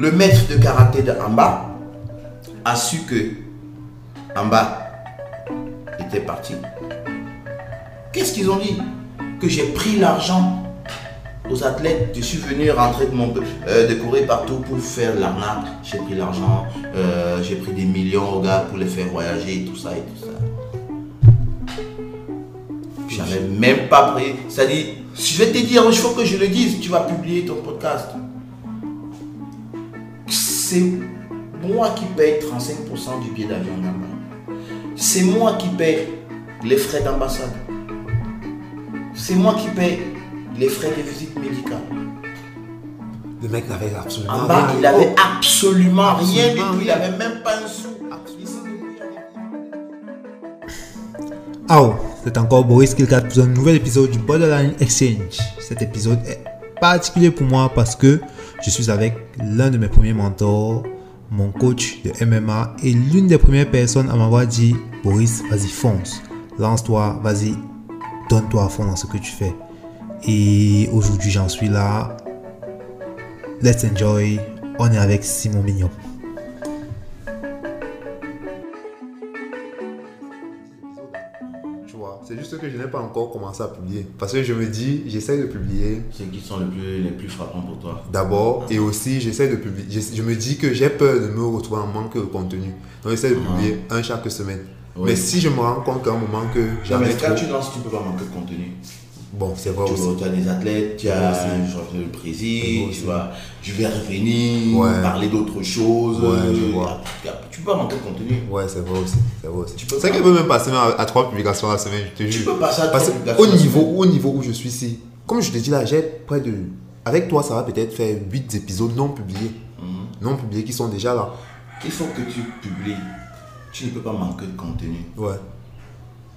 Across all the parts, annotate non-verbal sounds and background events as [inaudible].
Le maître de karaté de Amba a su que Amba était parti. Qu'est-ce qu'ils ont dit? Que j'ai pris l'argent aux athlètes, je suis venu rentrer de, mon, euh, de courir partout pour faire l'arnaque. J'ai pris l'argent, euh, j'ai pris des millions aux gars pour les faire voyager, tout ça et tout ça. J'avais même pas pris. C'est-à-dire, je vais te dire, il faut que je le dise, tu vas publier ton podcast. C'est moi qui paye 35% du billet d'avion là-bas. C'est moi qui paye les frais d'ambassade. C'est moi qui paye les frais de visite médicale. Le mec n'avait absolument En bas, rien. il avait absolument rien du tout. Il rien. avait même pas un sou. Ah oh, c'est encore Boris Kilkat pour un nouvel épisode du Borderline Exchange. Cet épisode est particulier pour moi parce que je suis avec l'un de mes premiers mentors, mon coach de MMA et l'une des premières personnes à m'avoir dit Boris, vas-y, fonce, lance-toi, vas-y, donne-toi à fond dans ce que tu fais. Et aujourd'hui, j'en suis là. Let's enjoy. On est avec Simon Mignon. Que je n'ai pas encore commencé à publier. Parce que je me dis, j'essaie de publier C'est qui sont les plus, les plus frappants pour toi d'abord et aussi j'essaie de publier. Je, je me dis que j'ai peur de me retrouver en manque de contenu. Donc j'essaie de publier un chaque semaine. Oui. Mais si je me rends compte qu'à un moment que j'en mais ai quand trop, tu lances, tu peux pas manquer de contenu. Bon, c'est vrai Tu, aussi. vois, tu as des athlètes, tu as le aussi. tu vois, je vais revenir, Ouais. parler d'autres choses. Ouais, je euh, vois. Tu peux manquer de contenu. Ouais, c'est vrai aussi. C'est vrai aussi. Tu peux qu'elle peut même passer à, à trois publications la semaine, je te Tu jure. peux passer à trois publications au niveau, au niveau où je suis ici, comme je te dis là, j'ai près de. Avec toi, ça va peut-être faire 8 épisodes non publiés. Mhm. Non publiés qui sont déjà là. Il faut que tu publies? Tu ne peux pas manquer de contenu. Ouais.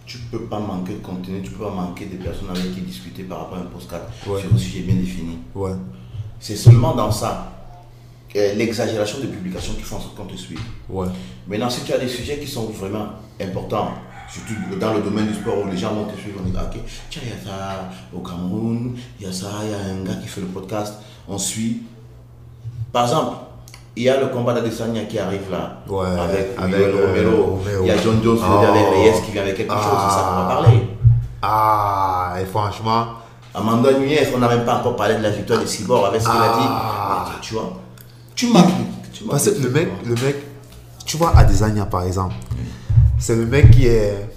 Tu peux pas manquer de contenu, tu peux pas manquer des personnes avec qui discuter par rapport à un postcard Ouais. sur un sujet bien défini. Ouais. C'est seulement dans ça, euh, l'exagération de publication qui font en sorte qu'on te suive. Ouais. Maintenant, si tu as des sujets qui sont vraiment importants, surtout dans le domaine du sport où les gens vont te suivre, on dit, ah, ok, tiens, il y a ça au Cameroun, il y a ça, il y a un gars qui fait le podcast, on suit. Par exemple, il y a le combat d'Adesanya qui arrive là, Ouais, avec, avec, euh, Romero. Romero. Il y a John Jones qui Oh. vient avec Reyes qui vient avec quelque chose, c'est ça qu'on va Ah. parler. Ah, et franchement, Amanda Nunez, on n'a même pas encore parlé de la victoire de Cyborg avec ce qu'il a Ah. dit. Tu vois, tu tu parce que le mec, le mec, tu vois, Adesanya par exemple, c'est le mec qui est.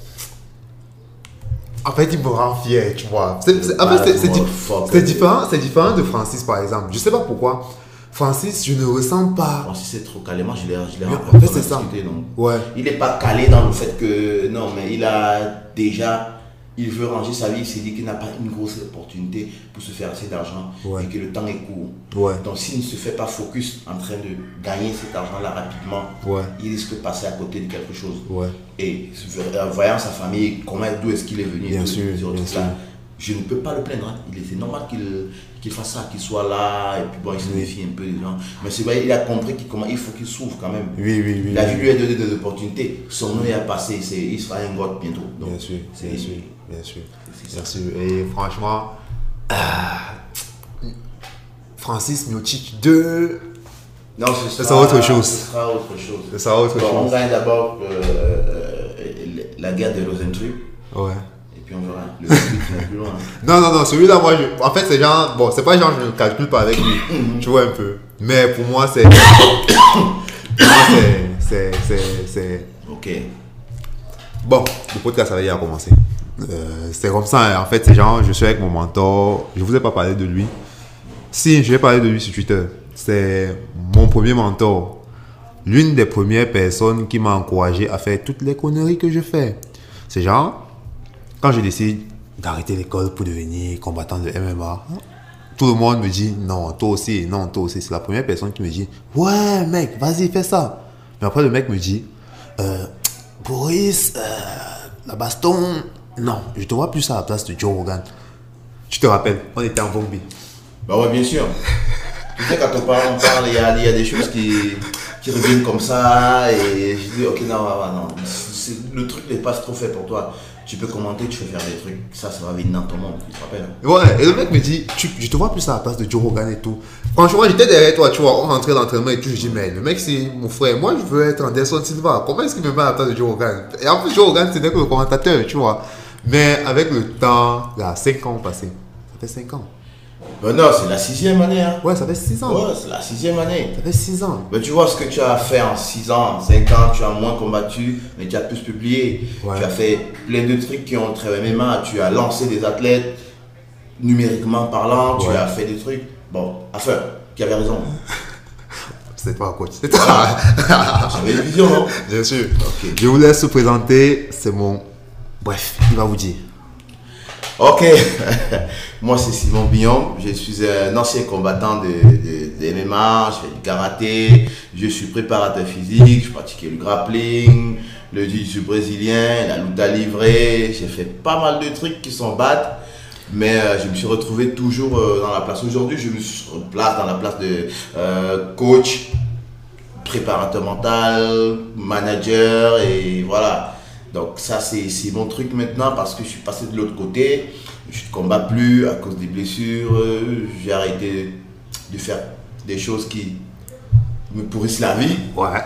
En fait, il me rend fier, tu vois. C'est- c'est- en fait, c'est- c'est di- Motherfucker. c'est différent, c'est différent de Francis par exemple. Je sais pas pourquoi. Francis, je ne ressens pas. Francis c'est trop calé. Moi, je l'ai Mais en rencontré, fait, c'est ça. donc. Ouais. Il n'est pas calé dans le fait que. Non, mais il a déjà. Il veut ranger sa vie. Il s'est dit qu'il n'a pas une grosse opportunité pour se faire assez d'argent Ouais. et que le temps est court. Ouais. Donc, s'il ne se fait pas focus en train de gagner cet argent-là rapidement, Ouais. il risque de passer à côté de quelque chose. Ouais. Et en voyant sa famille, comment, d'où est-ce qu'il est venu, Bien sûr, bien sûr. je ne peux pas le plaindre. hein. Il est, c'est normal qu'il, qu'il fasse ça, qu'il soit là, et puis bon, il se méfie un peu des gens. Mais c'est vrai, il a compris qu'il, il faut qu'il s'ouvre quand même. Oui, oui, oui. La vie lui a donné des opportunités. Son nom est à passer, c'est, il sera un god bientôt. Donc, Bien sûr, bien sûr, bien sûr. Bien sûr. Et franchement, ah, Francis Miocic 2, Non, ce Ça sera, autre chose. Ce sera autre chose. ça sera autre Bon, on chose. gagne d'abord euh, euh, la guerre de Rosentrieb, Ouais. [laughs] Le plus loin. Non, non, non, celui-là, moi, je... en fait, c'est genre, bon, c'est pas genre, je ne calcule pas avec lui, [coughs] tu vois un peu. Mais pour moi, c'est. [coughs] pour moi, c'est- c'est. C'est. c'est- Ok. Bon, le podcast avait déjà commencé. Euh, c'est comme ça, hein. en fait, c'est genre, je suis avec mon mentor, je vous ai pas parlé de lui. Si, je vais parler de lui sur Twitter. C'est mon premier mentor. L'une des premières personnes qui m'a encouragé à faire toutes les conneries que je fais. C'est genre, quand je décide d'arrêter l'école pour devenir combattant de MMA, tout le monde me dit non, toi aussi, non, toi aussi. C'est la première personne qui me dit ouais, mec, vas-y, fais ça. Mais après, le mec me dit euh, Boris, euh, la baston, non, je te vois plus à la place de Joe Rogan. Tu te rappelles, on était en Bombi. Bah ouais, bien sûr. Tu sais, quand on parle, on parle, il y a, des choses qui, qui reviennent comme ça. Et je dis, ok, non, non, non. le truc n'est pas trop fait pour toi. Tu peux commenter, tu peux faire des trucs. Ça, ça va venir dans ton monde. Tu te rappelles? Ouais, et le mec me dit, tu, je te vois plus à la place de Joe Rogan et tout. Franchement, j'étais derrière toi, tu vois, on rentrait dans l'entraînement et tout. Je dis, mais le mec, c'est mon frère. Moi, je veux être Anderson Silva. Comment est-ce qu'il me met à la place de Joe Rogan? Et en plus, Joe Rogan, c'était que le commentateur, tu vois. Mais avec le temps, là, 5 ans passés. Ça fait 5 ans. Ben non, c'est la sixième année. Hein. Ouais, ça fait 6 ans. Ouais, c'est la sixième année. Ça fait 6 ans. Mais tu vois ce que tu as fait en 6 ans, 5 ans, tu as moins combattu, mais tu as plus publié. Ouais. Tu as fait plein de trucs qui ont très MMA. Tu as lancé des athlètes, numériquement parlant, tu as fait des trucs. Bon, enfin, qui avait raison. [laughs] C'est pas un coach. C'est toi. J'avais une vision, non? Bien sûr. Je vous laisse se présenter. C'est mon. Bref, il va vous dire. Ok, [laughs] moi c'est Simon Billon, je suis un ancien combattant de, MMA, je fais du karaté, je suis préparateur physique, je pratiquais le grappling, le jiu-jitsu brésilien, la lutte à livrer, j'ai fait pas mal de trucs qui sont bad, mais euh, je me suis retrouvé toujours euh, dans la place. Aujourd'hui, je me suis place dans la place de euh, coach, préparateur mental, manager et voilà. Donc ça c'est mon truc maintenant parce que je suis passé de l'autre côté. Je ne combats plus à cause des blessures. euh, J'ai arrêté de faire des choses qui me pourrissent la vie. Ouais. [laughs]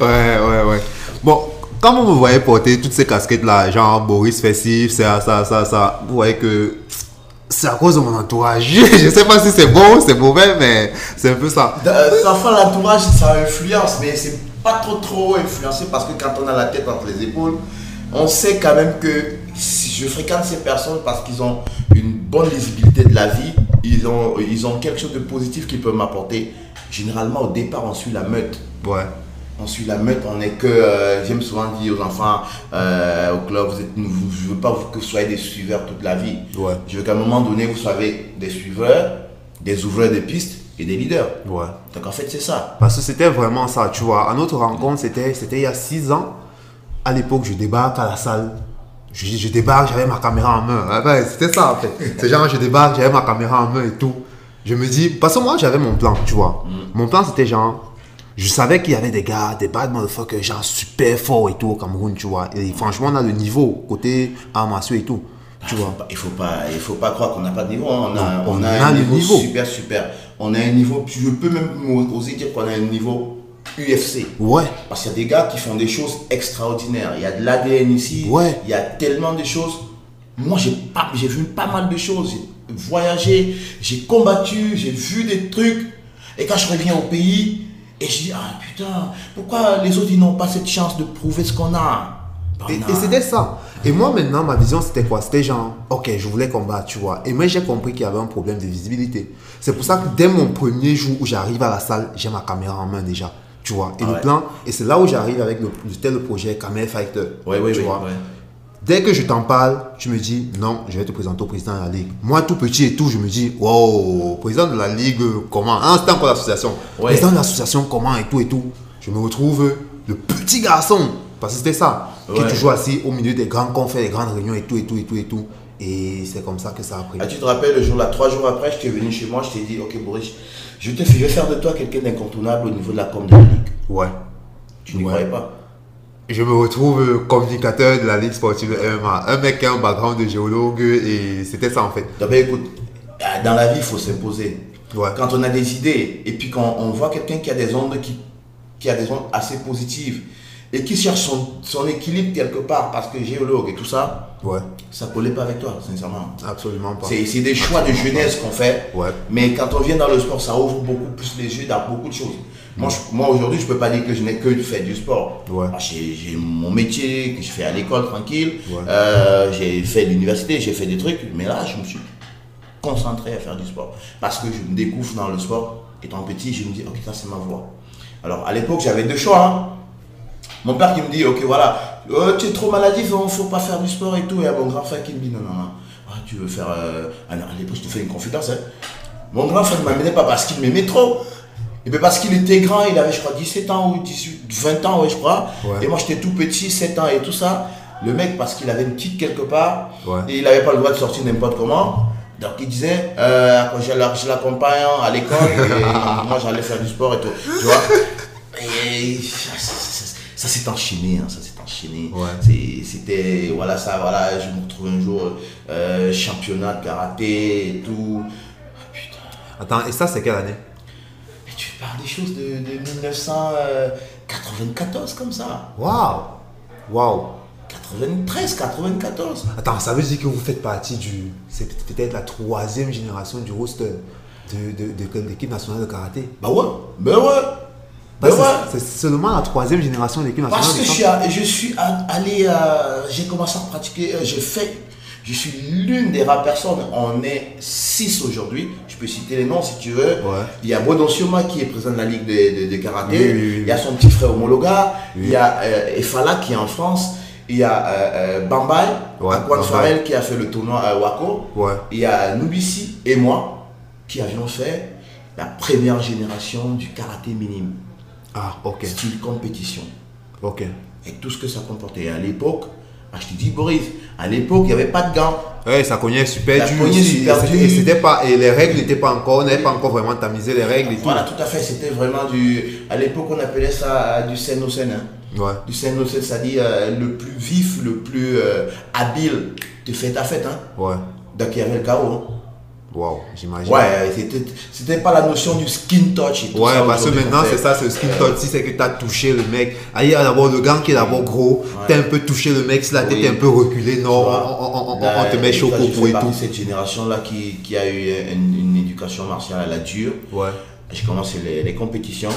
Ouais, ouais, ouais. Bon, quand vous me voyez porter toutes ces casquettes-là, genre Boris Fessif, ça, ça, ça, ça, vous voyez que c'est à cause de mon entourage. [laughs] Je sais pas si c'est bon ou c'est mauvais, mais c'est un peu ça. Parfois l'entourage ça influence, mais c'est pas trop trop influencé parce que quand on a la tête entre les épaules, on sait quand même que si je fréquente ces personnes parce qu'ils ont une bonne lisibilité de la vie, ils ont, ils ont quelque chose de positif qu'ils peuvent m'apporter. Généralement au départ on suit la meute. Ouais. On suit la meute, on est que, euh, j'aime souvent dire aux enfants euh, au club, vous êtes, vous- je veux pas que vous soyez des suiveurs toute la vie. Ouais. Je veux qu'à un moment donné, vous soyez des suiveurs, des ouvreurs de pistes et des leaders. Ouais. Donc en fait, c'est ça. Parce que c'était vraiment ça, tu vois. À notre rencontre, c'était c'était il y a 6 ans. À l'époque, je débarque à la salle. Je, je débarque, j'avais ma caméra en main. Ah ben, c'était ça, en fait. C'est genre, je débarque, j'avais ma caméra en main et tout. Je me dis, parce que moi, j'avais mon plan, tu vois. Mon plan, c'était genre, je savais qu'il y avait des gars, des bad motherfuckers, genre super forts et tout au Cameroun, tu vois. Et franchement, on a le niveau, côté arts martiaux et tout, tu vois. Il faut pas, il faut pas croire qu'on n'a pas de niveau. hein. On a, on on a a un niveau. super, super. On a un niveau, je peux même oser dire qu'on a un niveau UFC. Ouais, Parce qu'il y a des gars qui font des choses extraordinaires. Il y a de l'ADN ici. Ouais. Il y a tellement de choses. Moi, j'ai pas, j'ai vu pas mal de choses. J'ai voyagé, j'ai combattu, j'ai vu des trucs. Et quand je reviens au pays, et je dis, ah putain, pourquoi les autres, ils n'ont pas cette chance de prouver ce qu'on a? Ben, a- et c'était ça. Et moi, maintenant, ma vision, c'était quoi? C'était genre, ok, je voulais combattre, tu vois. Et moi, j'ai compris qu'il y avait un problème de visibilité. C'est pour ça que dès mon premier jour où j'arrive à la salle, j'ai ma caméra en main déjà, tu vois. Et Ah le plan, et c'est là où j'arrive avec le, tel projet Camel Fighter. Ouais, tu ouais, vois. ouais. Dès que je t'en parle, tu me dis, non, je vais te présenter au président de la ligue. Moi, tout petit et tout, je me dis, wow, président de la ligue, comment? Ah, c'était encore l'association. Ouais. Président de l'association, comment et tout et tout. Je me retrouve le petit garçon, parce que c'était ça, qui est Ouais. toujours assis au milieu des grands confs, des grandes réunions et tout et tout et tout et tout. Et c'est comme ça que ça a pris. Ah, tu te rappelles, le jour là, trois jours après, je t'ai venu chez moi, je t'ai dit, ok Boris, je, te fais, je vais faire de toi quelqu'un d'incontournable au niveau de la com de la ligue. Ouais. Tu n'y Ouais. croyais pas Je me retrouve euh, communicateur de la ligue sportive MMA. Un mec qui a un background de géologue et c'était ça en fait. Ben, écoute, dans la vie, il faut s'imposer. Ouais. Quand on a des idées, et puis quand on voit quelqu'un qui a des ondes qui, qui a des ondes assez positives, et qui cherche son, son équilibre quelque part, parce que géologue et tout ça, Ouais. ça ne collait pas avec toi, sincèrement. Absolument pas. C'est des choix de jeunesse qu'on fait. Ouais. Mais quand on vient dans le sport, ça ouvre beaucoup plus les yeux dans beaucoup de choses. Moi, je- moi aujourd'hui, je peux pas dire que je n'ai que fait du sport. Ouais. Ah, J'ai j'ai mon métier que je fais à l'école tranquille. Ouais. Euh, j'ai fait l'université, j'ai fait des trucs. Mais là, je me suis concentré à faire du sport. Parce que je me découvre dans le sport. Étant petit, je me dis, ok, ça c'est ma voie. Alors à l'époque, j'avais deux choix. hein. Mon père qui me dit, ok, voilà, euh, tu es trop maladif, il ne faut pas faire du sport et tout. Et à mon grand frère qui me dit, non, non, non, Ah, tu veux faire. euh, À l'époque, je te fais une confidence. hein. Mon grand frère ne m'amenait pas parce qu'il m'aimait trop. Et bien parce qu'il était grand, il avait, je crois, 17 ans ou 18, 20 ans, ouais, je crois. Ouais. Et moi, j'étais tout petit, 7 ans et tout ça. Le mec, parce qu'il avait une petite quelque part, Ouais. et il n'avait pas le droit de sortir n'importe comment, Donc il disait, euh, quand je la- je l'accompagne à l'école, et [laughs] moi j'allais faire du sport et tout. Tu vois? Et ça, s'est enchaîné, hein, ça s'est enchaîné. Ouais. C'était, voilà, ça, voilà, je me retrouve un jour euh, championnat de karaté et tout. Ah, putain, Attends, et ça, c'est quelle année mais tu parles des choses de, de 1994 comme ça. Waouh Waouh 93, 94. Attends, ça veut dire que vous faites partie du. C'est peut-être la troisième génération du roster de, de, de, de l'équipe nationale de karaté. Bah ouais, ben ouais. Bah, ouais. c'est- seulement la troisième génération de l'équipe nationale Parce que je suis, à- je suis à- allé, euh, j'ai commencé à pratiquer, euh, j'ai fait, je suis l'une des rares personnes, on est six aujourd'hui, je peux citer les noms si tu veux. Ouais. Il y a Bodonsioma qui est président de la Ligue de, de- de karaté, Oui, oui, oui. il y a son petit frère Homologa, il y a euh, Efala qui est en France, il y a euh, Bambay, Ouais. Farrell qui a fait le tournoi à Wako, Ouais. il y a Nubisi et moi qui avions fait la première génération du karaté minime, Ah, ok. style compétition Ok. et tout ce que ça comportait. À l'époque, ah, je te dis Boris, à l'époque, il n'y avait pas de gants. Ouais, ça cognait super dur. et c'était- dur. Et c'était pas. Et les règles n'étaient pas encore. On n'avait pas encore vraiment tamisé les règles et tout. Voilà, tout à fait. C'était vraiment du. À l'époque, on appelait ça du scène au scène. hein. Ouais. Du scène au scène, c'est-à-dire euh, le plus vif, le plus euh, habile. Tu fais ta fête. Hein. Ouais. Donc, il y avait le chaos. Waouh, hein. j'imagine. Ouais, c'était- pas la notion du skin touch et tout Ouais, ça. parce que maintenant, c'est ça, c'est le skin touch. Si c'est que tu as touché le mec. Ah, il y a d'abord le gant qui est d'abord gros. Ouais. T'as un peu touché le mec, si la tête Oui. est un peu reculée. Non, on, te met chaud coco fais et tout. cette génération-là qui, qui a eu une, une éducation martiale à la dure. Ouais. J'ai commencé les, les compétitions.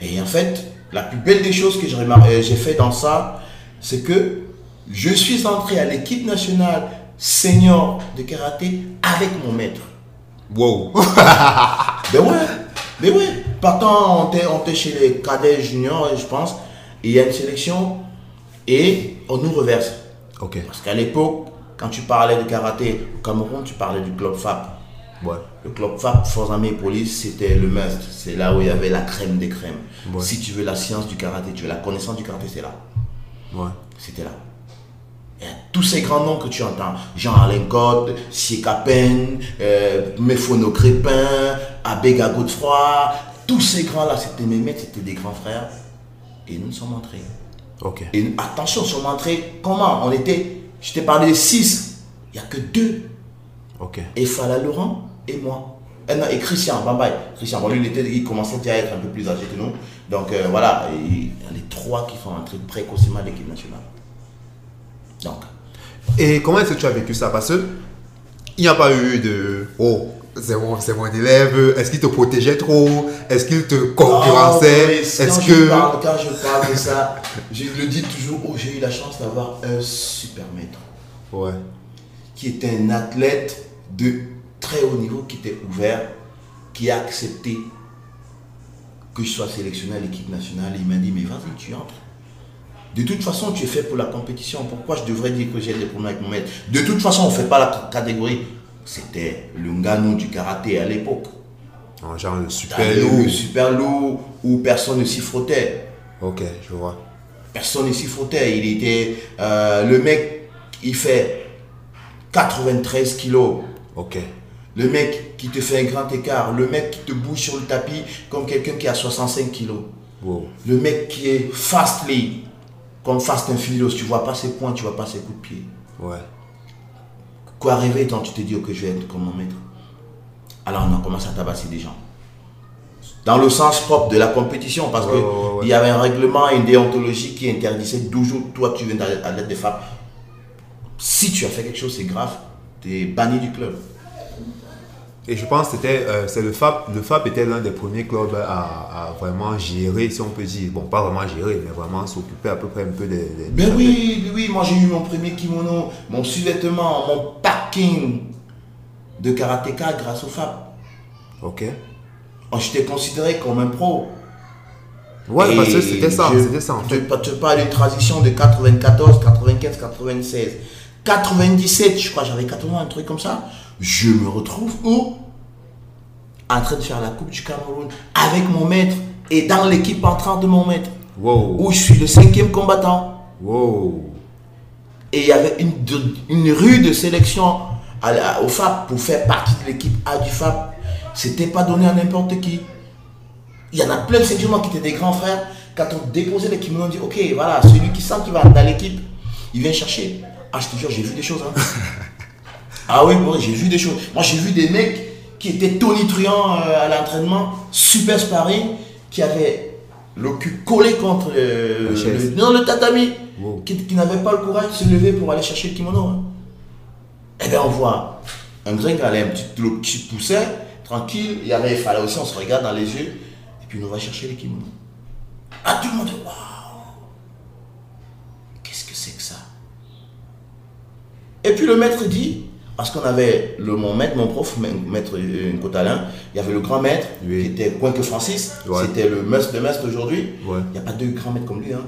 Et en fait, la plus belle des choses que euh, j'ai fait dans ça, c'est que je suis entré à l'équipe nationale senior de karaté avec mon maître. Wow. [laughs] Ben ouais, ben ouais. Partant, on était, chez les cadets juniors, je pense. Il y a une sélection et on nous reverse. ok. Parce qu'à l'époque, quand tu parlais de karaté au Cameroun, tu parlais du club FAP. Ouais. Le club FAP, Forces Armées et Police, c'était le must. C'est là où il y avait la crème des crèmes. Ouais. Si tu veux la science du karaté, tu veux la connaissance du karaté, c'est là. Ouais. C'était là. Et tous ces grands noms que tu entends, Jean-Alain Code, Siekapen, euh, Mephono Crépin, Abega Godefroy, tous ces grands-là, c'était mes maîtres, c'était des grands frères. Et nous sommes entrés. Ok. Et attention, nous sommes entrés, comment On était, je t'ai parlé de six, il n'y a que deux Ok. et Fala Laurent et moi. Euh, non, et Christian, bye bye. Christian, bon, lui, il, était, il commençait déjà à être un peu plus âgé que nous. Donc euh, voilà, il y a les trois qui sont entrés précocement à l'équipe nationale. Donc, Et comment est-ce que tu as vécu ça? Parce que il n'y a pas eu de oh c'est mon, c'est mon élève. Est-ce qu'il te protégeait trop? Est-ce qu'il te concurrençait? Oh, Est-ce quand, que je parle, quand je parle de ça, je le dis toujours, oh, j'ai eu la chance d'avoir un super maître ouais qui était un athlète de très haut niveau, qui était ouvert, qui a accepté que je sois sélectionné à l'équipe nationale. Il m'a dit, mais vas-y, tu entres. De toute façon, tu es fait pour la compétition. Pourquoi je devrais dire que j'ai des problèmes avec mon maître? De toute façon, on ne fait pas la catégorie. C'était le Ngano du karaté à l'époque. Oh, genre le super lourd. Le super lourd où personne ne s'y frottait. Ok, je vois. Personne ne s'y frottait. Il était. euh, le mec, il fait 93 kilos. Ok. Le mec qui te fait un grand écart. Le mec qui te bouge sur le tapis comme quelqu'un qui a 65 kilos. Wow. Le mec qui est fastly, comme Fast and Furious. Tu vois pas ses points, tu vois pas ses coups de pied. Ouais. Quoi arriver quand tu te dis que je vais être comme mon maître Alors on a commencé à tabasser des gens. Dans le sens propre de la compétition, parce Ouais, que ouais, ouais, ouais. il y avait un règlement, une déontologie qui interdisait toujours, toi tu viens à l'aide des femmes. Si tu as fait quelque chose, c'est grave, tu es banni du club. Et je pense que c'était, euh, c'est le FAP, le FAP était l'un des premiers clubs à, à vraiment gérer, si on peut dire, bon, pas vraiment gérer, mais vraiment s'occuper à peu près un peu des. des- Ben des- oui, ben oui, moi j'ai eu mon premier kimono, mon sous-vêtement, mon packing de karatéka grâce au FAP. Ok. Je t'ai considéré comme un pro. Ouais, Et parce que c'était ça, c'était ça en fait. te parle d'une transition de 94, 95, 96. 97, je crois, j'avais 80, un truc comme ça. Je me retrouve où? En train de faire la Coupe du Cameroun avec mon maître et dans l'équipe entrante de mon maître. Wow. Où je suis le cinquième combattant. Wow. Et il y avait une, une rue de sélection à la- au FAP pour faire partie de l'équipe A du FAP, c'était pas donné à n'importe qui. Il y en a plein de noirs qui étaient des grands frères. Quand on déposait les kimonos, on dit Ok, voilà, celui qui sent qu'il va dans l'équipe, il vient chercher. Ah, je te jure, j'ai vu des choses. hein. [laughs] ah oui, ouais, j'ai vu des choses. Moi, j'ai vu des mecs qui étaient tonitruants euh, à l'entraînement, super sparring, qui avaient le cul collé contre le, non, le tatami, Wow. qui, qui n'avaient pas le courage de se lever pour aller chercher le kimono. hein. Eh bien, on voit un drink allait un petit, le pousset, tranquille. Il y avait, fallait aussi, on se regarde dans les yeux. Et puis, on va chercher les kimonos. Ah, tout le monde dit, waouh Qu'est-ce que c'est que ça? Et puis, le maître dit, parce qu'on avait le, mon maître, mon prof, ma- maître euh, Cotalin, il y avait le grand maître, Oui. qui était Coin que Francis, Ouais. c'était le must de must aujourd'hui. Ouais. Il n'y a pas deux grands maîtres comme lui, hein.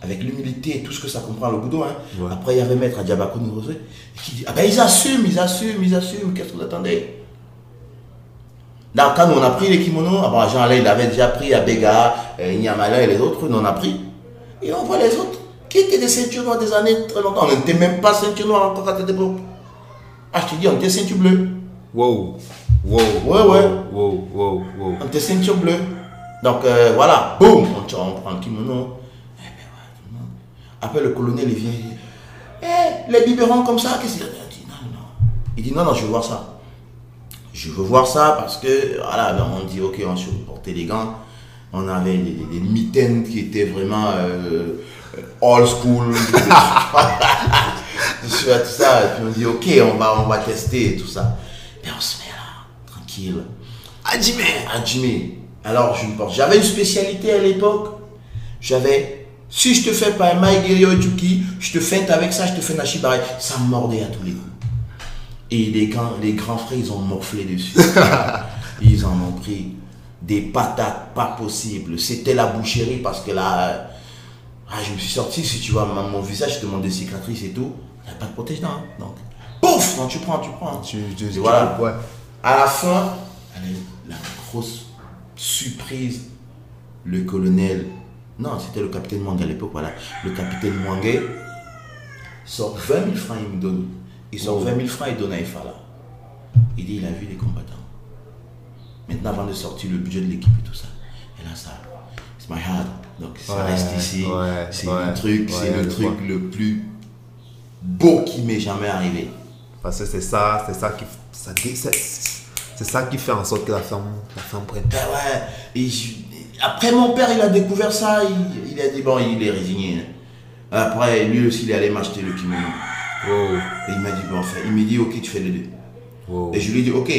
avec l'humilité et tout ce que ça comprend le boudou. Hein. Ouais. Après, il y avait maître Adjabako Nurosé, qui dit Ah ben ils assument, ils assument, ils assument, qu'est-ce que vous attendez? Là, quand on a pris les kimonos, ah bon, Jean Alain, il avait déjà pris à Bega, euh, Nyamala et les autres, nous on a pris. Et on voit les autres qui étaient des ceintures noires des années très longtemps. On n'était même pas ceinture noire encore à cette époque. Ah, je te dis, on était ceinture bleue. Wow. Wow. Ouais, ouais. Wow, wow, wow. On était ceinture bleue. Donc euh, voilà, boum, on, prend le kimono. Eh ben, le monde. Après le colonel il vient, Eh, les biberons comme ça, qu'est-ce qu'il a Il dit? Non, non. Il dit non, non, je veux voir ça. Je veux voir ça parce que, voilà, on dit ok, on se portait les gants. On avait des mitaines qui étaient vraiment euh, euh, old school. [laughs] tout ça, tout ça. Et puis on dit ok, on va, on va tester et tout ça. Et on se met là, tranquille. Hajime, Hajime. Alors je me porte. J'avais une spécialité à l'époque. J'avais, si je te fais pas un Maigiri Ojuki, je te feinte avec ça, je te fais un Ashibari. Ça me mordait à tous les coups. Et les grands, les grands frères, ils ont morflé dessus. [laughs] ils en ont pris des patates pas possibles. C'était la boucherie parce que là, ah, je me suis sorti, si tu vois mon, visage, je demande des cicatrices et tout. Il n'y a pas de protège-dents. hein. Donc, pouf, non, tu prends, tu prends. Tu, tu, tu- Voilà. Ouais. À la fin, la grosse surprise, le colonel, non, c'était le capitaine Mwangé à l'époque, voilà. Le capitaine Mwangé sort 20 000 francs, il me donne. Il sort Oh. 20 000 francs, il donne à Ifala. Il dit, il a vu les combattants. Maintenant, avant de sortir le budget de l'équipe et tout ça. Et là, ça, c'est my heart. Donc, ça Ouais, reste ici. ouais, c'est le truc, c'est le truc le plus beau qui m'est jamais arrivé. Parce que c'est ça, c'est ça qui, ça, c'est, ça qui fait en sorte que la femme, la femme prenne. Ben ouais. Et je- après, mon père, il a découvert ça. Il, il a dit, bon, il est résigné. Après, lui aussi, il est allé m'acheter le kimono. Et il m'a dit, bon, fait, il m'a dit, ok, tu fais les deux. Et je lui ai dit, ok,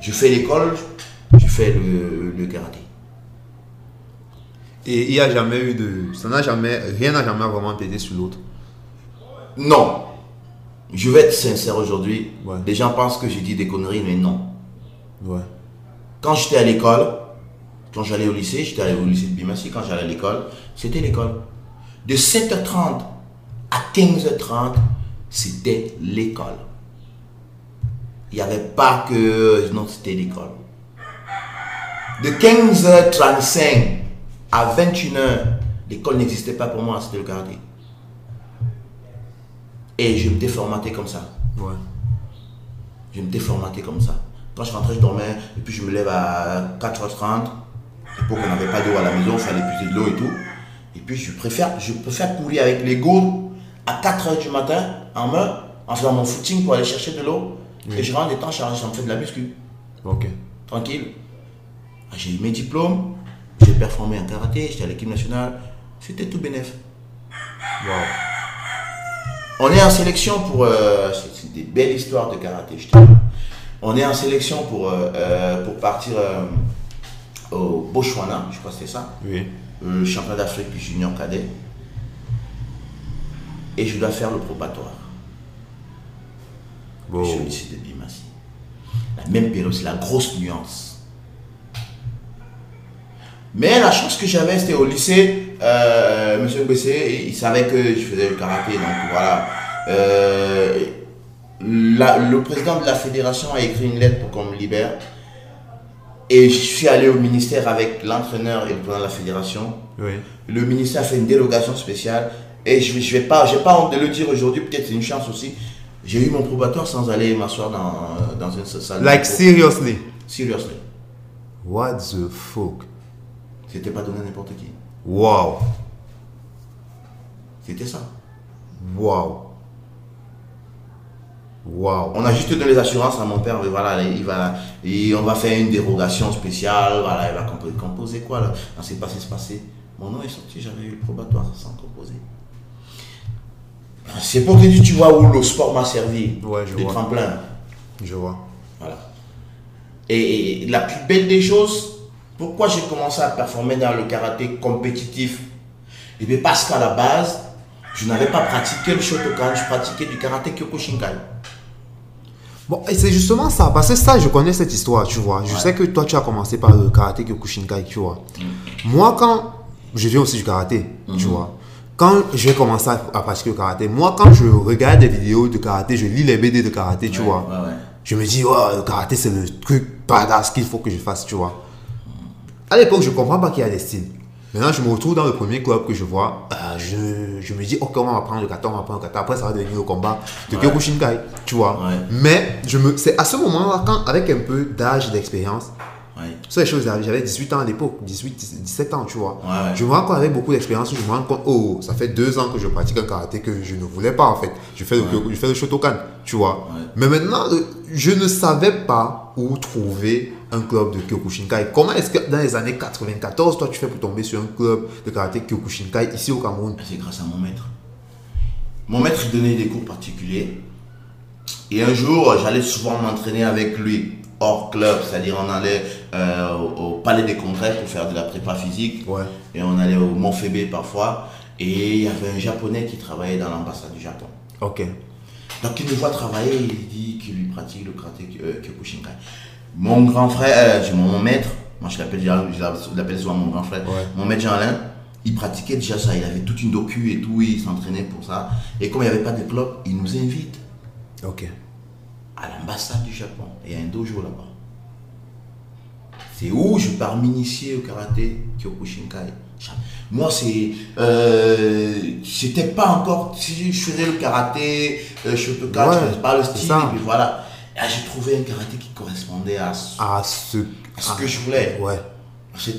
je fais l'école, je fais le, le karaté. Et il n'y a jamais eu de. Ça n'a jamais. Rien n'a jamais vraiment pété sur l'autre. Non. Je vais être sincère aujourd'hui. Ouais. Les gens pensent que j'ai dit des conneries, mais non. Ouais. Quand j'étais à l'école, quand j'allais au lycée, j'étais allé au lycée de Bimassi, quand j'allais à l'école, c'était l'école. De 7h30 à 15h30, c'était l'école. Il n'y avait pas que... Non, c'était l'école. De 15h35 à 21h, l'école n'existait pas pour moi, c'était le karaté. Et je m'étais formaté comme ça. Ouais. Je m'étais formaté comme ça. Quand je rentrais, je dormais, et puis je me lève à 4h30. Pour qu'on n'avait pas d'eau à la maison, il fallait puiser de l'eau et tout. Et puis je préfère, je préfère courir avec les gourdes à 4h du matin en main, en faisant mon footing pour aller chercher de l'eau. Et je rentre des temps chargés, ça me fait de la muscu. Ok. Tranquille. Ah, J'ai eu mes diplômes, j'ai performé en karaté, j'étais à l'équipe nationale. C'était tout bénef. Wow. On est en sélection pour. euh, c'est des belles histoires de karaté, je te dis. On est en sélection pour, euh, euh, pour partir euh, au Botswana, je crois que c'est ça, Oui. le championnat d'Afrique junior cadet. Et je dois faire le probatoire. Wow. Je suis au lycée de Bimassi. La même période, c'est la grosse nuance. Mais la chance que j'avais, c'était au lycée, euh, Monsieur Bessé, il savait que je faisais le karaté, donc voilà. Euh, la- le président de la fédération a écrit une lettre pour qu'on me libère. Et je suis allé au ministère avec l'entraîneur et le président de la fédération. Oui. Le ministère a fait une dérogation spéciale. Et je ne vais, je vais pas, j'ai pas honte de le dire aujourd'hui, peut-être c'est une chance aussi. J'ai eu mon probatoire sans aller m'asseoir dans, dans une salle. Like seriously? Seriously. What the fuck? C'était pas donné à n'importe qui. Wow. C'était ça. Wow. Wow. On a juste donné les assurances à mon père, mais voilà, il va, et on va faire une dérogation spéciale, voilà, il va composer, composer quoi là Non, c'est passé, c'est passé. Mon nom est sorti, j'avais eu le probatoire sans composer. C'est pour dire, tu vois où le sport m'a servi. Ouais, je de vois. tremplin. Je vois. Voilà. Et la plus belle des choses, pourquoi j'ai commencé à performer dans le karaté compétitif? Eh bien parce qu'à la base, je n'avais pas pratiqué le Shotokan, je pratiquais du karaté Kyokushinkai. Bon, et c'est justement ça, parce que ça, je connais cette histoire, tu vois. Je sais que toi, tu as commencé par le karaté Kyokushinkai, tu vois. Moi, quand. Je viens aussi du karaté, tu vois. Quand j'ai commencé à, à pratiquer le karaté, moi, quand je regarde des vidéos de karaté, je lis les BD de karaté, tu Ouais, vois. ouais. Je me dis, ouais, le karaté, c'est le truc badass qu'il faut que je fasse, tu vois. À l'époque, je comprends pas qu'il y a des styles. Maintenant, je me retrouve dans le premier club que je vois. euh, je, je me dis, ok, on va prendre le kata, on va prendre le kata. Après, ça va devenir le combat de Ouais. Kyokushinkai, tu vois. Ouais. Mais je me, c'est à ce moment-là, quand, avec un peu d'âge et d'expérience, Ouais. ça, les choses, j'avais 18 ans à l'époque, 18, 17 ans, tu vois. Ouais. Je me rends compte avec beaucoup d'expérience, je me rends compte, oh, ça fait deux ans que je pratique un karaté que je ne voulais pas en fait. Je fais le, je fais le Shotokan, tu vois. Ouais. Mais maintenant, le- je ne savais pas où trouver un club de Kyokushinkai. Comment est-ce que dans les années 94, toi, tu fais pour tomber sur un club de karaté Kyokushinkai ici au Cameroun? C'est grâce à mon maître. Mon maître donnait des cours particuliers. Et un jour, j'allais souvent m'entraîner avec lui hors club, c'est-à-dire on allait euh, au, palais des congrès pour faire de la prépa physique. Ouais. Et on allait au Mont Fébé parfois. Et il y avait un japonais qui travaillait dans l'ambassade du Japon. Ok. Donc il me voit travailler, il dit qu'il lui pratique le karaté euh, Kyokushinkai. Mon grand frère, euh, mon, mon maître, moi je l'appelle je l'appelle souvent mon grand frère, Ouais. mon maître Jean-Alain, il pratiquait déjà ça, il avait toute une docu et tout, il s'entraînait pour ça. Et comme il n'y avait pas de club, il nous invite Ok. À l'ambassade du Japon. Il y a un dojo là-bas. C'est où je pars m'initier au karaté Kyokushinkai. Moi, c'est. Euh, C'était pas encore. Si je faisais le karaté, euh, Shotokan, Ouais, je faisais pas le style, et puis voilà. Là, j'ai trouvé un karaté qui correspondait à ce, À ce. à ce ah, que je voulais. Ouais.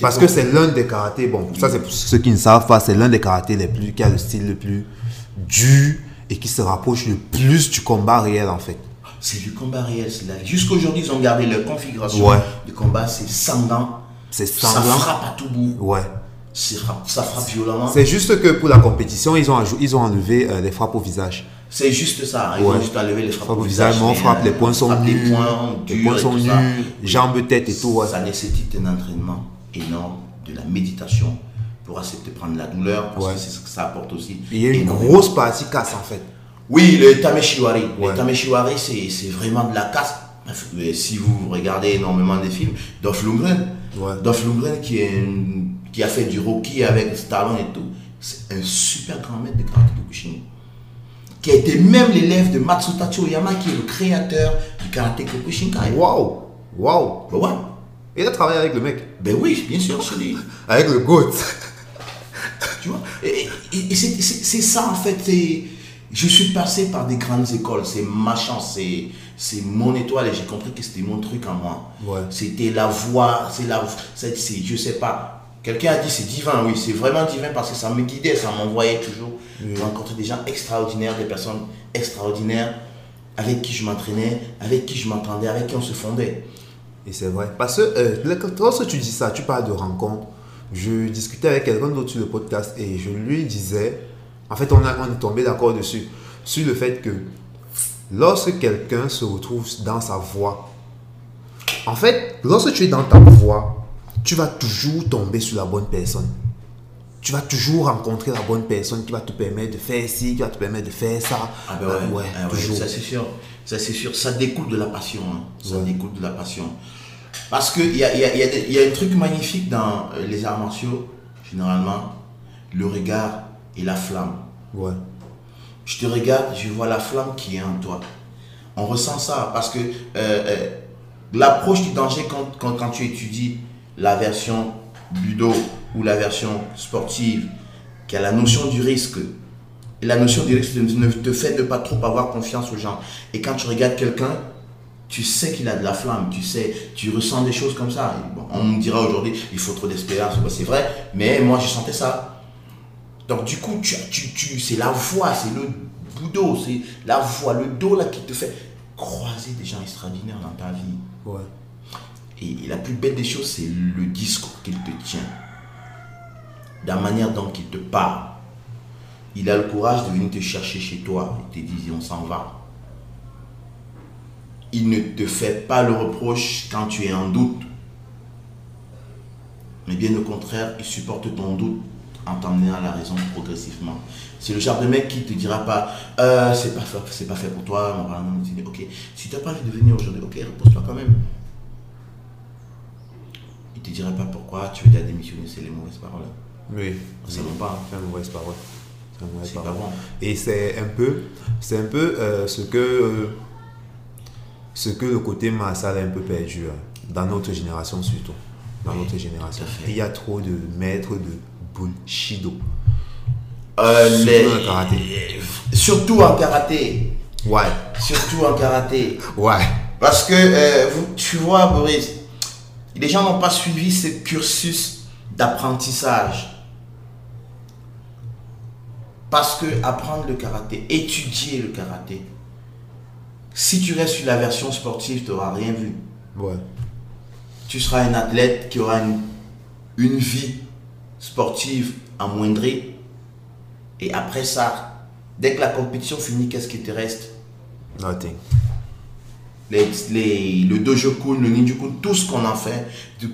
Parce que c'est l'un des karatés, bon, ça c'est pour ceux qui ne savent pas, c'est l'un des karatés les plus, qui a le style le plus dur et qui se rapproche le plus du combat réel en fait. C'est du combat réel. Jusqu'aujourd'hui, ils ont gardé leur configuration Ouais. de combat, c'est sanglant. C'est Ça frappe à tout bout. Ouais. C'est frappe- Ça frappe violemment. C'est juste que pour la compétition, ils ont, ils ont enlevé euh, les frappes au visage. C'est juste ça. Ils Ouais. ont juste enlevé les frappes Frappes au visage, mais on frappe, euh, les points sont nus, points les points et sont nus, jambes, tête et tout. ouais. Ça nécessite un entraînement énorme, de la méditation pour accepter de prendre la douleur, parce Ouais. que c'est ce que ça apporte aussi. Il y a une énormément. grosse partie casse en fait. Oui, le Tameshiwari. Ouais. Le Tameshiwari, c'est c'est vraiment de la casse. Si vous regardez énormément des films, Dolph Lundgren, Ouais. Dolph Lundgren qui, est un- qui a fait du Rocky avec Stallone et tout, c'est un super grand maître de karaté Kyokushin. Qui a été même l'élève de Matsutachi Oyama, qui est le créateur du karaté Kyokushinkai. Waouh! Waouh! Ben ouais. Il a travaillé avec le mec, Ben oui, bien sûr, c'est lui. [laughs] avec le GOAT. Tu vois? Et, et- et c'est ça en fait. Je suis passé par des grandes écoles. C'est ma chance. C'est c'est mon étoile et j'ai compris que c'était mon truc en moi. Ouais. C'était la voix. C'est la. c'est- c'est- je sais pas. Quelqu'un a dit c'est divin. Oui, c'est vraiment divin parce que ça me guidait. Ça m'envoyait toujours. Oui. rencontrer des gens extraordinaires, des personnes extraordinaires avec qui je m'entraînais, avec qui je m'entendais, avec qui on se fondait. Et c'est vrai. Parce que euh, lorsque tu dis ça, tu parles de rencontre. Je discutais avec quelqu'un d'autre sur le podcast et je lui disais, en fait, on, a, on est tombé d'accord dessus, sur le fait que lorsque quelqu'un se retrouve dans sa voie, en fait, lorsque tu es dans ta voie, tu vas toujours tomber sur la bonne personne. Tu vas toujours rencontrer la bonne personne qui va te permettre de faire ci, qui va te permettre de faire ça. Ah ben ouais, ouais, ah ouais, ça c'est sûr. Ça c'est sûr. Ça découle de la passion. hein. Ça Ouais. découle de la passion. Parce qu'il y a, il y, a, il y, a des- il y a un truc magnifique dans euh, les arts martiaux, généralement, le regard et la flamme. Je te regarde, je vois la flamme qui est en toi. On ressent ça parce que euh, euh, l'approche du danger quand, tu étudies la version budo ou la version sportive, qui a la notion du risque la notion de risque ne te fait ne pas trop avoir confiance aux gens. Et quand tu regardes quelqu'un, tu sais qu'il a de la flamme, tu sais, tu ressens des choses comme ça. on me dira aujourd'hui, il faut trop d'espérance, c'est vrai, mais moi je sentais ça. Donc du coup, tu, tu, c'est la voix, c'est le boudo, c'est la voix, le dos là qui te fait croiser des gens extraordinaires dans ta vie. Ouais. Et, la plus belle des choses, c'est le discours qu'il te tient. La manière dont il te parle. Il a le courage de venir te chercher chez toi et te dire on s'en va. Il ne te fait pas le reproche quand tu es en doute. Mais bien au contraire, il supporte ton doute en t'emmenant à la raison progressivement. C'est le genre de mec qui te dira pas, euh, c'est pas, fait, pas fait pour toi, ok, si tu n'as pas envie de venir aujourd'hui, ok, repose-toi quand même. Il te dira pas pourquoi tu veux démissionner, c'est les mauvaises paroles. Oui. C'est bon pas. C'est une mauvaise parole. C'est pas bon. Et c'est un peu, c'est un peu euh, ce que, ce que le côté Massal a un peu perdu, hein, dans notre génération surtout. Dans notre génération. Il y a trop de maîtres de Euh, surtout en karaté. Surtout en karaté. Ouais. Surtout en karaté. Ouais. Parce que, euh, tu vois, Boris, les gens n'ont pas suivi ce cursus d'apprentissage. Parce que apprendre le karaté, étudier le karaté, si tu restes sur la version sportive, tu n'auras rien vu. Ouais. Tu seras un athlète qui aura une, une vie sportive amoindrie. Et après ça, dès que la compétition finit, qu'est-ce qui te reste? Nothing. Les, le dojo-kun, le ninja-kun, tout ce qu'on en fait,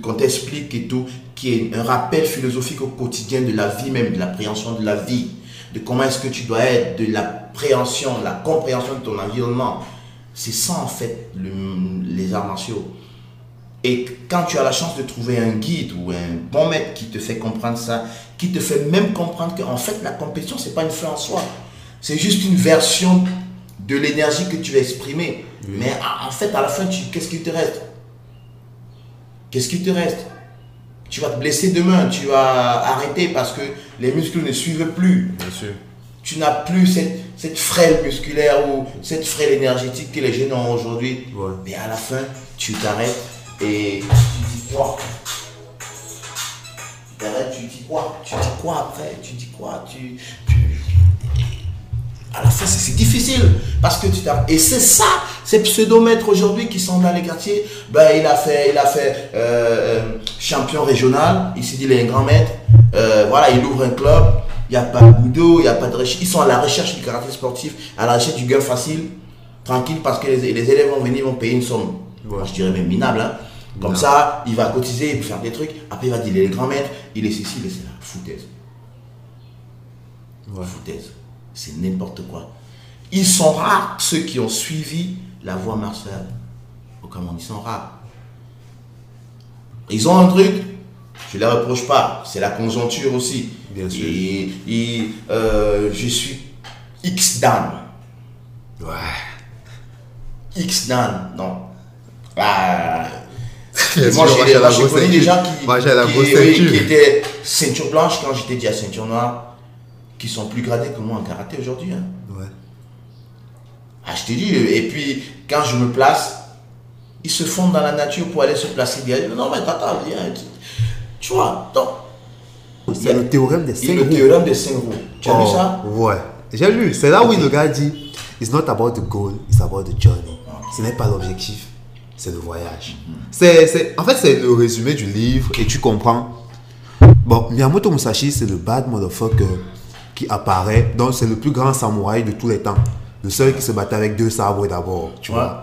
qu'on t'explique et tout, qui est un rappel philosophique au quotidien de la vie même, de l'appréhension de la vie, de comment est-ce que tu dois être, de l'appréhension, la compréhension de ton environnement. C'est ça en fait les arts martiaux. Et quand tu as la chance de trouver un guide ou un bon maître qui te fait comprendre ça, qui te fait même comprendre qu'en fait la compétition, c'est pas une fin en soi. C'est juste une version de l'énergie que tu vas exprimer. Mais en fait, à la fin, qu'est-ce qui te reste? Qu'est-ce qui te reste? Tu vas te blesser demain, tu vas arrêter parce que les muscles ne suivent plus. Bien sûr. Tu n'as plus cette, cette frêle musculaire ou cette frêle énergétique que les jeunes ont aujourd'hui. Mais à la fin, tu t'arrêtes et tu dis quoi? Tu dis quoi? Tu dis quoi après? Tu dis quoi? Tu, À la fin, c'est difficile parce que tu Et c'est ça, ces pseudomètres aujourd'hui qui sont dans les quartiers. Ben, il a fait, il a fait euh, euh, champion régional. Il s'est dit, il est un grand maître. Euh, voilà, il ouvre un club. Il n'y a pas de boudot, il n'y a pas de recherche. Ils sont à la recherche du karaté sportif, à la recherche du gain facile, tranquille, parce que les, élèves vont venir, vont payer une somme. je dirais même minable. Hein. Comme ça, il va cotiser, il va faire des trucs. Après, il va dire, il est le grand maître, il est ceci, il est cela. Foutaise. Foutaise. C'est n'importe quoi. Ils sont rares, ceux qui ont suivi la voie martiale. Comment ils sont rares. Ils ont un truc, je ne les reproche pas. C'est la conjoncture aussi. Bien sûr. Et, euh, je suis X-Dan. Ouais. X-Dan, non. Ah, moi, j'ai connu des gens qui, moi, la qui, étaient ceinture blanche quand j'étais déjà ceinture noire, qui sont plus gradés que moi en karaté aujourd'hui. Hein. Ouais. Ah, je t'ai dit, et puis quand je me place, ils se fondent dans la nature pour aller se placer derrière. Non, mais attends, viens. Tu vois, donc. C'est le théorème des cinq roues. Le théorème des cinq roues. Tu as lu oh, ça? Ouais. J'ai lu. C'est là où le gars dit It's not about the goal, it's about the journey. Ce n'est pas l'objectif, c'est le voyage. C'est, en fait, c'est le résumé du livre et tu comprends. Bon, Miyamoto Musashi, c'est le bad motherfucker qui apparaît. Donc, c'est le plus grand samouraï de tous les temps. Le seul qui se battait avec deux sabres d'abord, tu vois.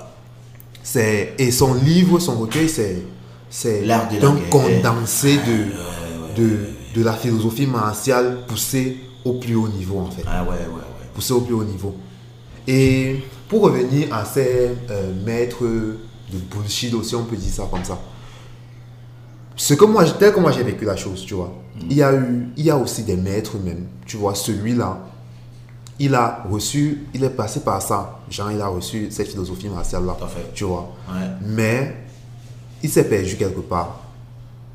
C'est, et son livre, son recueil, c'est, c'est un condensé de, de, de la philosophie martiale poussée au plus haut niveau, en fait. Ah ouais, ouais, ouais. Poussée au plus haut niveau. Et pour revenir à ces euh, maîtres de bullshit aussi, on peut dire ça comme ça. Ce que moi, tel que moi j'ai vécu la chose, tu vois. Mm. Il y a eu, il y a aussi des maîtres même. Tu vois, celui-là, il a reçu, il est passé par ça. Genre, il a reçu cette philosophie martiale-là. Tu vois. Mais, il s'est perdu quelque part.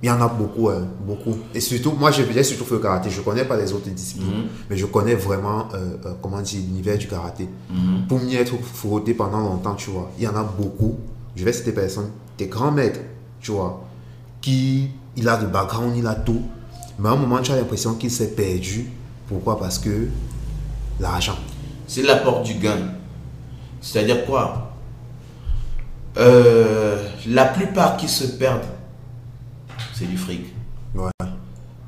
Il y en a beaucoup, hein, beaucoup. Et surtout, moi, j'ai surtout fait le karaté. Je ne connais pas les autres disciplines, Mhm. mais je connais vraiment, euh, euh, comment dire, l'univers du karaté. Mhm. Pour m'y être frotté pendant longtemps, tu vois, il y en a beaucoup. Je vais citer personnes, des grands maîtres, tu vois, qui, il a de background, il a tout. Mais à un moment, tu as l'impression qu'il s'est perdu. Pourquoi? Parce que l'argent. C'est la porte du gain. C'est-à-dire quoi? Euh, La plupart qui se perdent, c'est du fric. Ouais.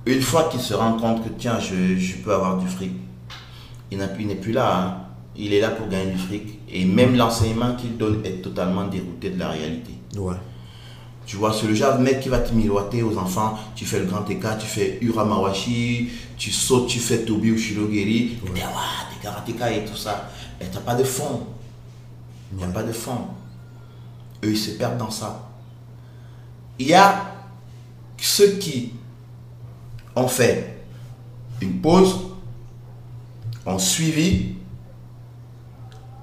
Une fois qu'il se rend compte que tiens, je, je peux avoir du fric, il n'est plus là. hein. Il est là pour gagner du fric. Et même l'enseignement qu'il donne est totalement dérouté de la réalité. Ouais. Tu vois, c'est le genre de mec qui va te miroiter aux enfants. Tu fais le grand écart, tu fais Uramawashi, tu sautes, tu fais Tobi ou Shirogiri. Et t'es, ah, des karatéka et tout ça. Mais t'as pas de fond. Il n'y a pas de fond. Eux, ils se perdent dans ça. Il y a ceux qui ont fait une pause, ont suivi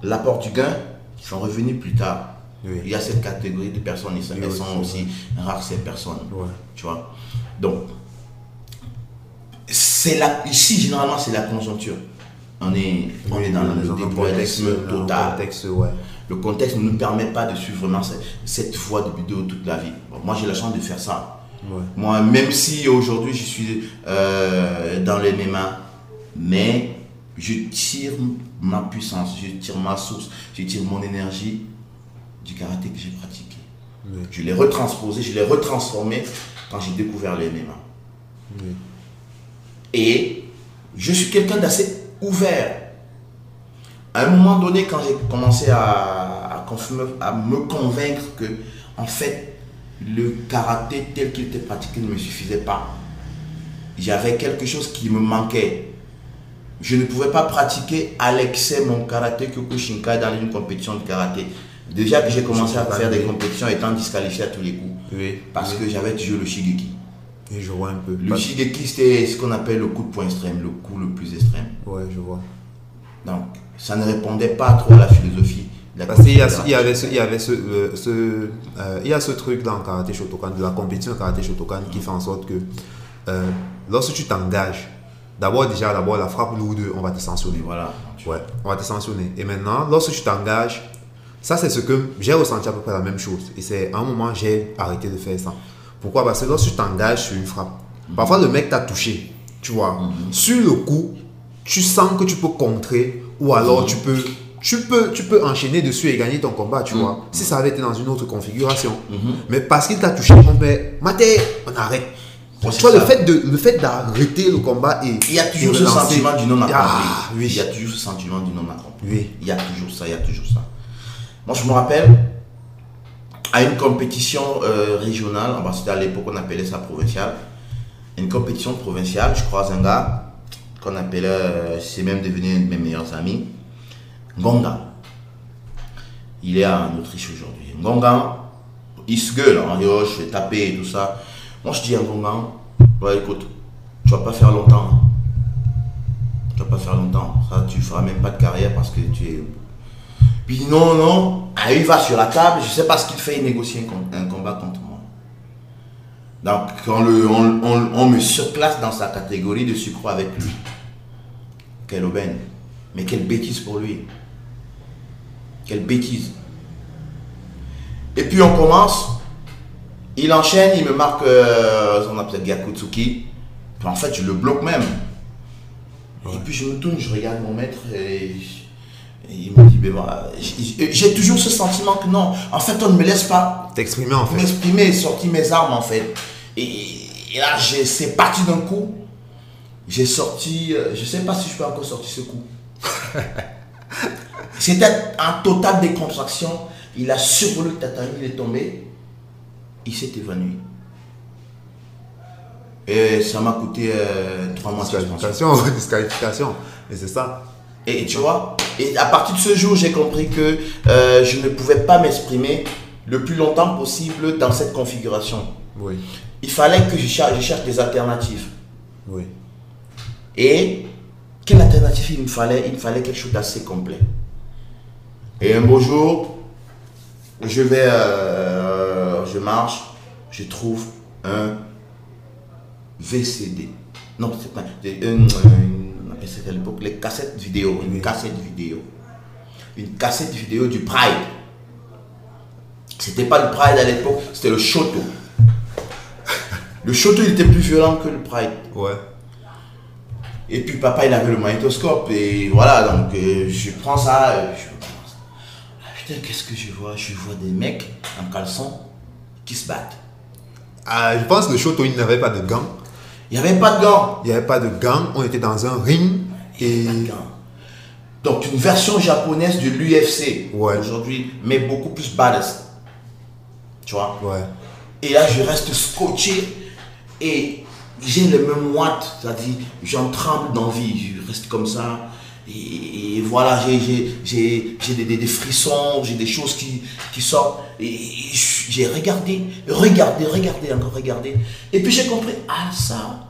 l'apport du gain, qui sont revenus plus tard. Oui. Il y a cette catégorie de personnes, et elles oui, sont aussi rares ces personnes. Ouais. Tu vois Donc, c'est la, ici, généralement, c'est la conjoncture. On est, on est dans le contexte- total. contexte, ouais. Le contexte ne nous permet pas de suivre vraiment cette, cette voie de vidéo toute la vie. Bon, moi, j'ai la chance de faire ça. Ouais. Moi, même si aujourd'hui je suis euh, dans les MMA, mais je tire ma puissance, je tire ma source, je tire mon énergie du karaté que j'ai pratiqué. Oui. Je l'ai retransposé, je l'ai retransformé quand j'ai découvert MMA. Oui. Et je suis quelqu'un d'assez ouvert. À un moment donné, quand j'ai commencé à, à me convaincre que, en fait, le karaté tel qu'il était pratiqué ne me suffisait pas, j'avais quelque chose qui me manquait. Je ne pouvais pas pratiquer à l'excès mon karaté Kyokushinkai dans une compétition de karaté. Déjà que j'ai commencé à faire des compétitions étant disqualifié à tous les coups. Oui. Parce que j'avais toujours le Shigeki. Et je vois un peu. Le Shigeki, c'était ce qu'on appelle le coup de poing extrême, le coup le plus extrême. Ouais, je vois. Donc, ça ne répondait pas trop à la philosophie. de la Parce qu'il y, avait ce, il y avait ce, euh, ce, euh, il y a ce truc dans le karaté Shotokan, de la compétition karaté Shotokan qui fait en sorte que euh, lorsque tu t'engages, d'abord déjà d'abord la frappe lourde, on va te sanctionner. Voilà. Ouais, on va te sanctionner. Et maintenant, lorsque tu t'engages, ça c'est ce que j'ai ressenti à peu près la même chose. Et c'est à un moment j'ai arrêté de faire ça. Pourquoi? Parce que lorsque tu t'engages sur une frappe, parfois le mec t'a touché, tu vois. Sur le coup, tu sens que tu peux contrer ou alors tu peux tu peux tu peux enchaîner dessus et gagner ton combat, tu vois. Si ça avait été dans une autre configuration. Mais parce qu'il t'a touché, on fait maté, on arrête. Le fait de le fait d'arrêter le combat et Il y a toujours ce sentiment du non accompli. Ah, oui. Il y a toujours ce sentiment du non accompli. Oui. Il y a toujours ça, il y a toujours ça. Moi, je me rappelle, à une compétition euh, régionale, enfin, c'était à l'époque on appelait ça provinciale, une compétition provinciale, je croise un gars qu'on appelait, euh, c'est même devenu un de mes meilleurs amis, Ngonga. Il est en Autriche aujourd'hui. Ngonga, il se gueule, hein, oh, je vais taper et tout ça. Moi, je dis à Ngonga, ouais, écoute, tu vas pas faire longtemps. hein. Tu vas pas faire longtemps. Ça, tu feras même pas de carrière parce que tu es. Puis non, non. Ah, il va sur la table, je sais pas ce qu'il fait, il négocie un, com- un combat contre moi. Donc, on, le, on, on- on me surclasse dans sa catégorie de sucre avec lui. Quelle aubaine. Mais quelle bêtise pour lui. Quelle bêtise. Et puis on commence. Il enchaîne, il me marque euh, son appelle Gyakutsuki. Puis en fait, je le bloque même. Et puis je me tourne, je regarde mon maître et, et il me dit, ben j'ai toujours ce sentiment que non, en fait, on ne me laisse pas T'exprimer en fait. m'exprimer sortir mes armes en fait. Et, et là, c'est parti d'un coup. J'ai sorti, euh, je sais pas si je peux encore sortir ce coup. [laughs] C'était en totale décontraction. Il a survolé le tatami, il est tombé. Il s'est évanoui. Et ça m'a coûté euh, trois mois de suspension. Disqualification. Et c'est ça. Et tu vois, et à partir de ce jour, j'ai compris que euh, je ne pouvais pas m'exprimer le plus longtemps possible dans cette configuration. Oui. Il fallait que je cherche, je cherche des alternatives. Oui. Et quelle alternative il me fallait? Il me fallait quelque chose d'assez complet. Et un beau jour, je vais, euh, je marche, je trouve un VCD. Non, c'est pas. euh, on appelait ça à l'époque les cassettes vidéo. Une cassette vidéo. Une cassette vidéo du Pride. C'était pas le Pride à l'époque, c'était le Shoto. [laughs] Le Shoto, il était plus violent que le Pride. Ouais. Et puis papa, il avait le magnétoscope. Et voilà, donc euh, je prends ça. euh, je. Ah, putain, qu'est-ce que je vois? Je vois des mecs en caleçon qui se battent. Ah, je pense que le il n'avait pas de gants. Il n'y avait pas de gants. Il n'y avait pas de gants. On était dans un ring. Et. Donc une version japonaise de l'UFC Ouais. aujourd'hui, mais beaucoup plus badass. Tu vois? Ouais. Et là, je reste scotché et j'ai les mêmes watts, c'est-à-dire j'en tremble d'envie, je reste comme ça. Et, et voilà, j'ai- des, des- des frissons, j'ai des choses qui, qui sortent. Et, et j'ai regardé, regardé, regardé, encore regardé. Et puis j'ai compris, ah ça,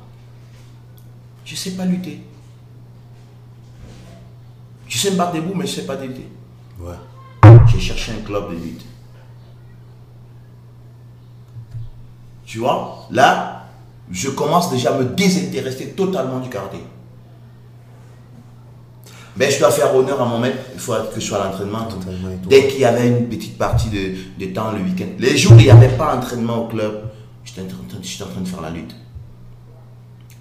je sais pas lutter. Je sais me battre debout, mais je sais pas lutter. Ouais. J'ai cherché un club de lutte. Tu vois, là, je commence déjà à me désintéresser totalement du karaté. Mais je dois faire honneur à mon maître, il faut que je sois à l'entraînement. Entraînement. Dès qu'il y avait une petite partie de, de temps le week-end, les jours où il n'y avait pas d'entraînement au club, j'étais en, en train de faire la lutte.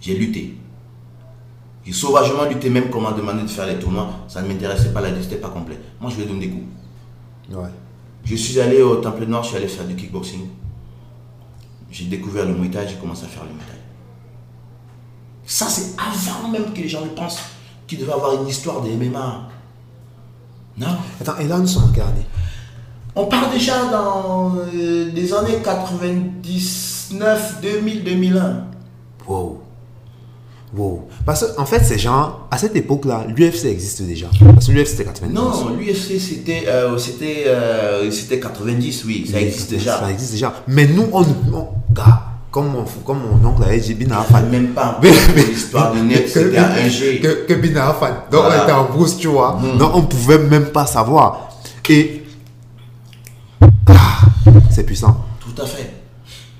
J'ai lutté. J'ai sauvagement lutté, même qu'on m'a demandé de faire les tournois. Ça ne m'intéressait pas, la lutte, c'était pas complet. Moi, je vais donner des coups. Ouais. Je suis allé au Temple Noir, je suis allé faire du kickboxing. J'ai découvert le Muay j'ai commencé à faire le Muay. Ça, c'est avant même que les gens ne pensent qu'il devait avoir une histoire de MMA. Non? Attends, et là, nous sommes année On part déjà dans euh, les années 99, 2000, 2001. Wow. Wow. Parce qu'en en fait, ces gens, à cette époque-là, l'UFC existe déjà. Parce que l'UFC c'était 90. Non, l'UFC c'était euh, c'était euh, c'était 90, oui, ça existe déjà. Ça existe déjà. Mais nous, on. on- gars, comme mon, comme mon oncle avait dit, Bina Pas fan. même pas [laughs] l'histoire de net, c'était un 1G. Que, que Bina fan. Donc Voilà. on était en brousse, tu vois. Mhm. Donc on pouvait même pas savoir. Et. Ah, c'est puissant. Tout à fait.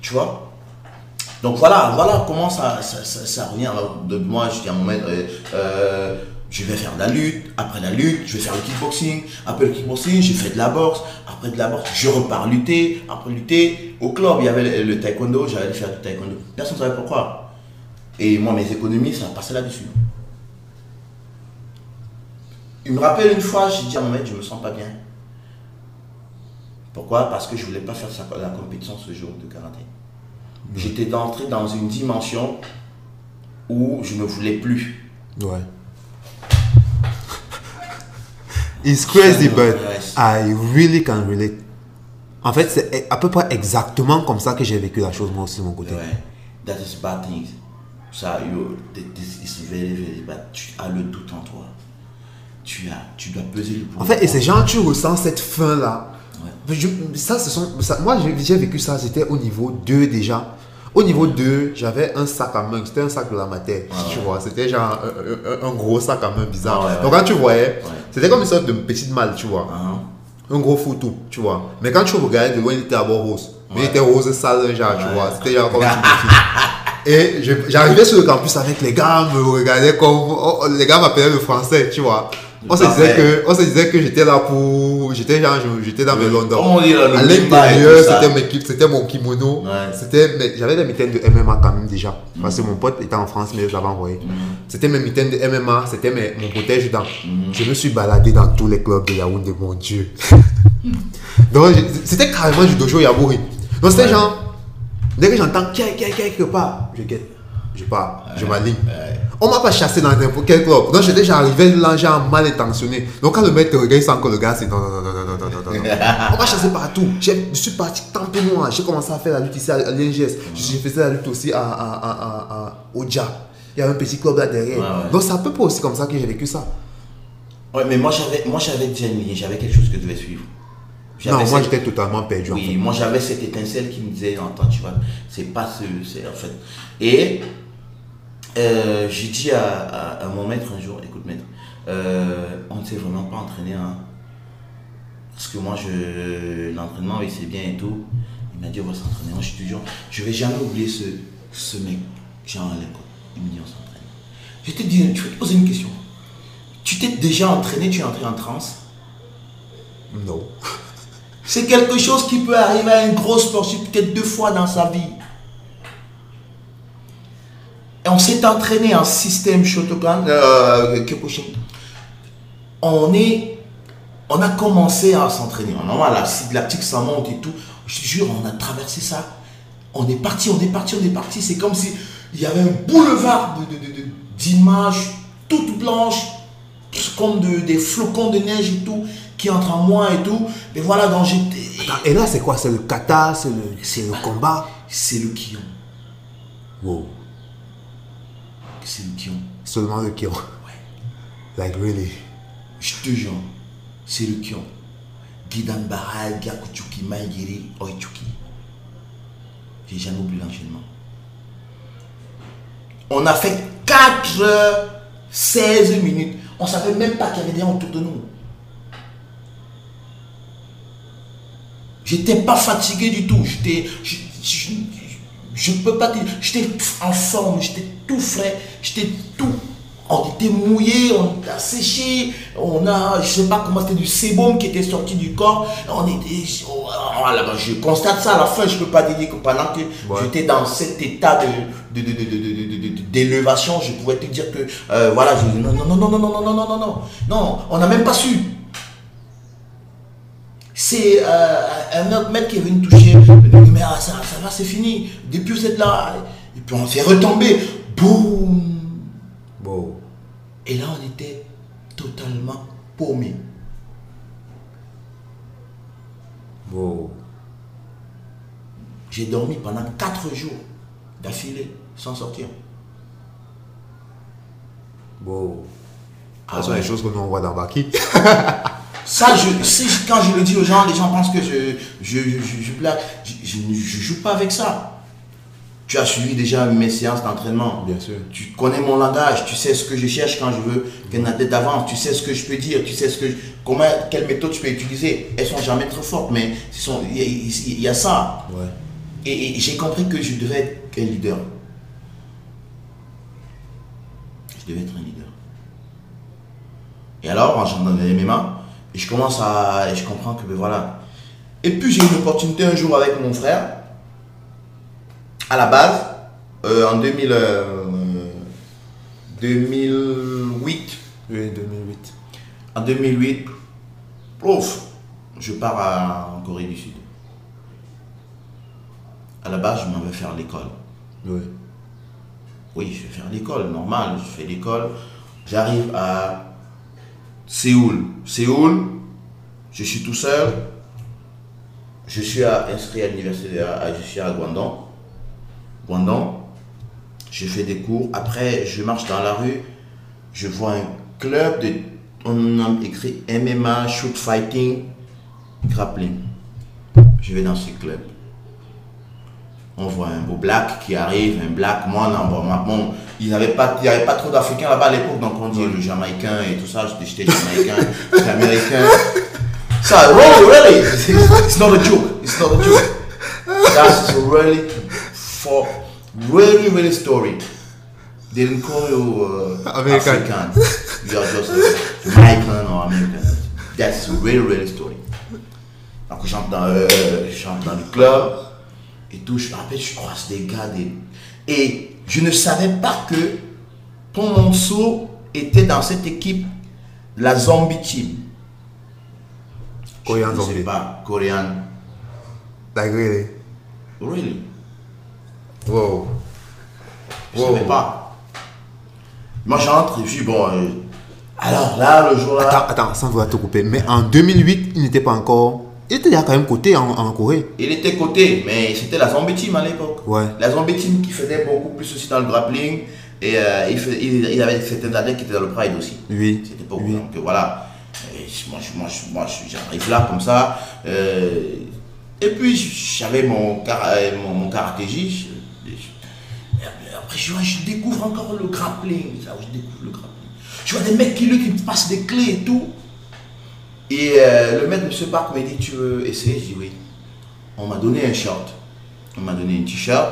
Tu vois? Donc voilà, voilà comment ça, ça, ça- ça revient. Alors, de moi, je dis à mon maître, euh, euh, je vais faire de la lutte. Après la lutte, je vais faire le kickboxing. Après le kickboxing, j'ai fait de la boxe. Après de la boxe, je repars lutter. Après lutter, au club, il y avait le, taekwondo. J'allais faire du taekwondo. Personne ne savait pourquoi. Et moi, mes économies, ça passait là-dessus. Il me rappelle une fois, j'ai dit à mon maître, je me sens pas bien. Pourquoi? Parce que je voulais pas faire la compétition ce jour de karaté. J'étais entré dans une dimension où je ne voulais plus. Ouais. It's crazy, but. I really can relate. En fait, c'est à peu près exactement comme ça que j'ai vécu la chose moi aussi de mon côté. Ouais. That is bad things. Ça, you, this is very, very bad. Tu as le doute en toi. Tu as, tu dois peser le. En fait, et ces gens, tu ressens cette faim-là. Ouais. Ça, ce sont, ça- moi, j'ai j'ai vécu ça, c'était au niveau 2 déjà. Au niveau 2, j'avais un sac à main, c'était un sac de la matière, tu vois. C'était genre un, un- un gros sac à main bizarre. Ah ouais. Donc quand tu voyais, c'était comme une sorte de petite malle, tu vois. Hein? Un gros foutou, tu vois. Mais quand tu regardais de loin, il était d'abord rose. Mais il était rose sale, genre, tu vois. C'était genre comme un truc de fille. Et j'arrivais sur le campus avec les gars, me regardaient comme. oh, oh, les gars m'appelaient le français, tu vois. On se, disait Parfait. que, on se disait que j'étais là pour. J'étais genre, j'étais dans mes le À l'intérieur, c'était mes ki- c'était mon kimono. C'était, j'avais des mitaines de MMA quand même déjà. Parce que mon pote était en France, mais je l'avais envoyé. C'était mes mitaines de MMA, c'était mon protège dents. Je me suis baladé dans tous les clubs de Yaoundé, mon Dieu. [laughs] Donc, c'était carrément du dojo Yabouri. Donc, c'était genre, dès que j'entends quelque part, je guette je je m'aligne. On m'a pas chassé dans n'importe quel club? Donc j'étais arrivé là, j'ai mal intentionné. Donc quand le mec te regarde, c'est encore le gars, c'est non, non, non, non, non. On m'a chassé partout. Je suis parti tant que moi. J'ai commencé à faire la lutte ici à, à l'INGS. fait la lutte aussi à, à, au Il y avait un petit club là derrière. Donc c'est à peu près aussi comme ça que j'ai vécu ça. Ouais, mais moi j'avais, moi j'avais déjà une j'avais quelque chose que je devais suivre. Non, moi j'étais totalement perdu. Oui, moi j'avais cette étincelle qui me disait, attends, tu vois, c'est pas ce, c'est en fait. Et euh, j'ai dit à, à- à mon maître un jour, écoute maître, euh, on ne s'est vraiment pas entraîné, hein. Parce que moi, je, l'entraînement, oui, c'est bien et tout. Il m'a dit, on va s'entraîner. Moi, je suis toujours, je vais jamais oublier ce, ce mec. Jean Alain Il me dit, on s'entraîne. Je te dis, je vais te poser une question. Tu t'es déjà entraîné, tu es entré en transe? Non. C'est quelque chose qui peut arriver à un gros sportif peut-être deux fois dans sa vie. Et on s'est entraîné en système Shotokan, euh, Kyokushin. On est, on a commencé à s'entraîner. Normal, la lactique ça monte et tout. Je te jure, on a traversé ça. On est parti, on est parti, on est parti. C'est comme si il y avait un boulevard de- de- de- de- d'images toutes blanches, comme de- des flocons de neige et tout, qui entrent en moi et tout. Mais voilà, donc j'étais. Et là, c'est quoi? C'est le kata C'est le, c'est le combat? C'est le kion. Wow. C'est le kion. Seulement le kion. Like, really Je te jure, c'est le kion. Gidan Baral, Gyakuchuki, Maigiri, Oichuki. J'ai jamais oublié l'enchaînement. On a fait 4 heures, 16 minutes. On savait même pas qu'il y avait des gens autour de nous. J'étais pas fatigué du tout. J'étais. Je, je peux pas dire. J'étais en forme, j'étais tout frais, j'étais tout. On était mouillé, on était asséché, on a, je sais pas comment c'était du sébum qui était sorti du corps. On était. oh, voilà, ben, je constate ça à la fin, je peux pas dire que pendant que j'étais dans cet état de, d'élévation, je pouvais te dire que euh, voilà, je, non, non, non, non, non, non, non, non, non, non, non, on n'a même pas su. C'est euh, un autre mec qui est venu toucher. Il dit, mais ah, ça, ça va, c'est fini. Depuis vous êtes là? Et puis on s'est retombé. Boum. Wow. Et là, on était totalement paumé. Wow. J'ai dormi pendant 4 jours d'affilée sans sortir. Wow. Ah Ce sont ouais. les choses que nous on voit dans Baki. [laughs] Ça, je, si, quand je le dis aux gens, les gens pensent que je, je, je, je- je blague. Je, je ne je joue pas avec ça. Tu as suivi déjà mes séances d'entraînement. Bien sûr. Tu connais mon langage, tu sais ce que je cherche quand je veux qu'une tête d'avance, tu sais ce que je peux dire, tu sais ce que je- comment, quelle méthode je peux utiliser. Elles sont jamais trop fortes, mais il y, a- il y a ça. Ouais. Et, et j'ai compris que je devais être un leader. Je devais être un leader. Et alors, j'entre dans les MMA, et je commence à. Et je comprends que, ben voilà. Et puis, j'ai eu une opportunité un jour avec mon frère, à la base, euh, en 2000, euh, 2008. Oui, 2008. En 2008, ouf, je pars à- en Corée du Sud. À la base, je m'en vais faire l'école. Oui. Oui, je vais faire l'école, normal, je fais l'école. J'arrive à Séoul. Séoul, je suis tout seul. Je suis inscrit à l'université, à- je suis à Guangdong. Guangdong, je fais des cours. Après, je marche dans la rue, je vois un club de, on a écrit MMA, shoot fighting, grappling. Je vais dans ce club. On voit un beau black qui arrive, un black, moi, non, bon, bon, il n'y avait, pas- il y avait pas trop d'Africains là-bas à l'époque, donc on dit le Jamaïcain et tout ça, j'étais j'étais Jamaïcain, j'étais Américain. Ça, [laughs] really, really, it's not a joke, it's not a joke. That's really, for, really, really story. They didn't call you uh, American. African. You are just Jamaican or American. That's a really, really story. Donc j'entre dans, euh, j'entre dans le club et tout, je me rappelle, je croise des gars, des... et je ne savais pas que Ton Monceau était dans cette équipe, la Zombie Team. Korean je ne sais Zombie. pas, Korean. Like really. Really? Wow. Je ne Wow. savais pas. Moi j'entre et puis bon, euh, alors là, le jour là, Attends, attends, sans vouloir te couper. Mais en 2008, il n'était pas encore. Il était déjà quand même coté en, en Corée. il était coté, mais c'était la Zombie Team à l'époque. Ouais. La Zombie Team qui faisait beaucoup plus aussi dans le grappling et euh, il, fait- il, il avait certains années qui étaient dans le Pride aussi. Oui. C'était pas Oui. Donc voilà. Et moi, je- moi, j'arrive là comme ça. euh, et puis j'avais mon, car- euh, mon, mon après je, vois, je découvre encore le grappling. Je découvre le grappling. Je vois des mecs qui, lui, qui me passent des clés et tout. Et euh, le maître de ce parc m'a dit Tu veux essayer? Je dis oui. On m'a donné un short. On m'a donné un t-shirt.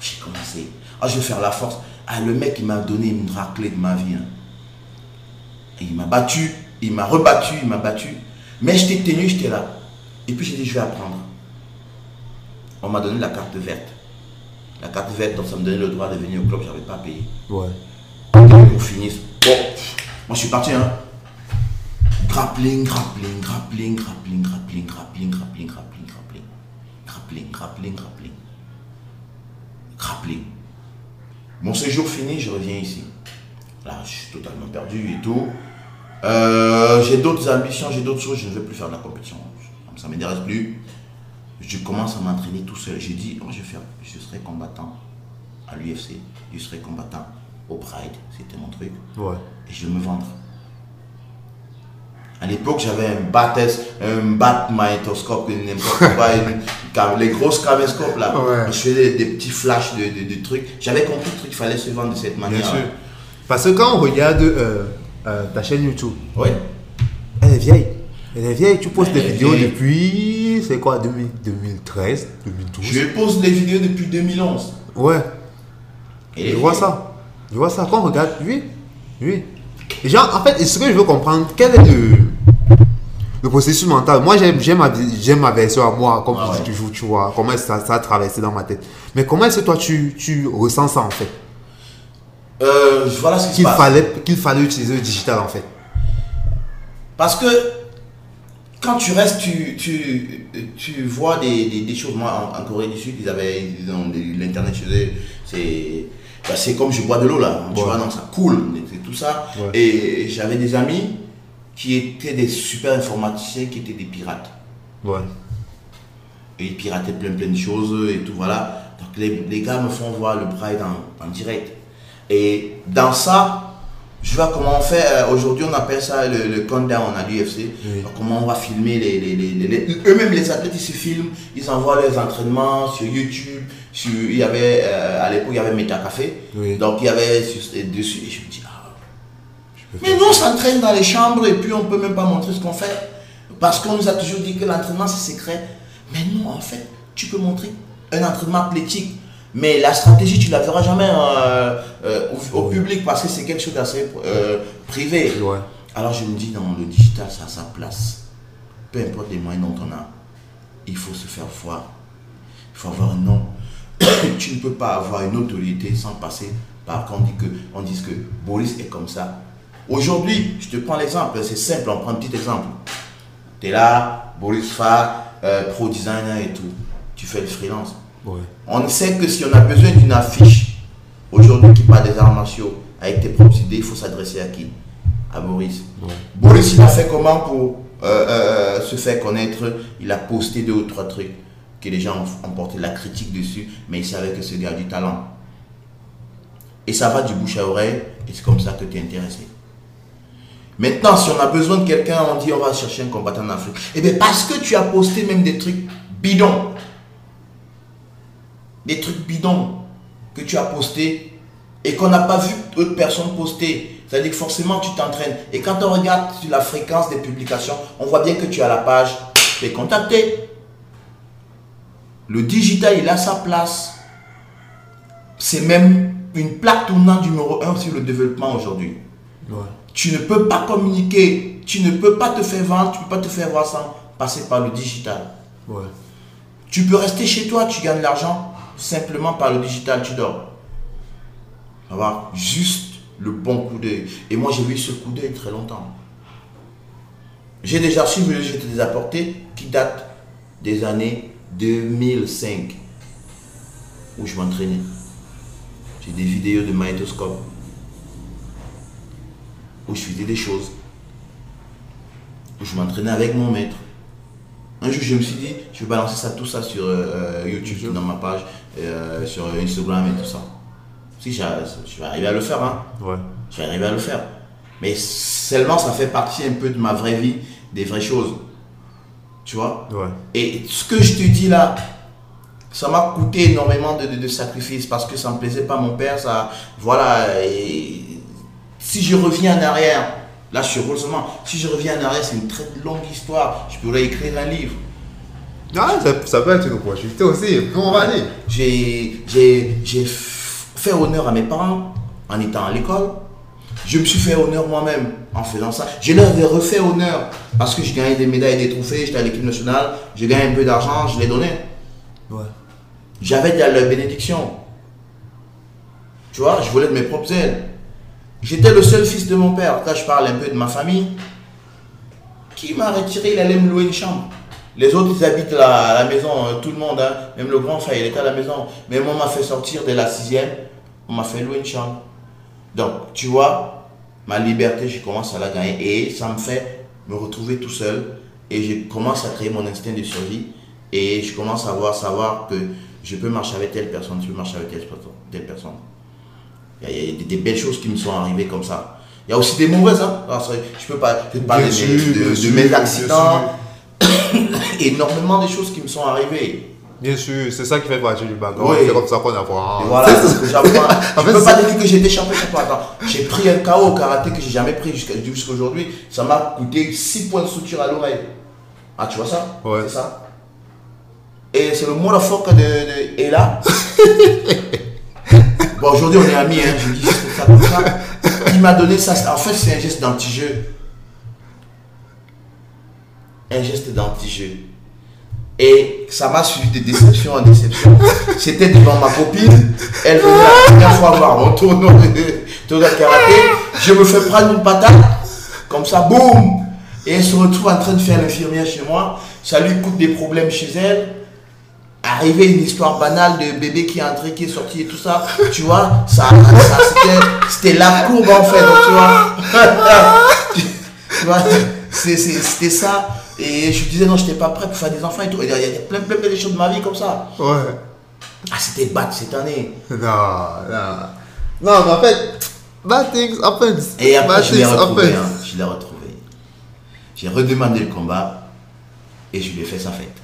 J'ai commencé. Ah, je vais faire la force. Ah, le mec, il m'a donné une raclée de ma vie. hein. Et il m'a battu, il m'a rebattu, il m'a battu. Mais j'étais tenu, j'étais là. Et puis j'ai dit, je vais apprendre. On m'a donné la carte verte. La carte verte, donc ça me donnait le droit de venir au club, je n'avais pas payé. Ouais. Pour finir. Bon, moi je suis parti, hein. Grappling, grappling, grappling, grappling, grappling, grappling, grappling, grappling, grappling. Grappling, grappling, grappling. Grappling. Mon séjour fini, je reviens ici. Là, je suis totalement perdu et tout. Euh, j'ai d'autres ambitions, j'ai d'autres choses, je ne veux plus faire de la compétition. Ça ne m'intéresse plus. Je commence à m'entraîner tout seul. J'ai dit, oh, je, vais faire, je serai combattant à l'UFC, je serai combattant au Pride, c'était mon truc Ouais. et je vais me vendre. À l'époque, j'avais un battes, un bat magnétoscope, n'importe quoi, une- les grosses caméscopes là. Ouais. Je faisais des, des petits flashs de, de- de trucs. J'avais compris le truc, il fallait se vendre de cette Bien manière. sûr. Parce que quand on regarde euh, euh, ta chaîne YouTube, Oui. elle est vieille. Elle est vieille. Tu postes des vidéos vieille. depuis, c'est quoi, 2000 2013, 2012 Je pose les vidéos depuis 2011. Ouais. Et Je vois ça. Je vois ça. Quand on regarde, oui. Oui. Et genre, en fait, ce que je veux comprendre, quel est le, le processus mental Moi, j'aime j'aime ma, ma version à moi, comme Ah tu dis toujours, tu vois, comment ça, ça a traversé dans ma tête. Mais comment est-ce que toi, tu, tu ressens ça, en fait? Euh, voilà ce Qu'il fallait, qu'il fallait utiliser le digital, en fait. Parce que quand tu restes, tu, tu, tu vois des, des- des choses. Moi, en, en Corée du Sud, ils avaient l'internet chez eux. C'est bah, c'est comme je bois de l'eau là. Tu Ouais. vois, donc ça coule, c'est tout ça. Ouais. Et j'avais des amis qui étaient des super informaticiens, qui étaient des pirates. Ouais. Et ils pirataient plein plein de choses et tout, voilà. Donc les, les gars me font voir le Pride en, en direct. Et dans ça, je vois comment on fait, euh, aujourd'hui on appelle ça le, le countdown à l'UFC. Oui. Comment on va filmer les, les- les- eux-mêmes les athlètes, ils se filment, ils envoient leurs entraînements sur YouTube. Sur, il y avait, euh, à l'époque, il y avait Metacafé. Oui. Donc il y avait dessus, et je me dis, mais nous, on s'entraîne dans les chambres et puis on peut même pas montrer ce qu'on fait. Parce qu'on nous a toujours dit que l'entraînement c'est secret. Mais non, en fait, tu peux montrer un entraînement athlétique. Mais la stratégie, tu la verras jamais euh, euh, au, public parce que c'est quelque chose d'assez euh, privé. Ouais. Alors je me dis, dans le digital, ça a sa place. Peu importe les moyens dont on a, il faut se faire voir. Il faut avoir un nom. [coughs] tu ne peux pas avoir une autorité sans passer par qu'on dit que on dise que Boris est comme ça. Aujourd'hui, je te prends l'exemple, c'est simple, on prend un petit exemple. Tu es là, Boris Fa, euh, pro designer et tout. Tu fais le freelance. Ouais. On sait que si on a besoin d'une affiche aujourd'hui qui parle des arts martiaux avec tes propres idées, il faut s'adresser à qui? À Boris. Ouais. Boris, il a fait comment pour euh, euh, se faire connaître? Il a posté deux ou trois trucs que les gens ont, ont porté la critique dessus, mais il savait que ce gars a du talent. Et ça va du bouche à oreille, et c'est comme ça que tu es intéressé. Maintenant, si on a besoin de quelqu'un, on dit on va chercher un combattant en Afrique. Eh bien, parce que tu as posté même des trucs bidons, des trucs bidons que tu as postés et qu'on n'a pas vu d'autres personnes poster. C'est-à-dire que forcément tu t'entraînes. Et quand on regarde sur la fréquence des publications, on voit bien que tu as la page. Tu es. Le digital, il a sa place. C'est même une plaque tournante numéro un sur le développement aujourd'hui. Tu ne peux pas communiquer, tu ne peux pas te faire vendre, tu ne peux pas te faire voir sans passer par le digital. Ouais. Tu peux rester chez toi, tu gagnes l'argent simplement par le digital, tu dors. Avoir juste le bon coup d'œil. Et moi, j'ai vu ce coup d'œil très longtemps. J'ai des archives que je vais te les apporter qui datent des années 2005 où je m'entraînais. J'ai des vidéos de magnétoscope où je faisais des choses, où je m'entraînais avec mon maître. Un jour, je me suis dit, je vais balancer ça, tout ça sur euh, YouTube, YouTube. dans ma page, euh, sur Instagram et tout ça. Si je vais arriver à le faire, hein. Ouais. Je vais arriver à le faire. Mais seulement, ça fait partie un peu de ma vraie vie, des vraies choses. Tu vois? Ouais. Et ce que je te dis là, ça m'a coûté énormément de, de- de sacrifices parce que ça ne me plaisait pas mon père. Ça, voilà. Et si je reviens en arrière, là je suis heureusement, si je reviens en arrière, c'est une très longue histoire. Je pourrais écrire un livre. Ah, ça, ça peut être une opportunité aussi. On va aller? J'ai fait honneur à mes parents en étant à l'école. Je me suis fait honneur moi-même en faisant ça. Je leur ai refait honneur parce que je gagnais des médailles et des trophées, j'étais à l'équipe nationale, je gagnais un peu d'argent, je les donnais. Ouais. J'avais de la bénédiction. Tu vois, je voulais de mes propres ailes. J'étais le seul fils de mon père. Là, je parle un peu de ma famille. Qui m'a retiré, il allait me louer une chambre. Les autres, ils habitent la- la maison, euh, tout le monde, hein. même le grand frère, il était à la maison. Mais moi, on m'a fait sortir de la sixième, on m'a fait louer une chambre. Donc, tu vois, ma liberté, je commence à la gagner et ça me fait me retrouver tout seul et je commence à créer mon instinct de survie et je commence à voir, savoir que je peux marcher avec telle personne, je peux marcher avec telle personne. Il y y a des, belles choses qui me sont arrivées comme ça. Il y a aussi des mauvaises, hein. Alors, ça, je peux pas je peux parler de, de- de sûr, mes accidents, [coughs] énormément de choses qui me sont arrivées. Bien sûr, c'est ça qui fait partie du background. Oui. C'est comme ça qu'on apprend. Et voilà, [laughs] C'est- parce que j'apprends. En Je fait, peux pas dire que j'étais champion. Attends, j'ai pris un KO au karaté que j'ai jamais pris jusqu'à aujourd'hui. Ça m'a coûté 6 points de suture à l'oreille. Ah, tu vois ça? Ouais. C'est ça. Et c'est le motherfucker de, de et là. [laughs] bon, aujourd'hui, on est amis, hein. Je dis juste ça comme ça. Il m'a donné ça. En fait, c'est un geste d'anti-jeu. Un geste d'anti-jeu. Et ça m'a suivi de déception en déception. C'était devant ma copine. Elle venait la première fois voir mon tournoi de, de karaté. Je me fais prendre une patate. Comme ça, boum Et elle se retrouve en train de faire l'infirmière chez moi. Ça lui coûte des problèmes chez elle. Arrivé une histoire banale de bébé qui est entré, qui est sorti et tout ça. Tu vois, ça, ça c'était- la courbe en fait. Donc, tu vois. [laughs] Tu vois, c'était ça. Et je disais, non, je n'étais pas prêt pour faire des enfants et tout. Il y a, plein, plein, plein de choses de ma vie comme ça. Ouais. Ah, c'était battre cette année. Non, non. Non, mais en fait, bad things happen. Et après, bad je l'ai retrouvé. hein, je l'ai retrouvé. J'ai redemandé le combat et je lui ai fait sa fête.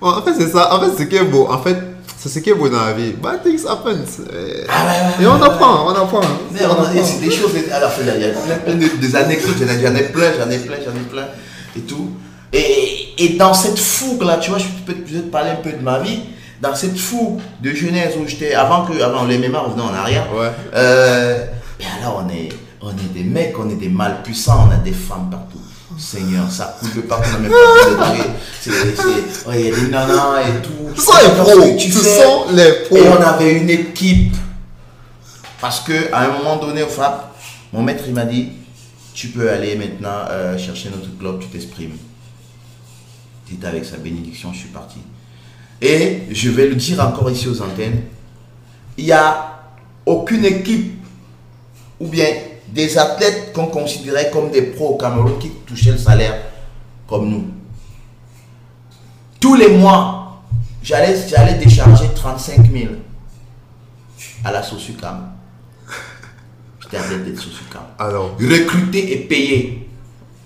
Bon, en fait, c'est ça. En fait, c'est ce qui est beau. En fait, c'est ce qui est beau dans la vie. Bad things happen. Et, Ah et on apprend, on apprend. Mais on c'est des choses, alors il y a il y a plein, plein de, des anecdotes, j'en ai, plein, j'en ai plein, j'en ai plein, et tout. Et, et dans cette fougue-là, tu vois, je peux peut-être parler un peu de ma vie, dans cette fougue de jeunesse où j'étais, avant que, avant les MMA revenait en arrière, Ouais. euh, ben alors on est, on est des mecs, on est des mâles puissants, on a des femmes partout. Seigneur, ça coule de partout, on n'a même pas de. C'est, c'est, ouais, il y a des nanas et tout. Tu sont les pros. et on avait une équipe. Parce que à un moment donné, au mon maître il m'a dit Tu peux aller maintenant euh, chercher notre club, tu t'exprimes. C'était avec sa bénédiction, je suis parti. Et je vais le dire encore ici aux antennes il n'y a aucune équipe ou bien des athlètes qu'on considérait comme des pros au Cameroun qui touchaient le salaire comme nous. Tous les mois, j'allais j'allais décharger 35 000 à la Sosucam. J'étais athlète de Sosucam. Alors, Recruté et payé.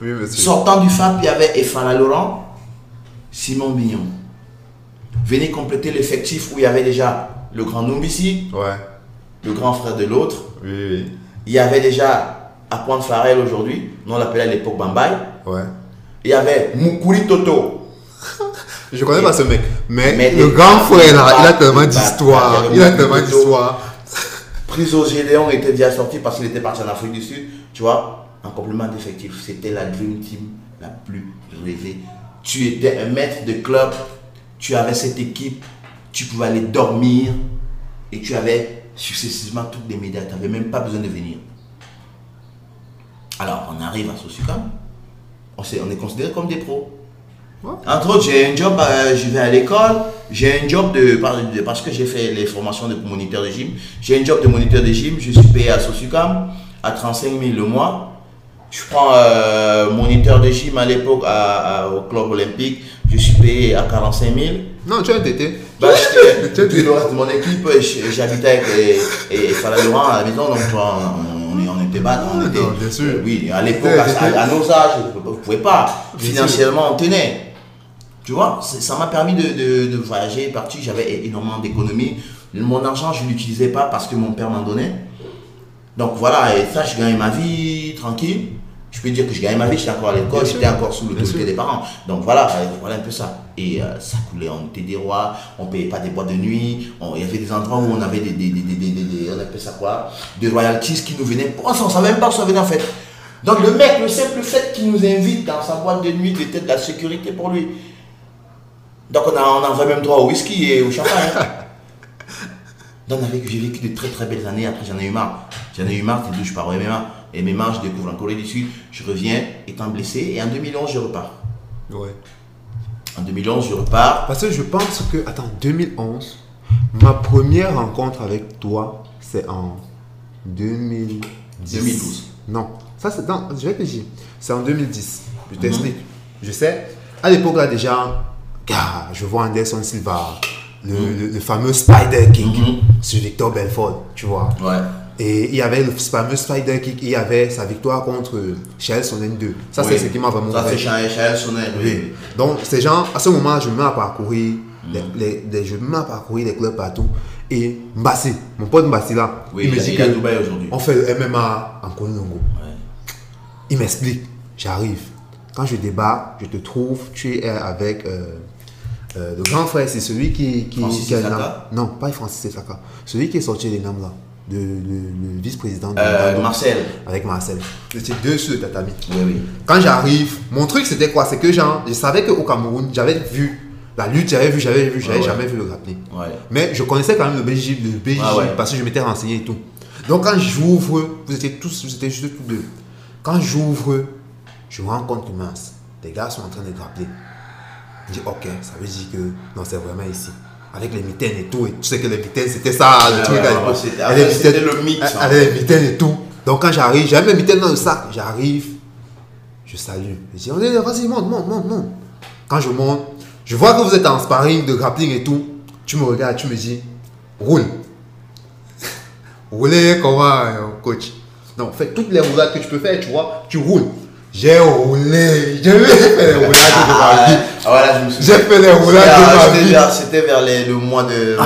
oui, monsieur. Sortant du FAP, il y avait Efala Laurent, Simon Bignon. Venez compléter l'effectif où il y avait déjà le grand Numbisi, Ouais. le grand frère de l'autre. Oui, oui. Il y avait déjà Apouane Farel aujourd'hui, nous on l'appelait à l'époque Bambay. Ouais. Il y avait Mukuri Toto. [laughs] Je connais pas ce mec. Mais, Mais le grand frère là, il a tellement d'histoires. Il a tellement d'histoires. Priso Gédéon était déjà sorti parce qu'il était parti en Afrique du Sud. Tu vois, en complément d'effectif, c'était la Dream Team la plus rêvée. Tu étais un maître de club, tu avais cette équipe, tu pouvais aller dormir et tu avais successivement toutes les médailles. Tu n'avais même pas besoin de venir. Alors, on arrive à Sosucam, on, est considéré comme des pros. Ouais. Entre autres, j'ai un job, euh, je vais à l'école, j'ai un job de, par- de- parce que j'ai fait les formations de moniteur de gym, j'ai un job de moniteur de gym, je suis payé à Sosucam à 35 000 le mois. Je prends euh, moniteur de gym à l'époque au club olympique, je suis payé à 45 000. Non, tu as un tété. Bah, j'étais- le reste de mon équipe, j'habitais avec et, et, Fala Laurent à la maison, donc on, on, on était bas, on Ah, était, non, bien sûr. oui, à l'époque, à, nos âges, vous ne pouvez pas, financièrement, on tenait. Tu vois, ça m'a permis de, de, de voyager, partir, j'avais énormément d'économies. Mon argent, je ne l'utilisais pas parce que mon père m'en donnait. Donc voilà, et ça, je gagnais ma vie tranquille. Je peux dire que je gagnais ma vie, j'étais encore à l'école, j'étais encore sous l'autorité des parents. Donc voilà, voilà un peu ça. Et euh, ça coulait, on était des rois, on payait pas des boîtes de nuit, il y avait des endroits où on avait des, des, des, des, des- des- des- on appelle ça quoi Des royalties qui nous venaient. On ne savait même pas que ça venait en fait. Donc le mec, le simple fait qu'il nous invite dans sa boîte de nuit, c'était de la sécurité pour lui. Donc on, a, on même droit au whisky et au champagne. hein. [laughs] Donc j'ai vécu de très très belles années, après j'en ai eu marre. J'en ai eu marre, c'est d'où je pars au MMA. Et MMA, je découvre en Corée du Sud, je reviens étant blessé et en 2011 je repars. Ouais. En 2011 je repars. Parce que je pense que, attends, 2011, ma première rencontre avec toi, c'est en 2010. 2012. Non, ça c'est dans, je réfléchis. C'est en 2010. Je Mhm. t'explique. Je sais, à l'époque là déjà, gars, je vois Anderson Silva, le, le- le fameux Spider Kick Mhm. sur Victor Belfort, tu vois. Ouais. Et il y avait le fameux Spider Kick, il y avait sa victoire contre Chael Sonnen 2. Ça, Oui. c'est ce qui m'a vraiment Ça c'est Chaël Sonnet, oui. Oui. Donc, ces gens, à ce moment, je me mets à parcourir, Mm. les, je me mets à parcourir les clubs partout. Et Mbassi, mon pote Mbassi là, Oui, il me dit il est à que Dubaï aujourd'hui. on fait le MMA en Konongo. Ouais. Il m'explique, j'arrive. Quand je débarque, je te trouve, tu es avec euh, euh, le grand frère, c'est celui qui, qui, qui a Non, pas Francis Esaka. Celui qui est sorti les noms là, le, le- le vice-président de Euh, Marcel. avec Marcel. C'était deux sur le tatami. Oui, oui. Quand j'arrive, mon truc c'était quoi? C'est que genre, je savais qu'au Cameroun, j'avais vu la lutte, j'avais vu, j'avais vu, j'avais Ouais, ouais. jamais vu le grappling. Ouais. Mais je connaissais quand même le BJ, le BJ parce que je m'étais renseigné et tout. Donc quand j'ouvre, vous étiez tous, vous étiez juste tous deux. Quand j'ouvre, je me rends compte que mince, les gars sont en train de grappler. Je dis ok, ça veut dire que non, c'est vraiment ici. Avec les mitaines et tout, et tu sais que les mitaines c'était ça, le truc à l'époque. c'était- le mythe, elle avait les mitaines et tout. Donc quand j'arrive, j'avais mes mitaines dans le sac, j'arrive, je salue. Je dis, vas-y, monte, monte, monte, monte. Quand je monte, je vois que vous êtes en sparring de grappling et tout. Tu me regardes, tu me dis, roule. [laughs] Rouler comment, euh, coach? Non, fais toutes les roulades que tu peux faire, tu vois, tu roules. J'ai roulé, j'ai fait les roulades de ma vie. Ah voilà, je me souviens. J'ai fait les roulades de ma vie. C'était vers les- le mois de euh,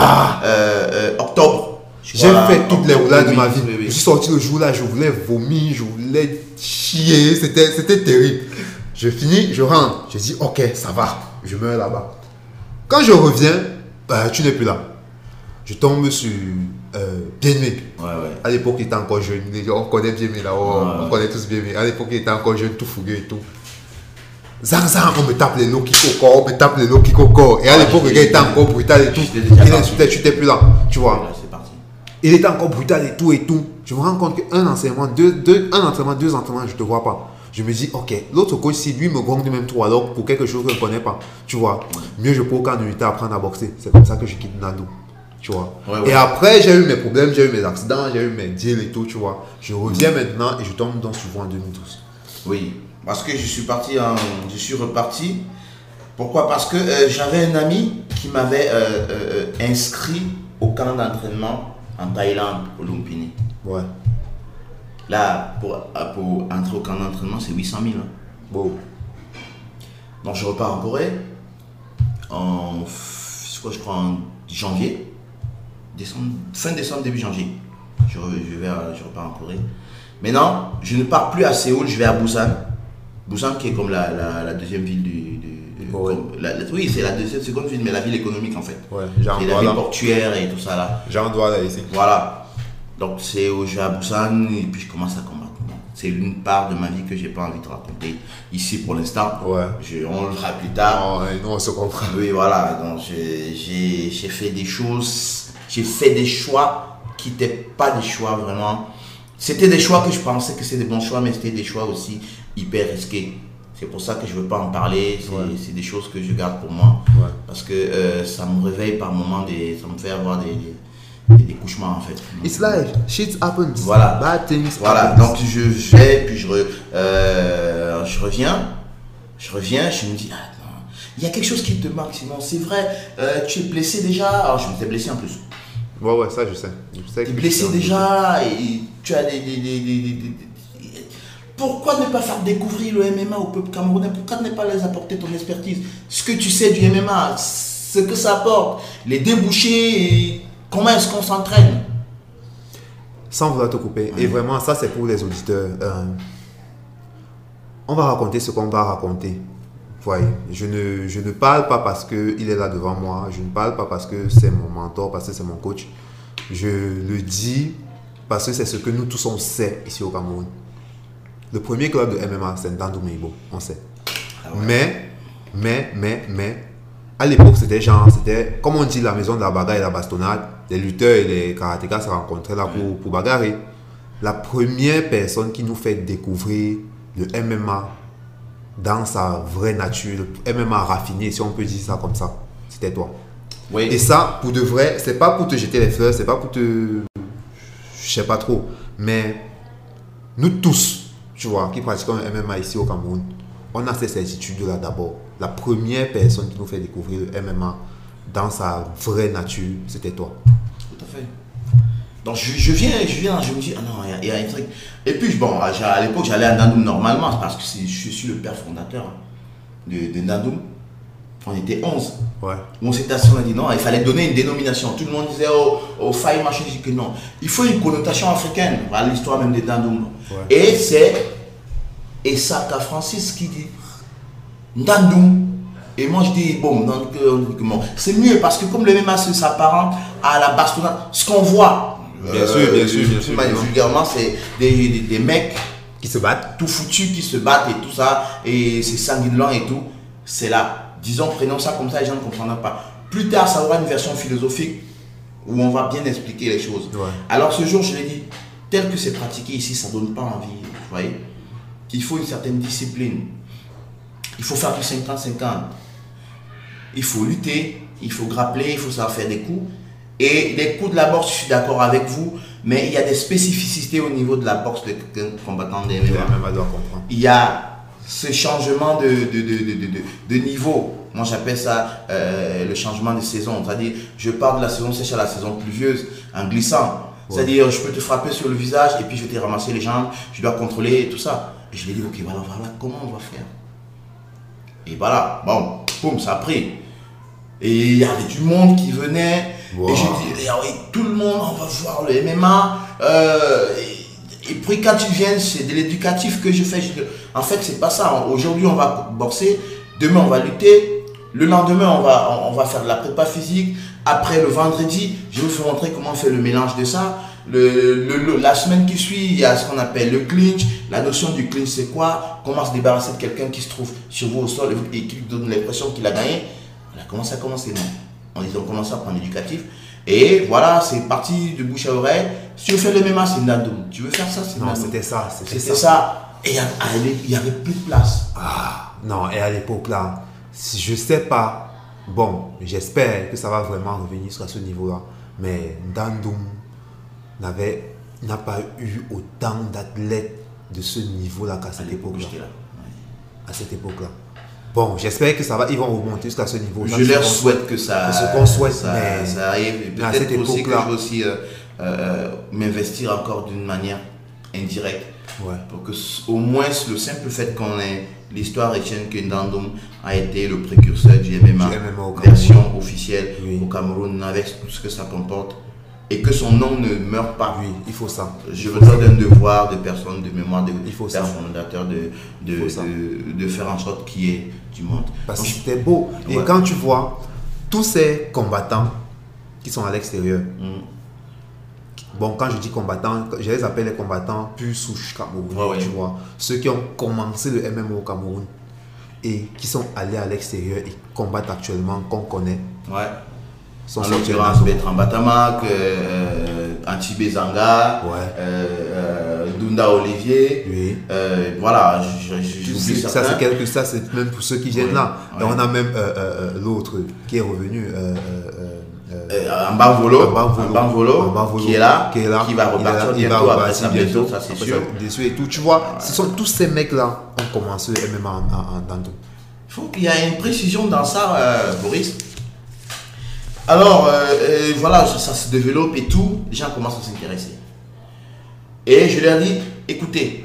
euh, octobre. J'ai fait toutes les roulades de ma vie. oui, oui. Je suis sorti le jour là, je voulais vomir, je voulais chier, c'était, c'était terrible. Je finis, je rentre, je dis ok, ça va, je meurs là-bas. Quand je reviens, bah, tu n'es plus là. Je tombe sur euh, Bien-Aimé. Ouais, ouais. À l'époque, il était encore jeune. Gens, On connaît Bien-Aimé là, oh, Ouais. on connaît tous Bien-Aimé. À l'époque, il était encore jeune, tout fougueux et tout. Zang Zang, on me tape les kick au corps, on me tape les kick au corps. Et à l'époque, le gars était encore brutal et tout. Il insultait, tu n'étais plus là, tu vois. Il était encore brutal et tout et tout. Je me rends compte qu'un entraînement, deux, deux, un entraînement, deux entraînements, je te vois pas. Je me dis, ok, l'autre coach, si lui me gongue de même trop, alors pour quelque chose que je ne connais pas, tu vois, mieux je peux aucun unité apprendre à boxer. C'est comme ça que je quitte Nando. Tu vois. Ouais, ouais. Et après, j'ai eu mes problèmes, j'ai eu mes accidents, j'ai eu mes deals et tout, tu vois. Je reviens maintenant et je tombe dans souvent en 2012. Oui, parce que je suis parti en, je suis reparti. Pourquoi? Parce que euh, j'avais un ami qui m'avait euh, euh, inscrit au camp d'entraînement en Thaïlande, au Lumpini. Ouais. Là, pour, pour entrer au camp d'entraînement, c'est 800 000. hein. Bon. Donc je repars en Corée en, je crois en janvier, décembre, fin décembre, début janvier. Je, je, vais, je repars en Corée. Maintenant, je ne pars plus à Séoul, je vais à Busan. Busan qui est comme la, la- la deuxième ville du... comme la- oui, c'est la deuxième, seconde ville, mais la ville économique en fait. Ouais, la ville portuaire et tout ça là. J'en dois là ici. Voilà. Donc c'est où je vais à Busan et puis je commence à combattre. C'est une part de ma vie que j'ai pas envie de raconter ici pour l'instant. Ouais. Je- on le fera plus tard. Non, euh, nous, on se comprend. Oui, voilà. Donc, j'ai- j'ai j'ai fait des choses, j'ai fait des choix qui n'étaient pas des choix vraiment. C'était des choix que je pensais que c'était des bons choix, mais c'était des choix aussi hyper risqués. C'est pour ça que je ne veux pas en parler. C'est Ouais. c'est des choses que je garde pour moi. Ouais. Parce que euh, ça me réveille par moments, des, ça me fait avoir des, des, des couchements en fait. It's life. Shit happens. Voilà. Bad things Voilà, happens. donc je vais, puis je, re- euh, je reviens, je reviens, je me dis, ah, non, il y a quelque chose qui te marque, Simon, c'est vrai, euh, tu es blessé déjà, alors je m'étais blessé en plus, Ouais, ouais, ça, je sais. Je sais que blessé déjà, et tu as des... des- des- des- des- des- Pourquoi ne pas faire découvrir le MMA au peuple camerounais? Pourquoi ne pas les apporter ton expertise? Ce que tu sais du MMA, ce que ça apporte, les débouchés, et comment est-ce qu'on s'entraîne Sans vouloir te couper. Et vraiment, ça, c'est pour les auditeurs. Euh, on va raconter ce qu'on va raconter. Voyez, je ne, je ne parle pas parce qu'il est là devant moi, je ne parle pas parce que c'est mon mentor, parce que c'est mon coach. Je le dis parce que c'est ce que nous tous on sait ici au Cameroun. Le premier club de MMA, c'est Ndandou Meibo, on sait. Mais, mais, mais, mais, à l'époque, c'était genre, c'était, comme on dit, la maison de la bagarre et la bastonnade. Les lutteurs et les karatékas se rencontraient là pour, pour bagarrer. La première personne qui nous fait découvrir le MMA dans sa vraie nature, MMA raffiné, si on peut dire ça comme ça, c'était toi. Oui. Et ça, pour de vrai, c'est pas pour te jeter les fleurs, c'est pas pour te. Je sais pas trop. Mais nous tous, tu vois, qui pratiquons le MMA ici au Cameroun, on a ces certitudes-là d'abord. La première personne qui nous fait découvrir le MMA dans sa vraie nature, c'était toi. Tout à fait. Donc je, je viens, je viens, je me dis, ah non, il y y, a un truc. Et puis, bon, à à l'époque, j'allais à Nandoum normalement, parce que je suis le père fondateur de, de Nandoum. On était 11. Ouais. On s'est assis, on a dit non, il fallait donner une dénomination. Tout le monde disait oh, oh faille machin, j'ai dit que non. Il faut une connotation africaine. Voilà l'histoire même des Dandoum. Ouais. Et c'est Essaka Francis qui dit Ndandoum. Et moi je dis bon, donc, euh, bon, c'est mieux parce que comme le MMA se- s'apparente à la bastonnade, ce qu'on voit, Bien sûr, bien sûr, bien sûr, bien sûr. vulgairement, c'est des, des- des mecs Qui se battent tout foutus qui se battent et tout ça, et c'est sanguinolent et tout, c'est là. Disons, prenons ça comme ça, les gens ne comprendront pas. Plus tard, ça aura une version philosophique où on va bien expliquer les choses. Ouais. Alors ce jour, je l'ai dit, tel que c'est pratiqué ici, ça ne donne pas envie, vous voyez. Il faut une certaine discipline. Il faut faire du 50-50. Il faut lutter, il faut grappler, il faut savoir faire des coups. Et les coups de la boxe, je suis d'accord avec vous, mais il y a des spécificités au niveau de la boxe de quelqu'un combattant des MMA il y a ce changement de, de, de, de, de- de niveau. Moi, j'appelle ça euh, le changement de saison. C'est-à-dire, je pars de la saison sèche à la saison pluvieuse en glissant. C'est-à-dire, je peux te frapper sur le visage et puis je vais te ramasser les jambes, je dois contrôler tout ça. Et je lui ai dit, ok, voilà, voilà, comment on va faire Et voilà, bon, boum, ça a pris. Et il y avait du monde qui venait. Wow. Et dit, eh oui, tout le monde, on va voir le MMA. euh, et, et puis quand ils viennent, c'est de l'éducatif que je fais. Je dis, en fait, c'est pas ça. Aujourd'hui, on va boxer. Demain, on va lutter. Le lendemain, on va, on, on va faire de la prépa physique. Après, le vendredi, je vais vous montrer comment on fait le mélange de ça. Le, le- le- la semaine qui suit, il y a ce qu'on appelle le clinch. La notion du clinch, c'est quoi? Comment se débarrasser de quelqu'un qui se trouve sur vous au sol et qui donne l'impression qu'il a gagné. Ça a commencé. non on ils ont commencé à prendre l'éducatif. Et voilà, c'est parti de bouche à oreille. Si tu veux faire le MMA, c'est Nandoum. Tu veux faire ça, c'est Non, c'était ça. C'était ça. ça. Et il n'y avait plus de place. Ah, non, et à l'époque là, je sais pas, bon, j'espère que ça va vraiment revenir jusqu'à ce niveau-là, mais Dandoum n'a pas eu autant d'athlètes de ce niveau-là qu'à À cette époque-là. À cette époque-là. Bon, j'espère que ça va, ils vont remonter jusqu'à ce niveau. Je leur souhaite que ça, ce qu'on souhaite, ça, mais ça arrive. Peut-être aussi que je vais aussi euh, euh, m'investir encore d'une manière indirecte. Ouais. Pour que au moins le simple fait qu'on ait l'histoire retienne que Ndandum a été le précurseur du MMA, Du version officielle Oui. au Cameroun avec tout ce que ça comporte et que son nom ne meure pas. Oui, il faut ça. Je me donne un devoir de personne, de mémoire, de Il faut ça. fondateur de, de, de, de faire en sorte qu'il y ait du monde. Parce que c'était beau. Et quand tu vois tous ces combattants qui sont à l'extérieur, Mm. Bon, quand je dis combattants, je les appelle les combattants pure souche camerounais, Ouais, ouais. tu vois. Ceux qui ont commencé le MMA au Cameroun et qui sont allés à l'extérieur et combattent actuellement, qu'on connaît, Ouais. Sont En l'occurrence, Bertrand Batamak, euh, Antibé Zanga, Ouais. euh, euh, Dunda Olivier. Oui. Euh, voilà, j'oublie ça, c'est quelque ça, c'est même pour ceux qui viennent là. Et on a même euh, euh, euh, l'autre qui est revenu. Euh, euh, euh, Euh, un Banvolo, Ambanvolo, qui est là, qui est là, qui va repartir il va bientôt repartir bientôt, ça c'est sûr. blessure et tout. Tu vois, ce sont tous ces mecs-là ont commencé MMA en, en, en. Il faut qu'il y ait une précision dans ça, euh, Boris. Alors, euh, euh, voilà, ça, ça se développe et tout, les gens commencent à s'intéresser. Et je leur dis, écoutez,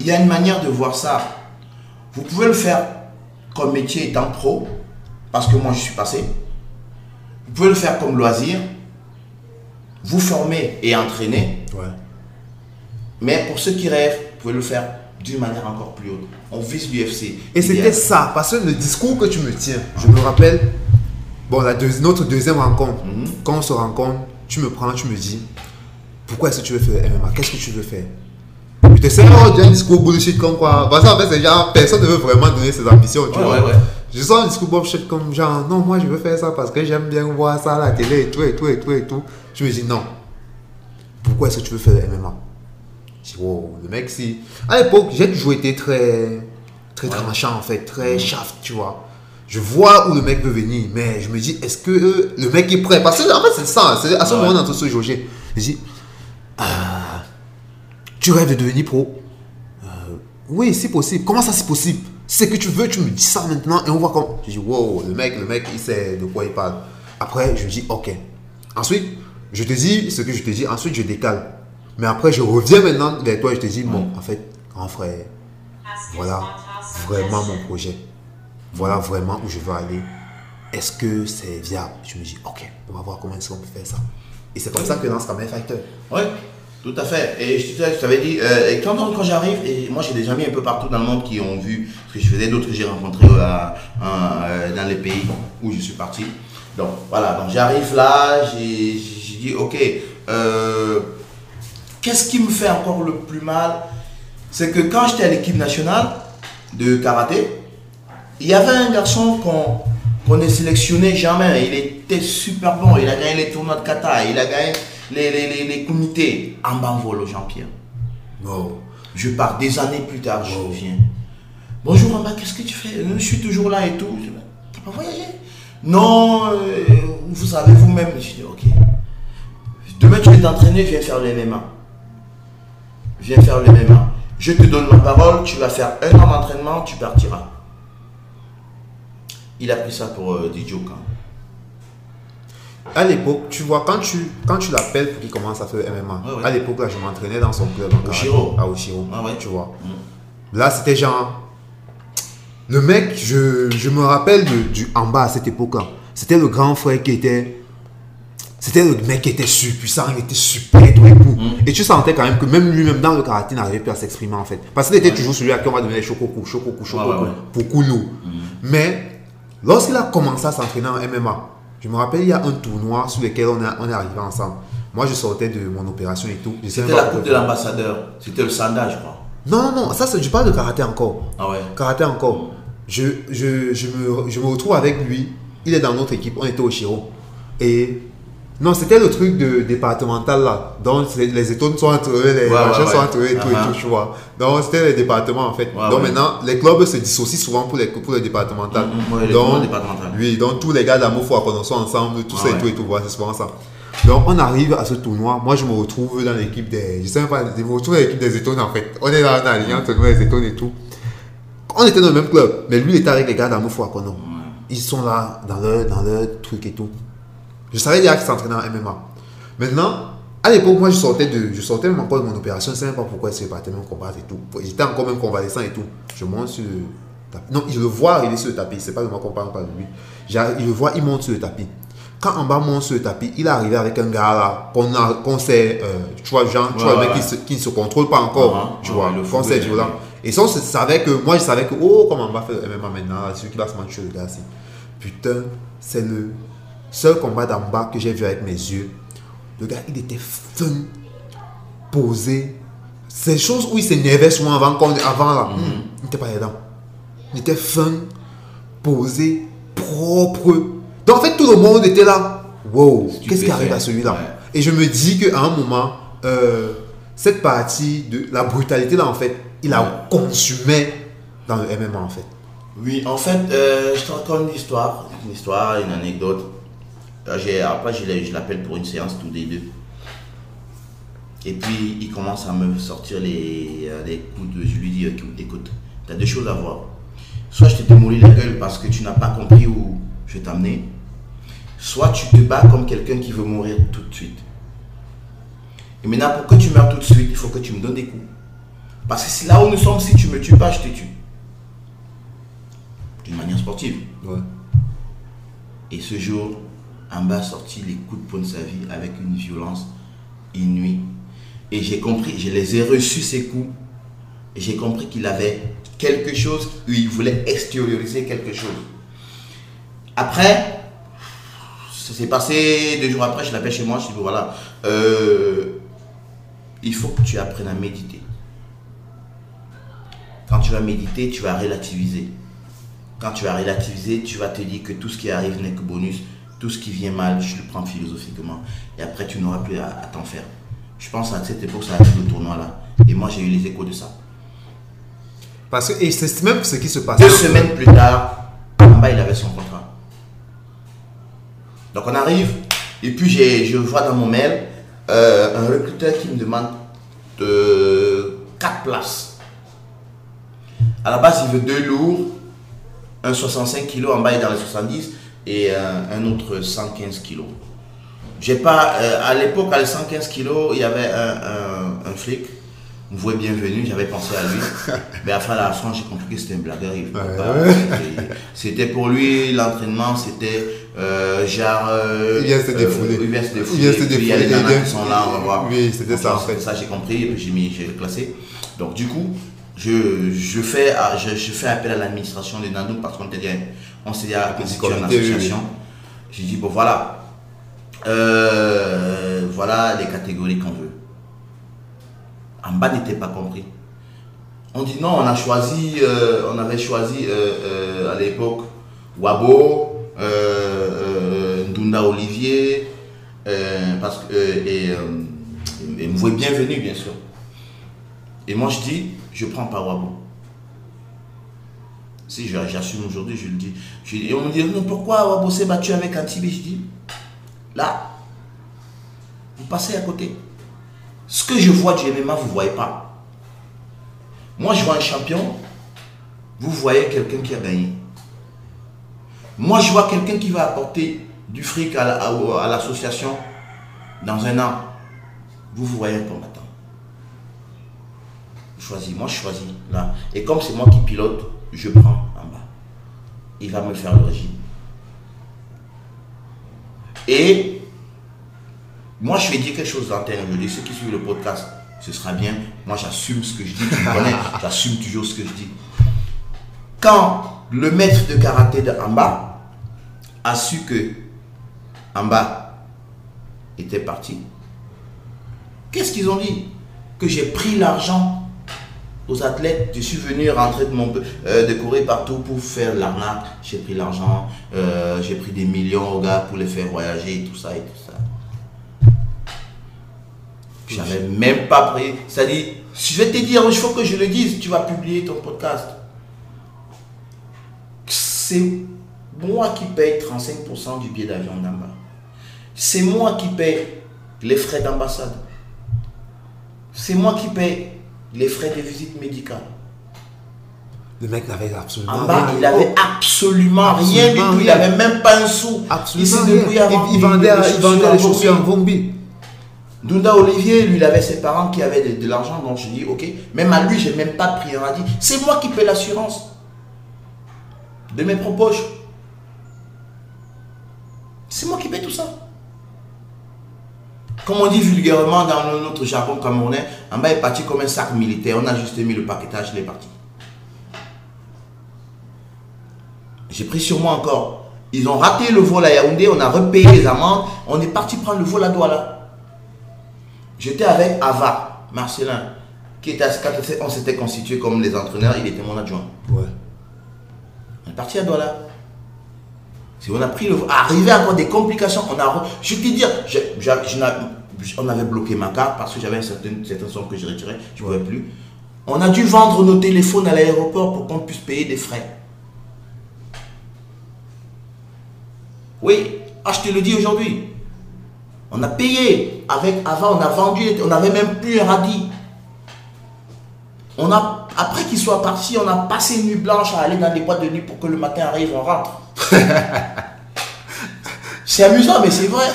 il y a une manière de voir ça. Vous pouvez le faire comme métier étant pro, parce que moi je suis passé. Vous pouvez le faire comme loisir, vous former et entraîner. Ouais. Mais pour ceux qui rêvent, vous pouvez le faire d'une manière encore plus haute. On vise l'UFC. Et c'était ça, parce que le discours que tu me tiens, je me rappelle, bon, la deux- notre deuxième rencontre, Mhm. quand on se rencontre, tu me prends, tu me dis, pourquoi est-ce que tu veux faire MMA Qu'est-ce que tu veux faire? Je te sais, oh, as un discours bullshit comme quoi. Parce qu'en fait, c'est genre, personne ne veut vraiment donner ses ambitions, tu Ouais, vois. ouais, ouais. Je sens un discours bullshit comme genre, non, moi je veux faire ça parce que j'aime bien voir ça à la télé et tout, et tout, et tout, et tout. Je me dis, non. Pourquoi est-ce que tu veux faire le MMA Je dis, wow, le mec, si. À l'époque, j'ai toujours été très, très tranchant en fait, très shaft, tu vois. Je vois où le mec veut venir, mais je me dis, est-ce que euh, le mec est prêt? Parce que en fait, c'est ça, c'est à ce moment dans se jauger. Je dis, ah, tu rêves de devenir pro Euh, Oui, c'est possible. Comment ça, c'est possible? C'est que tu veux, tu me dis ça maintenant et on voit comment. Je dis, wow, le mec, le mec, il sait de quoi il parle. Après, je dis, ok. Ensuite, je te dis ce que je te dis. Ensuite, je décale. Mais après, je reviens maintenant vers toi et je te dis, bon, en fait, grand frère, voilà vraiment mon projet. Voilà vraiment où je veux aller. Est-ce que c'est viable? Je me dis, ok, on va voir comment est-ce qu'on peut faire ça. Et c'est comme ça que lance Kamen Fighter. Oui, tout à fait. Et je t'avais dit, euh, et quand, quand j'arrive, et moi j'ai des amis un peu partout dans le monde qui ont vu ce que je faisais, d'autres que j'ai rencontrés euh, euh, dans les pays où je suis parti. Donc voilà, donc j'arrive là, j'ai dit, ok, qu'est-ce qui me fait encore le plus mal? C'est que quand j'étais à l'équipe nationale de karaté, il y avait un garçon qu'on qu'on ne sélectionnait jamais. Il était super bon. Il a gagné les tournois de kata. Il a gagné les, les, les, les comités. En Banvolo, Jean-Pierre. Oh. Je pars des années plus tard, je reviens. Bonjour Amba, qu'est-ce que tu fais? Je suis toujours là et tout. Je dis, T'as pas voyagé Non, euh, vous savez vous-même. Je dis, ok. Demain tu es entraîné, viens faire le MMA. Viens faire le MMA. Je te donne ma parole, tu vas faire un an d'entraînement, tu partiras. Il a pris ça pour euh, des jokes. hein. À l'époque, tu vois, quand tu, quand tu l'appelles pour qu'il commence à faire MMA, Ouais, ouais. à l'époque, là, je m'entraînais dans son club. en Oshiro. À Oshiro. Ah ouais. Tu vois. Là, c'était genre. Le mec, je, je me rappelle de- du en bas à cette époque-là. C'était le grand frère qui était. C'était le mec qui était super puissant, il était super et tout et tout. Et tu sentais quand même que même lui-même dans le karaté n'arrivait plus à s'exprimer en fait. Parce qu'il était toujours celui à qui on va donner les chocoku, chocoku, chocoku, pour Kulu. Mais lorsqu'il a commencé à s'entraîner en MMA, je me rappelle, il y a un tournoi sur lequel on, a- on est arrivé ensemble. Moi, je sortais de mon opération et tout. C'était la coupe de l'ambassadeur. C'était le sanda, je crois. Non, non, non, ça, c'est- je parle de karaté encore. Ah ouais. Karaté encore. Je, je, je, me, je me retrouve avec lui. Il est dans notre équipe. On était au Chiro. Et. Non, c'était le truc de départemental là. Donc c'est- les étoiles sont entre eux, les Ouais, machins ouais, sont entre eux et tout et Uh-huh. tout, tu vois. Donc c'était les départements en fait. Donc maintenant, les clubs se dissocient souvent pour les, pour les départementales. Mhm, ouais, les donc. Oui, donc tous les gars d'amour faut qu'on soit ensemble, tout Ouais, ça et tout et tout, voilà, c'est souvent ça. Donc on arrive à ce tournoi. Moi je me retrouve dans l'équipe des. Je sais même pas, je me retrouve dans l'équipe des étoiles en fait. On est là en alliance, on est les étoiles et tout. On était dans le même club, mais lui il était avec les gars d'amour faut qu'on Ils sont là dans leur, dans leur truc et tout. Je savais déjà qu'ils s'entraînaient en MMA. Maintenant, à l'époque, moi je sortais de, je sortais même encore de mon opération, je ne sais même pas pourquoi ils partait même combattre et tout. J'étais encore même convalescent et tout. Je monte sur le tapis. Non, il le voit arriver sur le tapis, c'est pas de moi qu'on parle, pas de lui. Il le voit, il monte sur le tapis. Quand en bas monte sur le tapis, il est arrivé avec un gars là, qu'on a, qu'on sait, euh, tu vois, genre, tu Ouais, vois, le mec ouais. qui, se, qui ne se contrôle pas encore, Ouais, tu vois, le qu'on sait violent. Et ça, on savait que, moi je savais que, oh, comment on va faire le MMA maintenant, celui qui va se mentir le gars ci. Putain, c'est le seul combat d'en bas que j'ai vu avec mes yeux. Le gars, il était fin, posé. Ces choses où il s'énervait souvent avant, avant là, hmm, il n'était pas dedans. Il était fin, posé, propre. Donc en fait, tout le monde était là. Wow, qu'est-ce qui arrive à celui-là? Ouais. Et je me dis qu'à un moment, euh, cette partie de la brutalité là, en fait, il la consumait dans le MMA en fait. Oui, en fait, euh, je te raconte une histoire, une histoire, une anecdote. Après, je l'appelle pour une séance tous les deux. Et puis, il commence à me sortir les, euh, les coups de... Je lui dis, écoute, tu as deux choses à voir. Soit je t'ai démoli la gueule parce que tu n'as pas compris où je vais t'amener. Soit tu te bats comme quelqu'un qui veut mourir tout de suite. Et maintenant, pour que tu meurs tout de suite, il faut que tu me donnes des coups. Parce que là où nous sommes, si tu me tues pas, je te tue. D'une manière sportive. Et ce jour, Amba a sorti les coups de poing de sa vie avec une violence inouïe. Et j'ai compris, je les ai reçus ces coups j'ai compris qu'il avait quelque chose, où il voulait extérioriser quelque chose. Après, ça s'est passé deux jours après, je l'appelle chez moi, je dis voilà, euh, il faut que tu apprennes à méditer. Quand tu vas méditer, tu vas relativiser. Quand tu vas relativiser, tu vas te dire que tout ce qui arrive n'est que bonus. Tout ce qui vient mal, je le prends philosophiquement. Et après, tu n'auras plus à, t'en faire. Je pense à cette époque, ça arrive le tournoi là. Et moi, j'ai eu les échos de ça. Parce que, et c'est même ce qui se passe. Deux semaines plus tard, en bas, il avait son contrat. Donc on arrive, et puis je vois dans mon mail euh, un recruteur qui me demande de 4 places. À la base, il veut deux lourds, un 65 kg en bas et dans les 70 et un, autre 115 kg. J'ai pas, euh, à l'époque, à les 115 kg, il y avait un, flic vous voyez bienvenue, j'avais pensé à lui. [laughs] Mais à la fin, j'ai compris que c'était un blagueur. C'était pour lui, l'entraînement, c'était euh, genre. Euh, il vient se défouler. il vient se défouler. Il défouler. Il y a les nanas qui sont là, on va voir. Oui, c'était ça en fait. Ça, j'ai compris, j'ai mis, j'ai classé. Donc, du coup, je, je, fais, je, je fais appel à l'administration de Nando parce qu'on dit, on s'est dit à constituer une association. J'ai dit, bon, voilà. Euh, voilà les catégories qu'on veut en bas n'était pas compris. On dit non, on a choisi, euh, on avait choisi euh, à l'époque Wabo, Ndunda Olivier, parce que, et, et Mvoué Bienvenue, bien sûr. Et moi, je dis, je prends pas Wabo. Si j'assume aujourd'hui, je le dis. et on me dit, non, pourquoi Wabo s'est battu avec Antibé Je dis, là, vous passez à côté. Ce que je vois du MMA, vous ne voyez pas. Moi, je vois un champion, vous voyez quelqu'un qui a gagné. Moi, je vois quelqu'un qui va apporter du fric à l'association dans un an. Vous, vous voyez un combattant. Choisis, moi je choisis là. Et comme c'est moi qui pilote, je prends en bas. Il va me faire le régime. Et moi, je vais dire quelque chose d'interne. Je ceux qui suivent le podcast, ce sera bien. Moi, j'assume ce que je dis. Tu connais, j'assume toujours ce que je dis. Quand le maître de karaté de Amba a su que Amba était parti, qu'est-ce qu'ils ont dit? Que j'ai pris l'argent aux athlètes. Je suis venu rentrer de, mon, euh, de courir partout pour faire l'arnaque. J'ai pris l'argent, euh, j'ai pris des millions aux gars pour les faire voyager et tout ça et tout ça. J'avais même pas pris. C'est-à-dire, je vais te dire, il faut que je le dise, tu vas publier ton podcast. C'est moi qui paye 35% du billet d'avion d'Amba. C'est moi qui paye les frais d'ambassade. C'est moi qui paye les frais de visite médicale. Le mec n'avait absolument en bas, rien. Il n'avait absolument, rien du tout. Il n'avait même pas un sou. Absolument il vendait, il vendait les chaussures en Vombi. Dunda Olivier, lui, il avait ses parents qui avaient de, l'argent, donc je dis, ok, même à lui, je n'ai même pas pris. On a dit, c'est moi qui paie l'assurance de mes propres C'est moi qui paie tout ça. Comme on dit vulgairement dans notre jargon camerounais, en bas est parti comme un sac militaire. On a juste mis le paquetage, il est parti. J'ai pris sur moi encore. Ils ont raté le vol à Yaoundé, on a repayé les amendes, on est parti prendre le vol à Douala. J'étais avec Ava, Marcelin, qui était, quand on s'était constitué comme les entraîneurs, il était mon adjoint. Ouais. On est parti à Douala. Si on a pris le. Arrivé encore des complications, on a. Je te dire, on avait bloqué ma carte parce que j'avais une certaine, somme que je retirais, je ne pouvais plus. On a dû vendre nos téléphones à l'aéroport pour qu'on puisse payer des frais. Oui, ah, je te le dis aujourd'hui. On a payé. Avec, avant, on a vendu, on n'avait même plus un radis. On a, après qu'il soit parti, on a passé une nuit blanche à aller dans des boîtes de nuit pour que le matin arrive, on rentre. [laughs] c'est amusant, mais c'est vrai.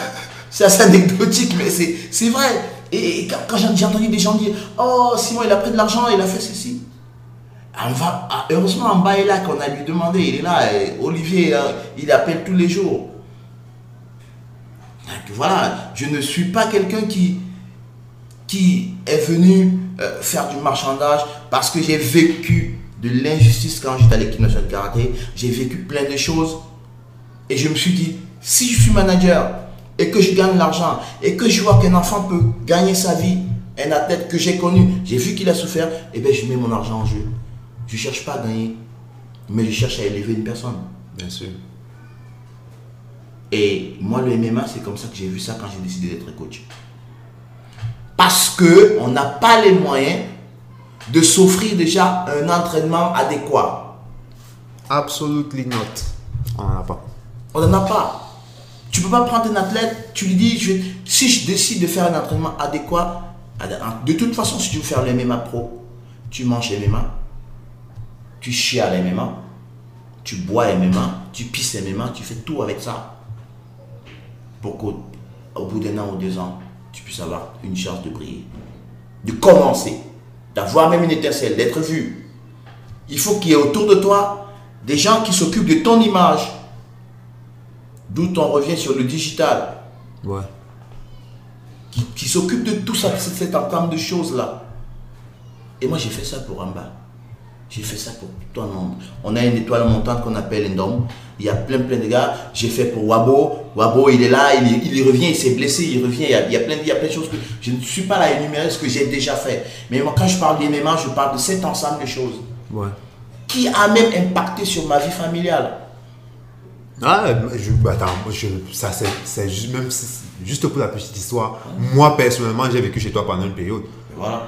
C'est assez anecdotique, mais c'est vrai. Et, quand, j'ai entendu des gens dire Oh, Simon, il a pris de l'argent, il a fait ceci. Ah, heureusement, en bas, est là, qu'on a lui demandé, il est là. Olivier, hein, il appelle tous les jours voilà, je ne suis pas quelqu'un qui, qui est venu euh, faire du marchandage parce que j'ai vécu de l'injustice quand j'étais à l'équipe nationale de karaté. J'ai vécu plein de choses. Et je me suis dit, si je suis manager et que je gagne l'argent et que je vois qu'un enfant peut gagner sa vie, un athlète que j'ai connu, j'ai vu qu'il a souffert, et eh bien je mets mon argent en jeu. Je ne cherche pas à gagner, mais je cherche à élever une personne. Bien sûr. Et moi, le MMA, c'est comme ça que j'ai vu ça quand j'ai décidé d'être coach. Parce que on n'a pas les moyens de s'offrir déjà un entraînement adéquat. Absolutely not. On n'en a pas. On n'en a pas. Tu peux pas prendre un athlète, tu lui dis, si je décide de faire un entraînement adéquat, de toute façon, si tu veux faire le MMA pro, tu manges MMA, tu chiales MMA, tu bois MMA, tu pisses MMA, tu fais tout avec ça. Pour qu'au bout d'un an ou deux ans, tu puisses avoir une chance de briller. De commencer, d'avoir même une étincelle, d'être vu. Il faut qu'il y ait autour de toi des gens qui s'occupent de ton image. D'où on revient sur le digital. Ouais. Qui, qui s'occupent de tout ça, cet ensemble de choses-là. Et moi, j'ai fait ça pour Amba. J'ai fait ça pour tout le monde. On a une étoile montante qu'on appelle Endom. Il y a plein, plein de gars. J'ai fait pour Wabo. Wabo, il est là, il, il revient, il s'est blessé, il revient. Il y, a, il y, a, plein, il y a plein de choses que je ne suis pas là à énumérer ce que j'ai déjà fait. Mais moi, quand je parle d'MMA, je parle de cet ensemble de choses. Ouais. Qui a même impacté sur ma vie familiale. Ah, je, bah, attends, je, ça c'est juste, même juste pour la petite histoire. Moi, personnellement, j'ai vécu chez toi pendant une période. Voilà.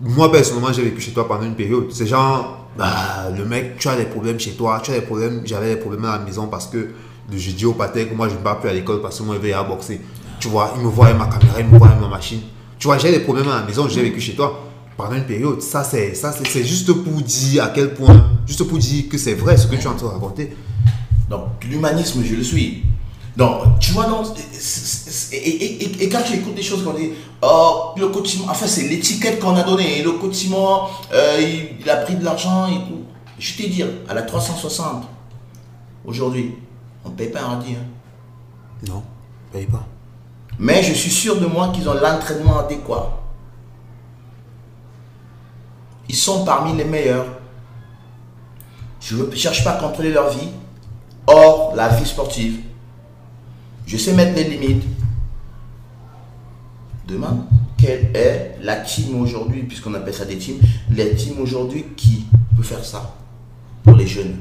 Moi, personnellement, j'ai vécu chez toi pendant une période. C'est genre, bah, le mec, tu as des problèmes chez toi, tu as des problèmes, j'avais des problèmes à la maison parce que le jeudi au patek, moi, je ne pars plus à l'école parce que moi, je vais à boxer. Tu vois, il me voit avec ma caméra, il me voit avec ma machine. Tu vois, j'ai des problèmes à la maison, j'ai vécu chez toi pendant une période. Ça c'est juste pour dire à quel point, juste pour dire que c'est vrai ce que tu es en train de raconter. Donc, l'humanisme, je le suis. Donc, tu vois, donc, et, et, et, quand tu écoutes des choses qu'on dit, oh, le coach Simon, enfin, c'est l'étiquette qu'on a donnée. Le coach Simon, euh, il, il, a pris de l'argent et tout. Je te dire, à la 360, aujourd'hui, on ne paye pas un radis. Hein. Non, on paye pas. Mais je suis sûr de moi qu'ils ont l'entraînement adéquat. Ils sont parmi les meilleurs. Je ne cherche pas à contrôler leur vie. Or, la vie sportive, je sais mettre les limites. Demande quelle est la team aujourd'hui, puisqu'on appelle ça des teams, les teams aujourd'hui qui peut faire ça pour les jeunes?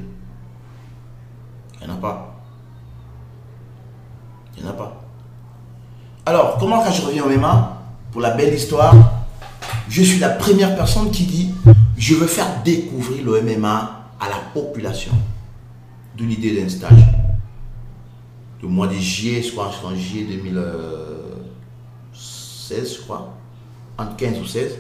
Il n'y en a pas. Il n'y en a pas. Alors, comment quand je reviens au MMA, pour la belle histoire, je suis la première personne qui dit je veux faire découvrir le MMA à la population. De l'idée d'un stage le mois de juillet, je crois, en juillet 2016, je crois, entre 15 ou 16.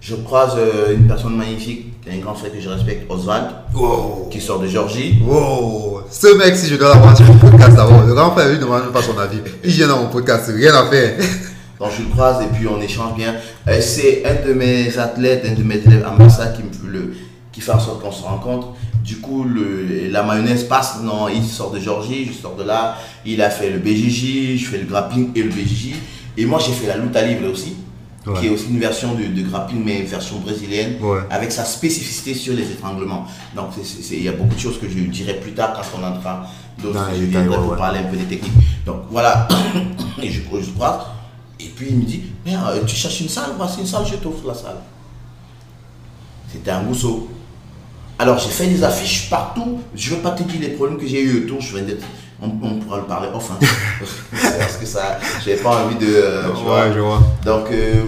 Je croise euh, une personne magnifique, un grand frère que je respecte, Oswald, wow. qui sort de Georgie. Wow. Ce mec, si je dois l'avoir sur mon podcast avant, le grand frère, lui, ne demande pas son avis. Il vient dans mon podcast, rien à faire. [laughs] Donc je le croise et puis on échange bien. Euh, c'est un de mes athlètes, un de mes élèves à Massa qui, me, le, qui fait en sorte qu'on se rencontre. Du coup, le, la mayonnaise passe. Non, il sort de Georgie, je sors de là. Il a fait le BJJ, je fais le grappling et le BJJ. Et moi, j'ai fait la lutte à livre aussi, ouais. qui est aussi une version de, de grappling, mais version brésilienne, ouais. avec sa spécificité sur les étranglements. Donc, il y a beaucoup de choses que je dirai plus tard quand on entrera d'autres. Je viendrai pour parler un peu des techniques. Donc, voilà. [coughs] et je, je croise. Et puis, il me dit, euh, tu cherches une salle? Voici une salle, je t'offre la salle. C'était un mousseau. Alors j'ai fait des affiches partout. Je ne veux pas te dire les problèmes que j'ai eu autour. Je viens on, on, pourra le parler off. Hein. [laughs] Parce que ça, j'ai pas envie de. Euh, tu vois. je vois. Donc euh,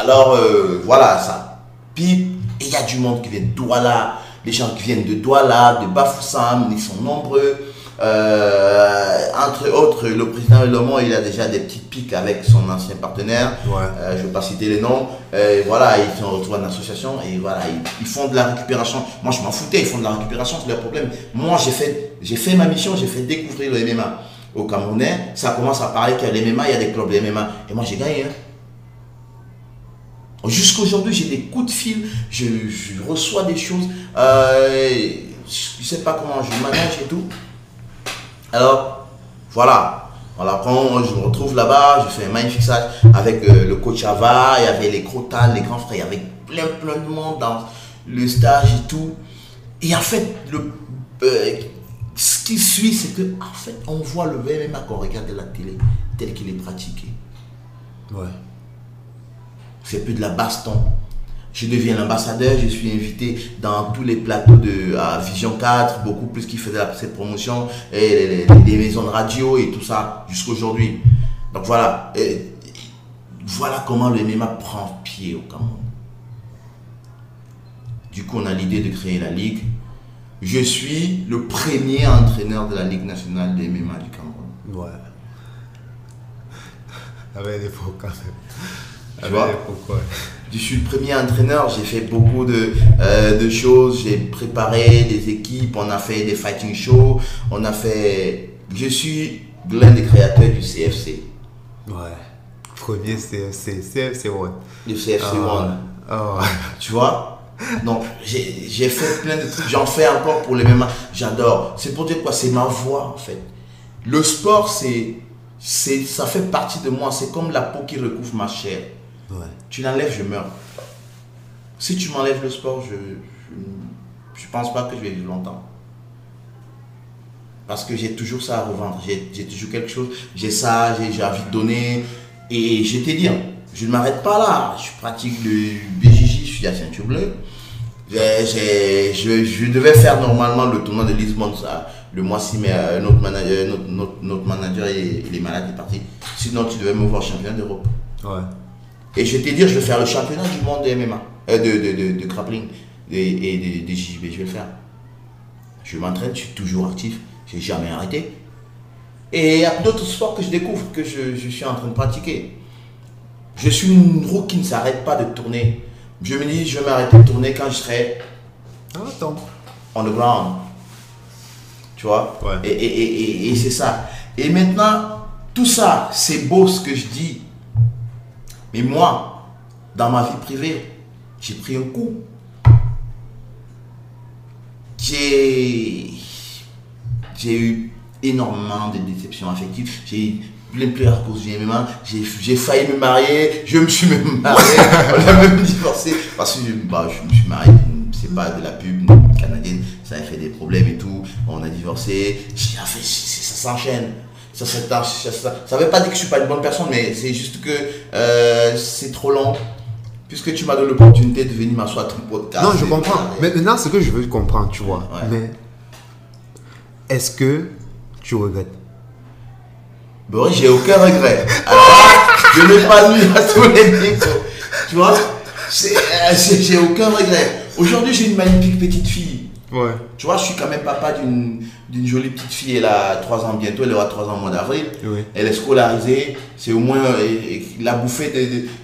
alors euh, voilà ça. Puis il y a du monde qui vient de Douala. Les gens qui viennent de Douala, de Bafoussam, ils sont nombreux. Euh, entre autres, le président Lomond, il a déjà des petites piques avec son ancien partenaire. Ouais. Euh, je ne vais pas citer les noms. Euh, voilà, ils sont retrouvés en association et voilà, ils, ils, font de la récupération. Moi, je m'en foutais, ils font de la récupération, c'est leur problème. Moi, j'ai fait, j'ai fait ma mission, j'ai fait découvrir le MMA au Camerounais. Ça commence à parler qu'il y a les MMA, il y a des clubs de MMA. Et moi, j'ai gagné. Hein. Jusqu'aujourd'hui, j'ai des coups de fil, je, je reçois des choses. Je ne sais pas comment je manage et tout. Alors, voilà. Voilà, quand je me retrouve là-bas, je fais un magnifique stage avec euh, le coach Ava, il y avait les Crotal, les grands frères, il y avait plein plein de monde dans le stage et tout. Et en fait, le, euh, ce qui suit, c'est que en fait, on voit le MMA qu'on regarde à la télé tel qu'il est pratiqué. Ouais. C'est plus de la baston. Je deviens l'ambassadeur, je suis invité dans tous les plateaux de à Vision 4, beaucoup plus qui faisaient cette promotion, et les, maisons de radio et tout ça, jusqu'aujourd'hui. Donc voilà, Et- voilà comment le MMA prend pied au Cameroun. Du coup, on a l'idée de créer la ligue. Je suis le premier entraîneur de la Ligue nationale de MMA du Cameroun. Ouais. Avec des faux quand même. Avec des faux, ouais. Je suis le premier entraîneur, j'ai fait beaucoup de, euh, de choses, j'ai préparé des équipes, on a fait des fighting shows, on a fait... Je suis l'un des créateurs du CFC, Ouais. Premier CFC, CFC One. du CFC One, Ah tu vois? Donc j'ai fait plein de trucs, j'en fais encore pour les mêmes, j'adore. C'est pour dire quoi, c'est ma voix en fait. Le sport, c'est, c'est, ça fait partie de moi, c'est comme la peau qui recouvre ma chair. Ouais. Tu l'enlèves, je meurs. Si tu m'enlèves le sport, je, je pense pas que je vais vivre longtemps. Parce que j'ai toujours ça à revendre. J'ai toujours quelque chose. J'ai ça, j'ai envie de donner. Et je t'ai dit, hein, je ne m'arrête pas là. Je pratique le BJJ, je suis à ceinture bleue. Je, je devais faire normalement le tournoi de Lisbonne ça, le mois-ci, mais euh, notre manager, notre, notre, notre manager il, il est malade, il est parti. Sinon, tu devais me voir champion d'Europe. Ouais. Et je vais te dire, je vais faire le championnat du monde de MMA, euh, de, de, de, de grappling et, et de, de JJB, je vais le faire. Je m'entraîne, je suis toujours actif, j'ai jamais arrêté. Et il y a d'autres sports que je découvre, que je, je suis en train de pratiquer. Je suis une roue qui ne s'arrête pas de tourner. Je me dis, je vais m'arrêter de tourner quand je serai Ah, attends. on the ground. Tu vois? Ouais. Et, et- et- et- et c'est ça. Et maintenant, tout ça, c'est beau ce que je dis. Mais moi, dans ma vie privée, j'ai pris un coup. J'ai eu énormément de déceptions affectives. J'ai plein de pleurs cause. J'ai failli me marier. Je me suis même marié. On a même divorcé. Parce que bah, je me suis marié. C'est pas de la pub canadienne. Ça a fait des problèmes et tout. On a divorcé. J'ai fait, ça s'enchaîne. Ça, ça, ça, ça, ça veut pas dire que je suis pas une bonne personne, mais c'est juste que euh, c'est trop long. Puisque tu m'as donné l'opportunité de venir m'asseoir à ton podcast. Non, je comprends. Mais maintenant, ce que je veux comprendre, tu vois. Ouais. Mais est-ce que tu regrettes? Boris, j'ai aucun regret. Alors, je n'ai pas lu à tous les niveaux. Tu vois C'est- euh, J'ai aucun regret. Aujourd'hui, j'ai une magnifique petite fille. Ouais. Tu vois, je suis quand même papa d'une d'une jolie petite fille. Elle a 3 ans bientôt. Elle aura 3 ans au mois d'avril. Oui. Elle est scolarisée. C'est au moins euh, la bouffée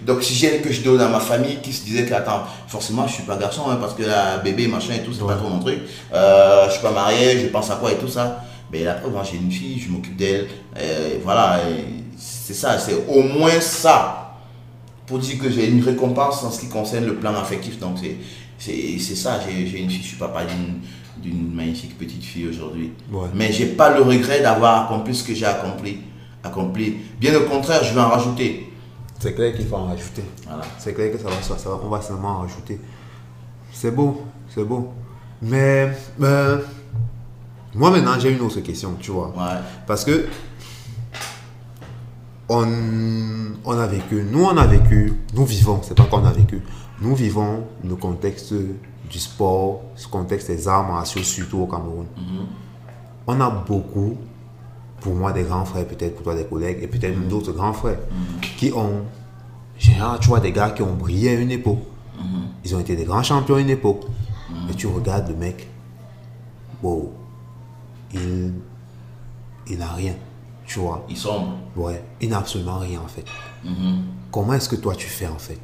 d'oxygène que je donne à ma famille qui se disait que, attends, forcément, je suis pas garçon hein, parce que la bébé, machin et tout, c'est pas trop mon truc. Euh, je suis pas marié, je pense à quoi et tout ça. Mais la preuve, j'ai une fille, je m'occupe d'elle. Euh, voilà, c'est ça, c'est au moins ça pour dire que j'ai une récompense en ce qui concerne le plan affectif. Donc, c'est- ça, j'ai j'ai une fille, je suis papa d'une d'une magnifique petite fille aujourd'hui. Ouais. Mais j'ai pas le regret d'avoir accompli ce que j'ai accompli, accompli. Bien au contraire, je vais en rajouter. C'est clair qu'il faut en rajouter. Voilà. C'est clair que ça va, ça, va- on va seulement en rajouter. C'est beau, c'est beau. Mais euh, moi maintenant j'ai une autre question, tu vois. Ouais. Parce que on, on a vécu, nous on a vécu, nous vivons, c'est pas qu'on a vécu, nous vivons le contexte du sport, ce contexte des arts martiaux, surtout au Cameroun. On a beaucoup, pour moi des grands frères, peut-être pour toi des collègues, et peut-être même d'autres grands frères, qui ont, généralement, tu vois des gars qui ont brillé à une époque. Ils ont été des grands champions à une époque. Et tu regardes le mec, wow, il, il n'a rien, tu vois. Ils sombre. Ouais, il n'a absolument rien en fait. Comment est-ce que toi tu fais en fait?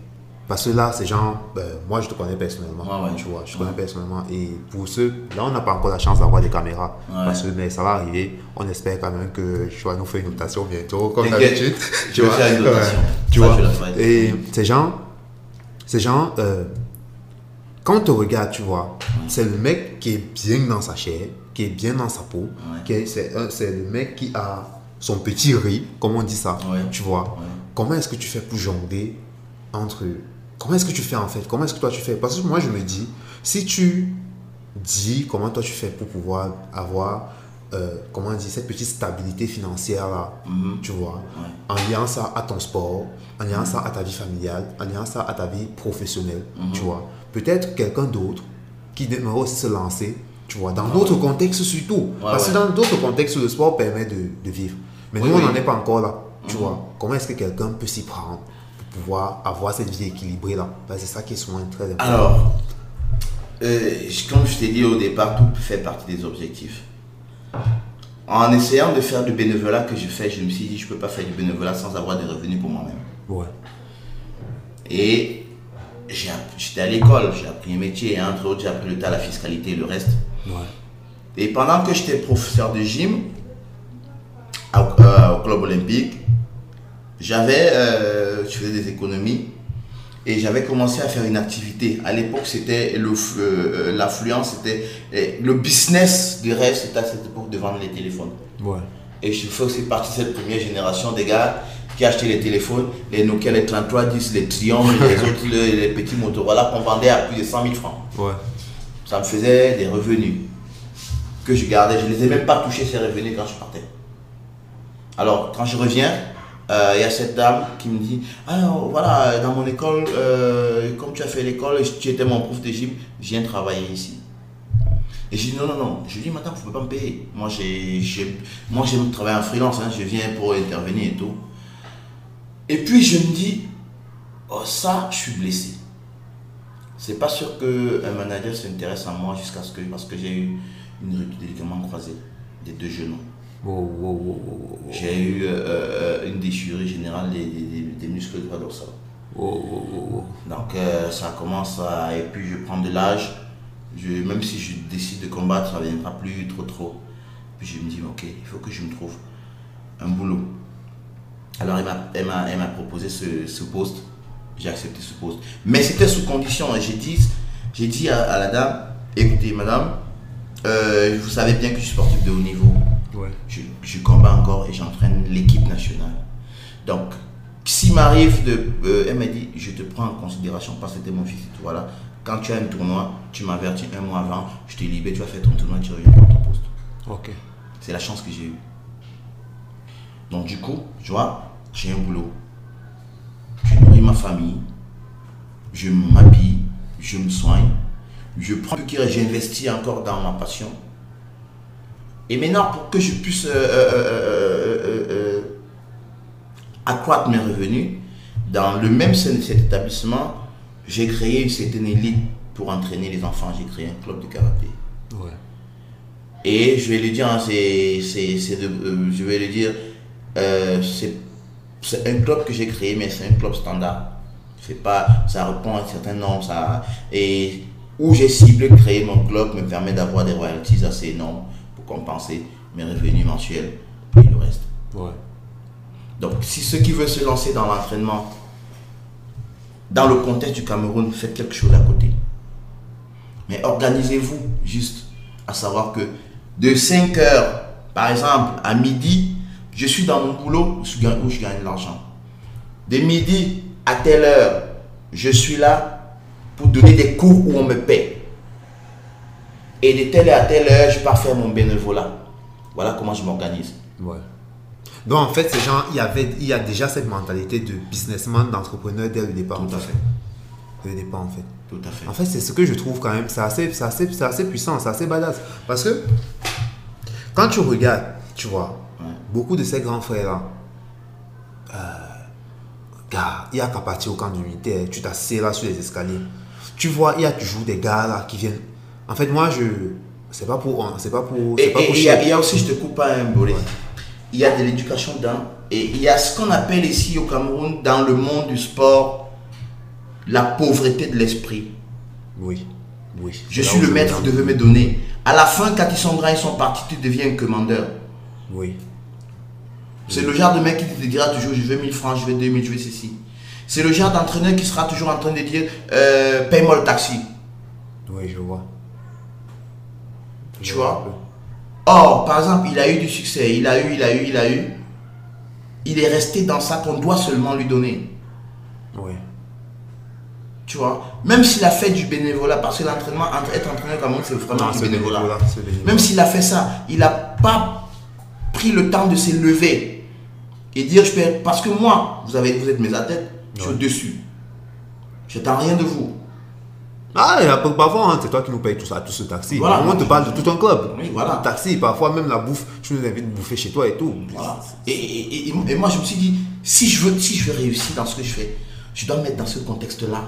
Parce que là, ces gens, ben, moi je te connais personnellement, ouais. tu vois, je te connais personnellement. Et pour ceux, là on n'a pas encore la chance d'avoir des caméras, Ouais. parce que mais ça va arriver. On espère quand même que tu vas nous faire une notation bientôt, comme d'habitude. je vais faire une notation. Tu Ça, vois? je. Et ces gens, ces gens, euh, quand on te regarde, tu vois, c'est le mec qui est bien dans sa chair, qui est bien dans sa peau, c'est le mec qui a son petit riz, comme on dit ça. Tu vois? Comment est-ce que tu fais pour jongler entre. Comment est-ce que tu fais en fait? Comment est-ce que toi tu fais? Parce que moi je me dis, si tu dis comment toi tu fais pour pouvoir avoir, euh, comment on dit, cette petite stabilité financière là, Mhm. tu vois, en liant ça à ton sport, en liant ça à ta vie familiale, en liant ça à ta vie professionnelle, tu vois? Peut-être quelqu'un d'autre qui aimerait aussi se lancer, tu vois, dans d'autres contextes surtout. Parce que ouais. dans d'autres contextes, le sport permet de, de vivre. Mais Oui, nous, on n'en est pas encore là, tu vois? Comment est-ce que quelqu'un peut s'y prendre? Pouvoir avoir cette vie équilibrée là Ben, C'est ça qui est souvent très important. Alors, euh, comme je t'ai dit au départ, tout fait partie des objectifs. En essayant de faire du bénévolat que je fais, je me suis dit, je ne peux pas faire du bénévolat sans avoir des revenus pour moi-même. Ouais. Et j'étais à l'école, j'ai appris un métier, et entre autres, j'ai appris le tas, la fiscalité et le reste. Ouais. Et pendant que j'étais professeur de gym au, euh, au club olympique, j'avais, euh, je faisais des économies et j'avais commencé à faire une activité. À l'époque, c'était le f- euh, l'affluence, c'était euh, le business du rêve, c'était à cette époque de vendre les téléphones. Ouais. Et je fais aussi partie de cette première génération des gars qui achetaient les téléphones, les Nokia, les 3310, les Triumph, [laughs] les autres, les, les petits Motorola qu'on vendait à plus de 100 000 francs Ouais. ça me faisait des revenus que je gardais. Je ne les ai même pas touchés ces revenus quand je partais. Alors, quand je reviens, euh, il y a cette dame qui me dit Ah, voilà, dans mon école, euh, comme tu as fait l'école, tu étais mon prof de gym, viens travailler ici. Et je dis non, non, non. Je lui dis, madame, vous pouvez pas me payer. Moi, j'ai, moi, j'aime travailler en freelance. hein. Je viens pour intervenir et tout. Et puis, je me dis, oh, ça, je suis blessé. C'est pas sûr qu'un manager s'intéresse à moi jusqu'à ce que. Parce que j'ai eu une rupture des ligaments croisés des deux genoux. Wow, wow, wow, wow, wow, J'ai eu euh, euh, une déchirure générale des, des, des- muscles wow, wow. Donc euh, ça commence à... Et puis je prends de l'âge. Je, même si je décide de combattre, ça ne viendra plus trop trop. Puis je me dis, ok, il faut que je me trouve un boulot. Alors elle m'a- proposé ce, ce poste. J'ai accepté ce poste. Mais c'était sous condition. Et J'ai dit, j'ai dit à, à la dame, écoutez madame, euh, vous savez bien que je suis sportif de haut niveau. Je, je combats encore et j'entraîne l'équipe nationale. Donc, s'il m'arrive de. euh, elle m'a dit, je te prends en considération parce que c'était mon fils. Voilà. Quand tu as un tournoi, tu m'avertis un mois avant, je te libère, tu vas faire ton tournoi, tu reviens dans ton poste. Ok. C'est la chance que j'ai eue. Donc, du coup, tu vois, j'ai un boulot. Je nourris ma famille. Je m'habille. Je me soigne. Je prends j'investis encore dans ma passion. Et maintenant, pour que je puisse euh, euh, euh, accroître mes revenus, dans le même sein de cet établissement, j'ai créé une certaine élite pour entraîner les enfants. J'ai créé un club de karaté. Ouais. Et je vais lui dire, hein, c'est, c'est, c'est de, je vais lui dire, c'est, c'est un club que j'ai créé, mais c'est un club standard. C'est pas, ça répond à certains normes, ça, et où j'ai ciblé créer mon club me permet d'avoir des royalties assez énormes pour compenser mes revenus mensuels et le reste. Ouais. Donc, si ceux qui veulent se lancer dans l'entraînement, dans le contexte du Cameroun, faites quelque chose à côté. Mais organisez-vous juste à savoir que de 5 heures, par exemple, à midi, je suis dans mon boulot où je gagne, où je gagne de l'argent. De midi à telle heure, je suis là pour donner des cours où on me paie. Et de telle à telle heure, je pars faire mon bénévolat. Voilà comment je m'organise. Ouais. Donc en fait, ces gens, il y avait, il y a déjà cette mentalité de businessman, d'entrepreneur dès le départ. Tout à fait. Dès le départ en fait. Tout à fait. En fait, c'est ce que je trouve quand même, c'est assez, c'est assez, c'est assez puissant, c'est assez badass. Parce que quand tu regardes, tu vois, Ouais. beaucoup de ces grands frères-là, euh, gars, il y a qu'à partir au camp d'unité, tu t'assieds là sur les escaliers. Tu vois, il y a toujours des gars là qui viennent. En fait, moi, je. C'est pas pour. C'est pas pour. Et il y, a- y aussi, je te coupe pas un bolet, il y a de l'éducation dedans. Et il y a ce qu'on appelle ici au Cameroun, dans le monde du sport, la pauvreté de l'esprit. Oui. Oui. Je suis le maître, vous devez me donner. À la fin, quand ils sont grands, ils sont partis, tu deviens un commandeur. Oui. C'est le genre de mec qui te dira toujours je veux 1000 francs, je veux 2000, je veux ceci. C'est le genre d'entraîneur qui sera toujours en train de dire euh, paye-moi le taxi. Oui, je vois. Tu Je vois. Or, par exemple, il a eu du succès, il a eu, il a eu, il a eu. il est resté dans ça qu'on doit seulement lui donner. Ouais. Tu vois Même s'il a fait du bénévolat, parce que l'entraînement, être entraîneur comme moi, c'est vraiment Non, du bénévolat. Même s'il a fait ça, il n'a pas pris le temps de s'élever et dire je peux. Parce que moi, vous, avez, vous êtes mes athlètes, je suis Ouais. au-dessus. J'attends rien de vous. Ah, parfois, hein, c'est toi qui nous payes tout ça, tout ce taxi. Voilà. Moi, on te parle de tout un club. Oui, voilà. Taxi, parfois même la bouffe, tu nous invites à bouffer chez toi et tout. Voilà. Et, et- et- et moi, je me suis dit, si je, veux, si je veux réussir dans ce que je fais, je dois me mettre dans ce contexte-là.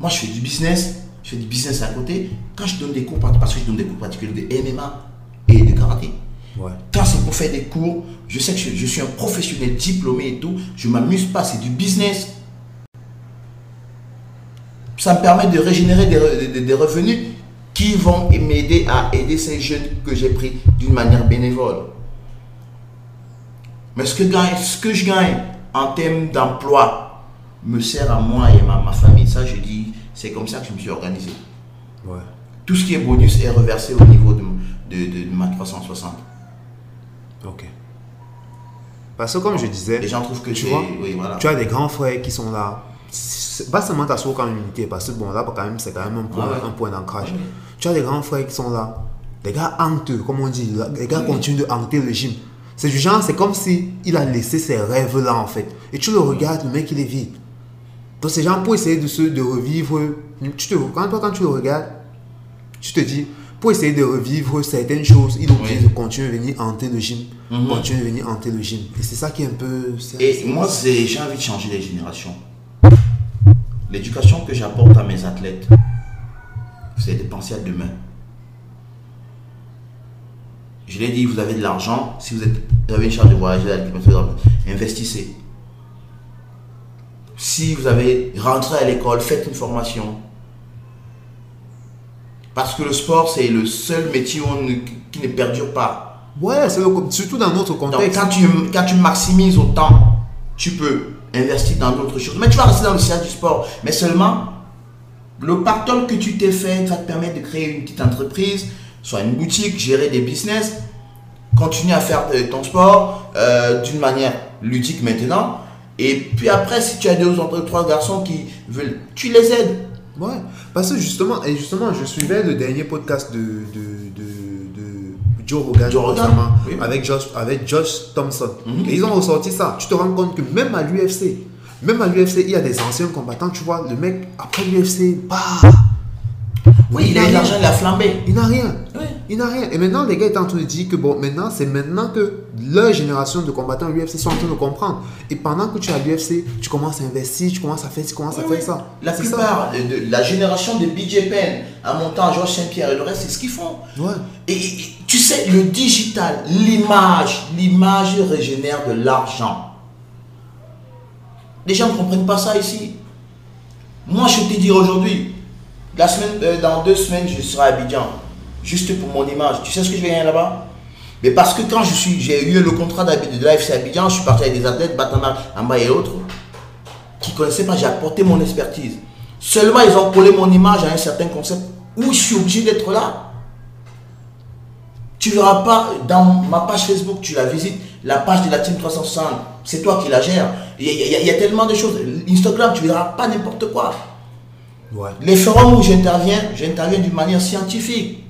Moi, je fais du business, je fais du business à côté. Quand je donne des cours, parce que je donne des cours particuliers de MMA et de karaté, Ouais. quand c'est pour faire des cours, je sais que je, je suis un professionnel diplômé et tout, je m'amuse pas, c'est du business. Ça me permet de régénérer des, des- des revenus qui vont m'aider à aider ces jeunes que j'ai pris d'une manière bénévole. Mais ce que, gagne, ce que je gagne en termes d'emploi me sert à moi et à ma famille. Ça, je dis, c'est comme ça que je me suis organisé. Ouais. Tout ce qui est bonus est reversé au niveau de, de- de ma 360. Ok. Parce que comme je disais, Les gens trouvent que Tu vois, Oui, voilà. tu as des grands frères qui sont là. Pas seulement ta source comme unité, parce que bon, là, quand même, c'est quand même un point, Ouais, un point d'ancrage. Tu as des grands frères qui sont là. Les gars hantent, comme on dit. Les gars continuent de hanter le gym. C'est du genre, c'est comme si il a laissé ses rêves là, en fait. Et tu le regardes, le mec, il est vide. Donc, ces gens, pour essayer de, se, de revivre, tu te, quand, toi, quand tu le regardes, tu te dis, pour essayer de revivre certaines choses, il est obligé Oui. de continuer à venir hanter le gym. Mhm. Continuer à venir hanter le gym. Et c'est ça qui est un peu. Et moi, j'ai envie de changer les générations. L'éducation que j'apporte à mes athlètes, c'est de penser à demain. Je l'ai dit, vous avez de l'argent, si vous, êtes, vous avez une charge de voyager, investissez. Si vous avez rentré à l'école, faites une formation. Parce que le sport, c'est le seul métier où on ne- qui ne perdure pas. Ouais, c'est le- surtout dans notre Donc, contexte. quand tu, quand tu maximises autant, tu peux investir dans d'autres choses. Mais tu vas rester dans le cercle du sport. Mais seulement, le pactole que tu t'es fait va te permettre de créer une petite entreprise, soit une boutique, gérer des business, continuer à faire de- ton sport euh, d'une manière ludique maintenant. Et puis après, si tu as deux ou trois garçons qui veulent, tu les aides. Ouais, parce que justement, et justement, je suivais le dernier podcast de Joe Rogan, Joe Rogan, récemment, oui. avec, Josh, avec Josh Thompson. Mhm. Et ils ont ressorti ça. Tu te rends compte que même à l'UFC, même à l'UFC, il y a des anciens combattants, tu vois, le mec, après l'UFC, bah, Oui, il a l'argent, il a flambé. Il n'a rien. Oui. Il n'a rien. Et maintenant, les gars étaient en train de dire que bon, maintenant, c'est maintenant que leur génération de combattants à l'UFC sont en train de comprendre. Et pendant que tu es à l'UFC, tu commences à investir, tu commences à faire, tu commences à Oui, faire ça. La plupart de, de la génération de BJ Penn, en montant Georges Saint-Pierre et le reste, c'est ce qu'ils font. Ouais. Et- et tu sais, le digital, l'image, l'image régénère de l'argent. Les gens ne comprennent pas ça ici. Moi, je te dis aujourd'hui, la semaine, euh, dans deux semaines, je serai à Abidjan. Juste pour mon image. Tu sais ce que je vais gagner là-bas? Mais parce que quand j'ai eu le contrat de l'AFC Abidjan, je suis parti avec des athlètes, Batama, Amba et autres, qui ne connaissaient pas, j'ai apporté mon expertise. Seulement, ils ont collé mon image à un certain concept où je suis obligé d'être là. Tu verras pas dans ma page Facebook, tu la visites, la page de la Team 360, c'est toi qui la gères. Il y, a- il y a- tellement de choses. Instagram, tu verras pas n'importe quoi. Ouais. Les forums où j'interviens, j'interviens d'une manière scientifique.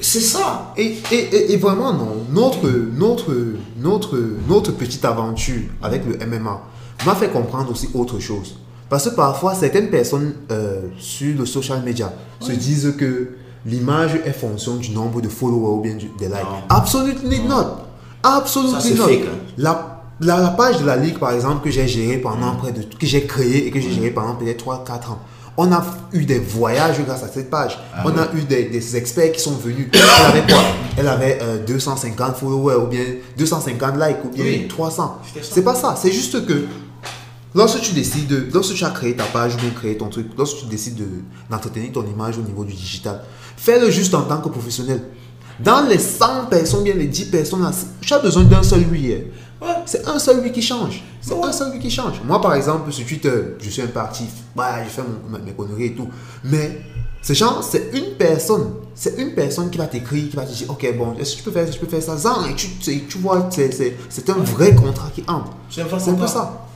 C'est ça. Et, et, et- et vraiment, non, notre, notre, notre, notre petite aventure avec le MMA m'a fait comprendre aussi autre chose. Parce que parfois, certaines personnes euh, sur le social media se disent que l'image est fonction du nombre de followers ou bien du- des likes. Absolutely not. Absolutely not. fake, hein. La, la, la page de la ligue, par exemple, que j'ai gérée pendant près de. que j'ai créée et que j'ai gérée pendant peut-être 3-4 ans. On a eu des voyages grâce à cette page. Ah on a eu des, des experts qui sont venus. Elle avait quoi? Elle avait euh, 250 followers ou bien 250 likes ou bien Oui. 300. C'était ça. C'est pas ça. C'est juste que lorsque tu décides, lorsque tu as créé ta page ou bien créé ton truc, lorsque tu décides de- d'entretenir ton image au niveau du digital, fais-le juste en tant que professionnel. Dans les 100 personnes, bien les 10 personnes, tu as besoin d'un seul lui. Ouais. C'est un seul lui qui change. C'est Ouais. un seul lui qui change. Moi, par exemple, sur Twitter, je suis un peu actif. Ouais, je fais mon- mes conneries et tout. Mais C'est genre, c'est une personne. C'est une personne qui va t'écrire, qui va te dire, ok, bon, est-ce que tu peux faire, je peux faire ça, Zan, et tu, vois, c'est- un vrai contrat qui entre. C'est un peu ça.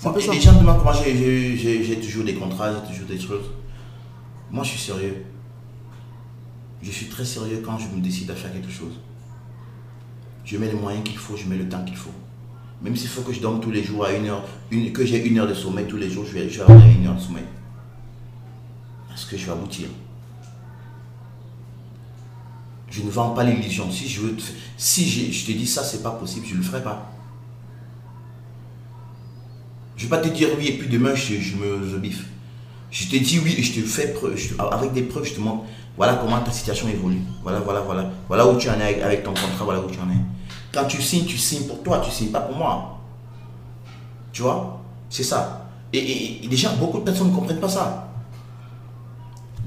C'est un peu Et ça. les gens me demandent comment j'ai- toujours des contrats, j'ai toujours des trucs. Moi, je suis sérieux. Je suis très sérieux quand je me décide à faire quelque chose. Je mets les moyens qu'il faut, je mets le temps qu'il faut. Même s'il faut que je dorme tous les jours à une heure, que j'ai une heure de sommeil tous les jours, je vais, je avoir une heure de sommeil. Parce que je vais aboutir. Je ne vends pas l'illusion. Si je veux, te- si te dis ça, c'est pas possible, je ne le ferai pas. Je ne vais pas te dire oui et puis demain je, me biffe. Je te dis oui et je te fais preuve, avec des preuves, je te montre voilà comment ta situation évolue. Voilà, voilà, voilà. Voilà où tu en es avec ton contrat, voilà où tu en es. Quand tu signes, tu signes pour toi, tu signes pas pour moi. Tu vois? C'est ça. Et, déjà, beaucoup de personnes ne comprennent pas ça.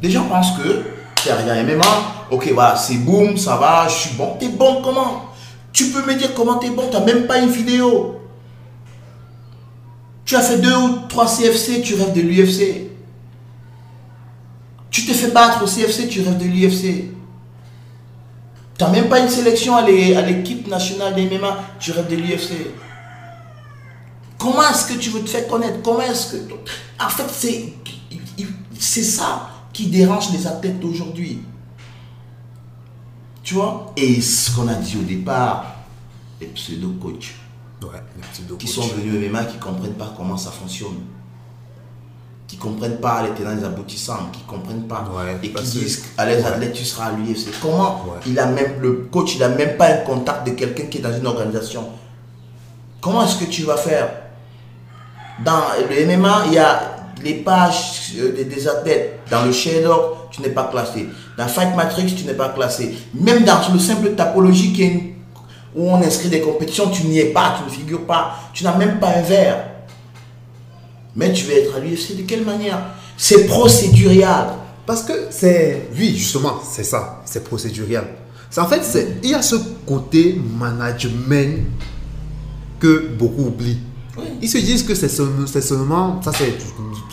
Les gens pensent que tu arrivé à MMA, ok, c'est boum, ça va, je suis bon. T'es bon comment? Tu peux me dire comment t'es bon, t'as même pas une vidéo. Tu as fait deux ou trois CFC, tu rêves de l'UFC. Tu te fais battre au CFC, tu rêves de l'UFC. Tu n'as même pas une sélection à l'é- à l'équipe nationale des MMA, tu rêves de l'UFC. Comment est-ce que tu veux te faire connaître? Comment est-ce que... En fait, c'est ça qui dérange les athlètes d'aujourd'hui. Tu vois? Et ce qu'on a dit au départ, les pseudo-coachs Ouais, qui sont venus au MMA qui ne comprennent pas comment ça fonctionne. Qui ne comprennent pas les tenants et les aboutissants, qui ne comprennent pas. Ouais, et qui disent à les athlètes, tu seras à l'UFC. Comment Ouais. il a même, le coach, il n'a même pas un contact de quelqu'un qui est dans une organisation. Comment est-ce que tu vas faire? Dans le MMA, il y a les pages euh, des, athlètes. Dans le Shadowdog, tu n'es pas classé. Dans Fight Matrix, tu n'es pas classé. Même dans le simple tapologie qui est une- où on inscrit des compétitions, tu n'y es pas, tu ne figures pas. Tu n'as même pas un verre. Mais tu veux être à l'UFC de quelle manière? C'est procédural. Parce que c'est. Oui, justement, c'est ça. C'est procédural. En fait, il y a ce côté management que beaucoup oublient. Oui. Ils se disent que c'est seulement, c'est seulement. Ça, c'est.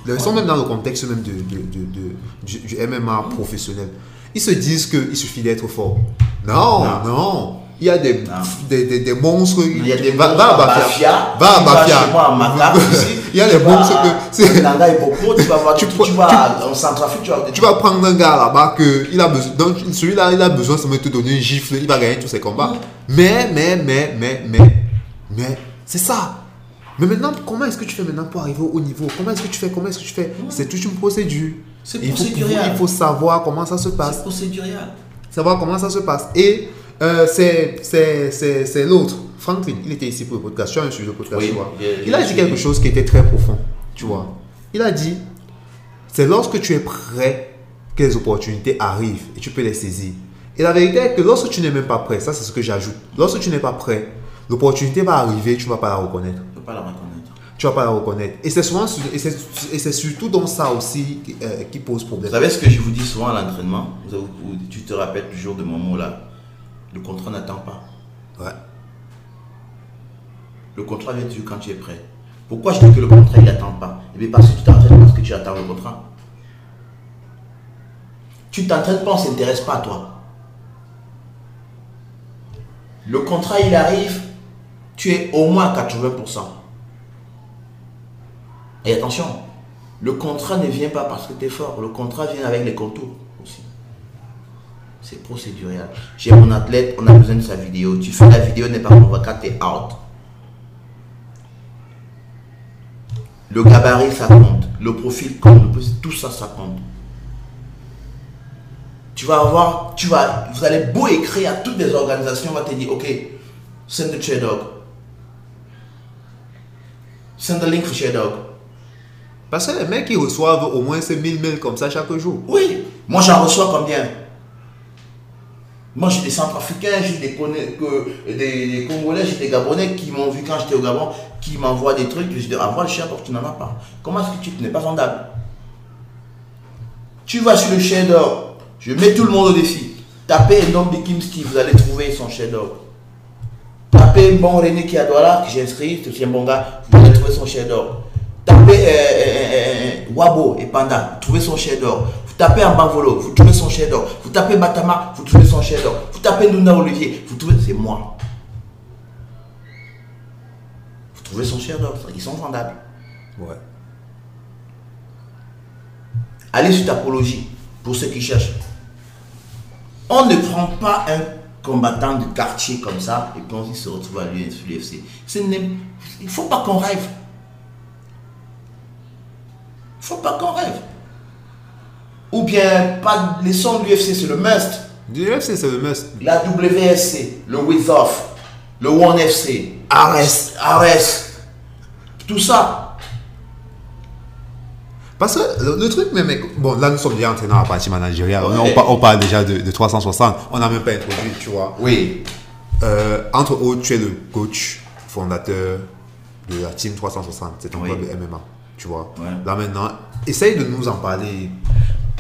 Ils sont même dans le contexte même de, de- de- de- du, du MMA professionnel. Ils se disent qu'il suffit d'être fort. Non, non. Non. Il y a des, des, des, des monstres. Il y a des va, à Bafia. Va à Bafia. [laughs] Il y a des monstres que. c'est- Nanga et Boko, tu vas voir, Tu tu, peux- tu vas en Centrafrique, tu vas Tu vas prendre un gars là-bas que il a besoin, donc celui-là il a besoin de te donner une gifle, il va gagner tous ses combats. Mais, mais, mais, mais, mais, mais, c'est ça. Mais maintenant, comment est-ce que tu fais maintenant pour arriver au niveau? Comment est-ce que tu fais? Comment est-ce que tu fais? C'est toute une procédure. C'est Et il faut, procédural. il faut savoir comment ça se passe. C'est procédural. Savoir comment ça se passe. Et euh, c'est, l'autre. Franklin, il était ici pour le podcast. Tu as un sujet de podcast, Oui, tu vois. Il a dit quelque chose qui était très profond, tu vois. Il a dit, c'est lorsque tu es prêt que les opportunités arrivent et tu peux les saisir. Et la vérité est que lorsque tu n'es même pas prêt, ça c'est ce que j'ajoute, lorsque tu n'es pas prêt, l'opportunité va arriver, tu ne vas pas la reconnaître. Je ne peux pas la reconnaître. Tu ne vas pas la reconnaître. Et c'est souvent, et c'est, surtout dans ça aussi qui, euh, qui pose problème. Vous savez ce que je vous dis souvent à l'entraînement? Tu te rappelles toujours de mon mot là? Le contrat n'attend pas. Ouais. Le contrat vient toujours quand tu es prêt. Pourquoi je dis que le contrat il n'attend pas? Eh bien parce que tu t'entraînes parce que tu attends le contrat. Tu t'entraînes pas, on ne s'intéresse pas à toi. Le contrat il arrive, tu es au moins à 80%. Et attention, le contrat ne vient pas parce que tu es fort. Le contrat vient avec les contours. C'est procédural. J'ai mon athlète, on a besoin de sa vidéo. Tu fais la vidéo, n'est pas convoqué, tu es out. Le gabarit, ça compte. Le profil compte. Tout ça, ça compte. Tu vas avoir, tu vas, vous allez beau écrire à toutes les organisations, on va te dire, ok, send the chair dog. Send the link for chair dog. Parce que les mecs ils reçoivent au moins ces 1000 mails comme ça chaque jour. Oui, moi j'en reçois combien? Moi j'ai des Centrafricains, j'ai des, des, des Congolais, j'ai des Gabonais qui m'ont vu quand j'étais au Gabon, qui m'envoient des trucs, je dis, envoie le chien tu n'en as pas. Comment est-ce que tu n'es pas vendable? Tu vas sur le Shadow, je mets tout le monde au défi. Tapez un nom de Kim Steve, vous allez trouver son Shadow. Tapez bon René qui Douala, que j'ai inscrit, c'est un bon gars, vous allez trouver son Shadow. Tapez euh, euh, euh, Wabo et Panda, trouvez son Shadow. Vous tapez Ambavolo, vous trouvez son chef d'or. Vous tapez Batama, vous trouvez son chef d'or. Vous tapez Luna Olivier, vous trouvez, c'est moi. Vous trouvez son chef d'or, ils sont vendables. Ouais. Allez sur Tapologie, pour ceux qui cherchent. On ne prend pas un combattant de quartier comme ça et puis on se retrouve à l'UFC. Il ne faut pas qu'on rêve. Il faut pas qu'on rêve. Ou bien, pas, laissons l'UFC, c'est le must. L'UFC, c'est le must. La WSC, le With Off, le One FC, Ares, Ares, tout ça. Parce que le, truc, mais, bon, là nous sommes déjà entraîneurs à partir managériale. On, parle déjà de, de 360. On n'a même pas introduit, tu vois. Oui. Euh, entre autres, tu es le coach fondateur de la team 360. C'est ton Oui. club de MMA, tu vois. Ouais. Là maintenant, essaye de nous en parler.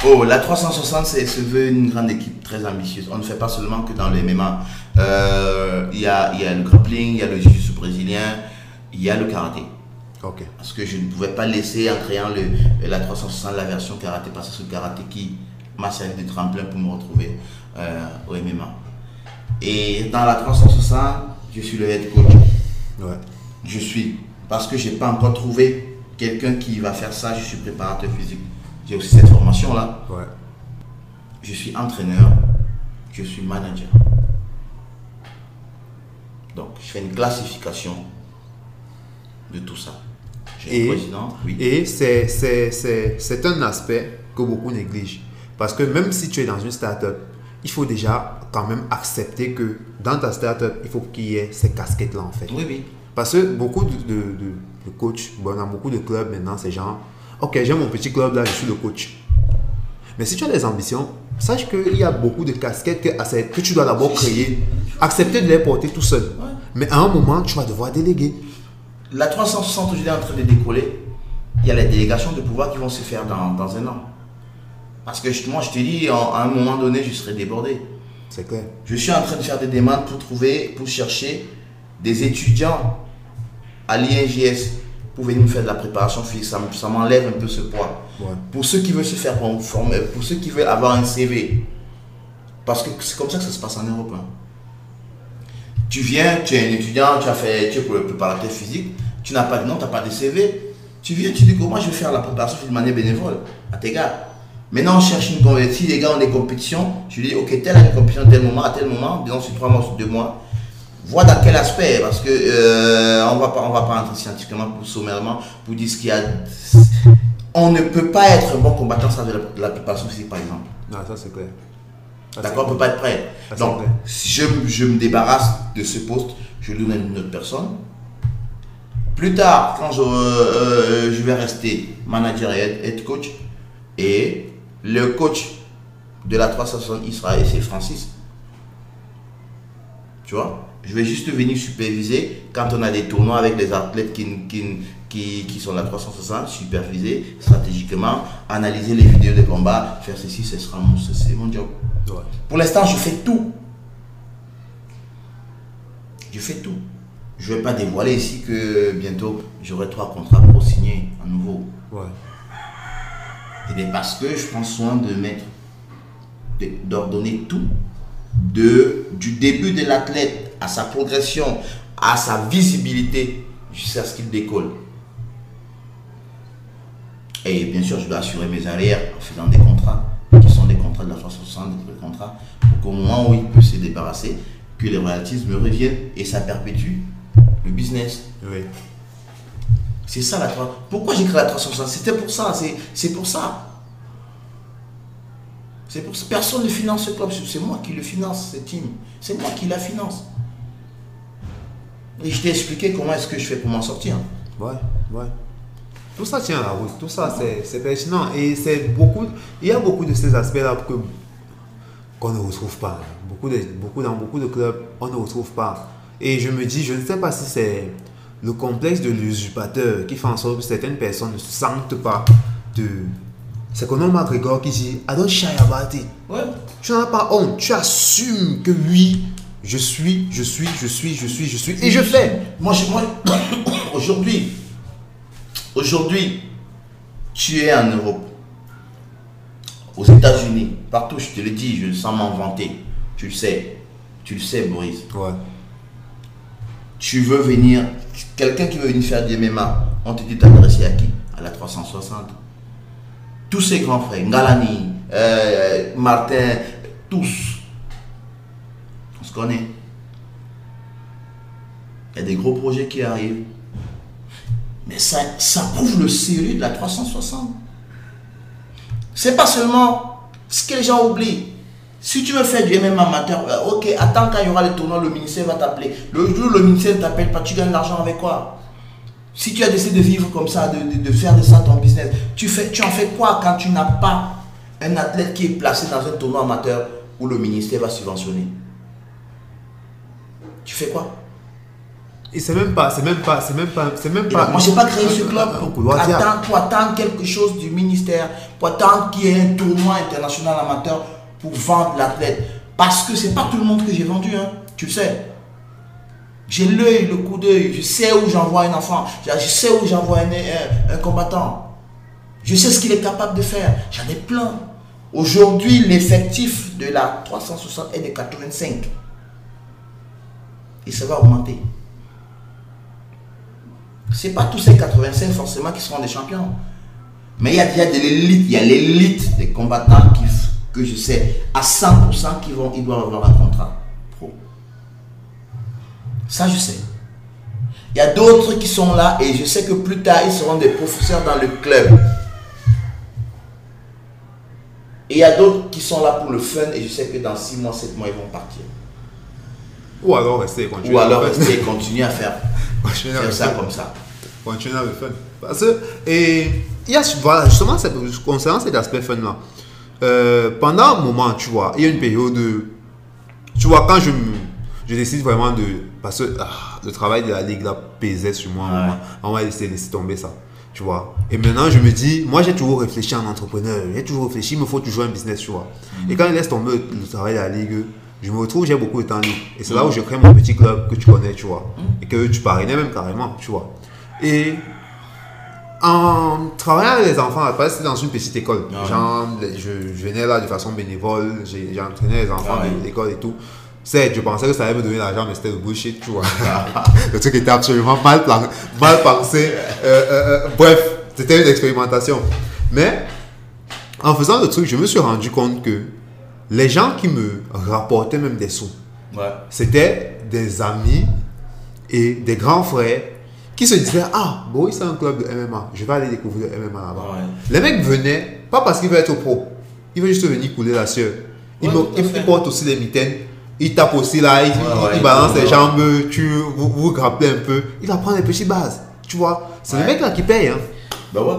Oh, la 360, c'est se veut une grande équipe très ambitieuse. On ne fait pas seulement que dans le MMA. Euh, Il y, a, y a le grappling, il y a le jiu-jitsu brésilien, il y a le karaté. Parce que je ne pouvais pas laisser en créant le, la 360 la version karaté parce que c'est le karaté qui m'a servi de tremplin pour me retrouver euh, au MMA. Et dans la 360, je suis le head coach. Ouais. Je suis. Parce que je n'ai pas encore trouvé quelqu'un qui va faire ça. Je suis préparateur physique. J'ai aussi cette formation-là. Ouais. Je suis entraîneur. Je suis manager. Donc, je fais une classification de tout ça. J'ai Et- oui. Et c'est- c'est c'est- c'est un aspect que beaucoup négligent. Parce que même si tu es dans une startup, il faut déjà quand même accepter que dans ta startup, il faut qu'il y ait ces casquettes-là en fait. Oui, oui. Parce que beaucoup de, de, de- de coachs, bon, dans beaucoup de clubs maintenant, c'est genre, ok, j'ai mon petit club là, je suis le coach. Mais si tu as des ambitions, sache qu'il y a beaucoup de casquettes que, cette- que tu dois d'abord créer, accepter de les porter tout seul. Mais à un moment, tu vas devoir déléguer. La 360 aujourd'hui est en train de décoller. Il y a les délégations de pouvoir qui vont se faire dans, dans un an. Parce que je- moi, je te dis, en- à un moment donné, je serai débordé. C'est clair. Je suis en train de faire des demandes pour trouver, pour chercher des étudiants à l'INJS pour venir me faire de la préparation physique. Ça, me- ça m'enlève un peu ce poids. Ouais. Pour ceux qui veulent se faire former, pour ceux qui veulent avoir un CV. Parce que c'est comme ça que ça se passe en Europe. hein. Tu viens, tu es un étudiant, tu as fait, tu es pour le préparateur physique, tu n'as pas de nom, tu n'as pas de CV. Tu viens, tu dis comment je vais faire la préparation physique de manière bénévole à tes gars. Maintenant, on cherche une compétition. Si les gars ont des compétitions, je lui dis, ok, tel a une compétition à tel moment, à tel moment, disons sur trois mois, sur deux mois. Vois dans quel aspect, parce que euh, on va pas, on va pas entrer scientifiquement, pour, sommairement, pour dire ce qu'il y a. On ne peut pas être bon combattant sans de la, de la préparation physique, par exemple. Non, ça c'est clair. D'accord, on ne peut pas être prêt. Donc, si je, je me débarrasse de ce poste, je le donne à une autre personne. Plus tard, quand je, euh, je vais rester manager et head, coach, et le coach de la 360 il sera et c'est Francis. Tu vois? Je vais juste venir superviser quand on a des tournois avec des athlètes qui, qui, qui, qui sont la 360, superviser stratégiquement, analyser les vidéos de combat, faire ceci, ce sera mon, c'est mon job. Ouais. Pour l'instant, je fais tout. Je fais tout. Je ne vais pas dévoiler ici que bientôt j'aurai trois contrats pour signer à nouveau. Ouais. Et bien parce que je prends soin de mettre, d'ordonner tout, de, du début de l'athlète à sa progression, à sa visibilité, jusqu'à ce qu'il décolle. Et bien sûr, je dois assurer mes arrières en faisant des contrats, qui sont des contrats de la 360, des contrats, pour qu'au moment où il peut se débarrasser, que les royalties me reviennent et ça perpétue le business. Oui. C'est ça la 3. Pourquoi j'ai créé la 360 C'était pour ça. c'est- C'est pour ça. C'est pour ça. Personne ne finance ce club. C'est moi qui le finance, cette team. C'est moi qui la finance. Et je t'ai expliqué comment est-ce que je fais pour m'en sortir. Ouais, ouais. Tout ça tient la route, tout ça c'est pertinent et c'est beaucoup, il y a beaucoup de ces aspects-là que qu'on ne retrouve pas. Beaucoup de, beaucoup dans beaucoup de clubs, on ne retrouve pas. Et je me dis, je ne sais pas si c'est le complexe de l'usurpateur qui fait en sorte que certaines personnes ne se sentent pas de. C'est Conor McGregor qui dit, I don't shy about it. Ouais. Tu n'en as pas honte, tu assumes que oui, je suis, je suis, je suis, je suis, je suis, et je fais. Moi, je- moi [coughs] aujourd'hui, aujourd'hui, tu es en Europe. aux États-Unis, partout, je te le dis, je sens m'inventer. Tu le sais. Tu le sais, Boris. Ouais. Tu veux venir, quelqu'un qui veut venir faire du MMA, on te dit t'adresser à qui? À la 360. Tous ces grands frères, Ngalani, euh, Martin, tous. Connaît. Il y a des gros projets qui arrivent. Mais ça, ça prouve le sérieux de la 360. C'est pas seulement ce que les gens oublient. Si tu veux faire du MMA amateur, euh, ok, attends quand il y aura les tournois, le ministère va t'appeler. Le jour où le ministère ne t'appelle pas, tu gagnes l'argent avec quoi? Si tu as décidé de vivre comme ça, de, de- de faire de ça ton business, tu, fais, tu en fais quoi quand tu n'as pas un athlète qui est placé dans un tournoi amateur où le ministère va subventionner? Tu fais quoi? Et c'est même pas, c'est même pas, c'est même pas, c'est même Et pas. donc, moi, je n'ai pas créé ce club pour attendre, pour attendre quelque chose du ministère, pour attendre qu'il y ait un tournoi international amateur pour vendre l'athlète. Parce que c'est pas tout le monde que j'ai vendu, hein. tu le sais. J'ai l'œil, le coup d'œil, je sais où j'envoie un enfant, je je sais où j'envoie un, un- un combattant. Je sais ce qu'il est capable de faire. J'en ai plein. Aujourd'hui, l'effectif de la 360 est de 85. Et ça va augmenter. C'est pas tous ces 85 forcément qui seront des champions. Mais il y a, de l'élite, il y a l'élite des combattants qui, que je sais à 100% qu'ils vont, ils doivent avoir un contrat pro. Ça, je sais. Il y a d'autres qui sont là et je sais que plus tard, ils seront des professeurs dans le club. Et il y a d'autres qui sont là pour le fun et je sais que dans 6 mois, 7 mois, ils vont partir. Ou alors rester et continuer. Ou alors rester et continuer à faire, [laughs] Continuer à faire ça comme ça. Continuer à le fun. Parce que, et il y a voilà, justement, cette- concernant cet aspect fun là, euh, pendant un moment, tu vois, il y a une période de. Tu vois, quand je, me- je décide vraiment de. Parce que ah, le travail de la ligue là pesait sur moi, Ouais. moment. on va laisser, laisser tomber ça. Tu vois. Et maintenant, je me dis, moi j'ai toujours réfléchi en entrepreneur, j'ai toujours réfléchi, il me faut toujours un business, tu vois. Et quand il laisse tomber le travail de la ligue, je me retrouve, j'ai beaucoup de temps libre. Et c'est là où je crée mon petit club que tu connais, tu vois. Et que tu parrainais même carrément, tu vois. Et en travaillant avec les enfants, après c'était dans une petite école. Ah. Genre, je, je venais là de façon bénévole, entraîné les enfants Ah de l'école et tout. C'est, je pensais que ça allait me donner l'argent, mais c'était le bullshit, tu vois. [laughs] le truc était absolument mal, plan- mal pensé. Euh, euh, euh, bref, c'était une expérimentation. Mais en faisant le truc, je me suis rendu compte que les gens qui me rapportaient même des sous, Ouais. c'était des amis et des grands frères qui se disaient Ah, bon, c'est un club de MMA, je vais aller découvrir le MMA là-bas. Ouais. Les mecs venaient, pas parce qu'ils veulent être pro, ils veulent juste venir couler la sueur. Ils, Ouais, ils- ils portent aussi des mitaines, ils tapent aussi là, ils, ils- ils balancent les jambes, tu, vous, vous grappez un peu, il va prendre les petites bases, tu vois. C'est le Ouais. mec là qui paye, hein. Bah ouais.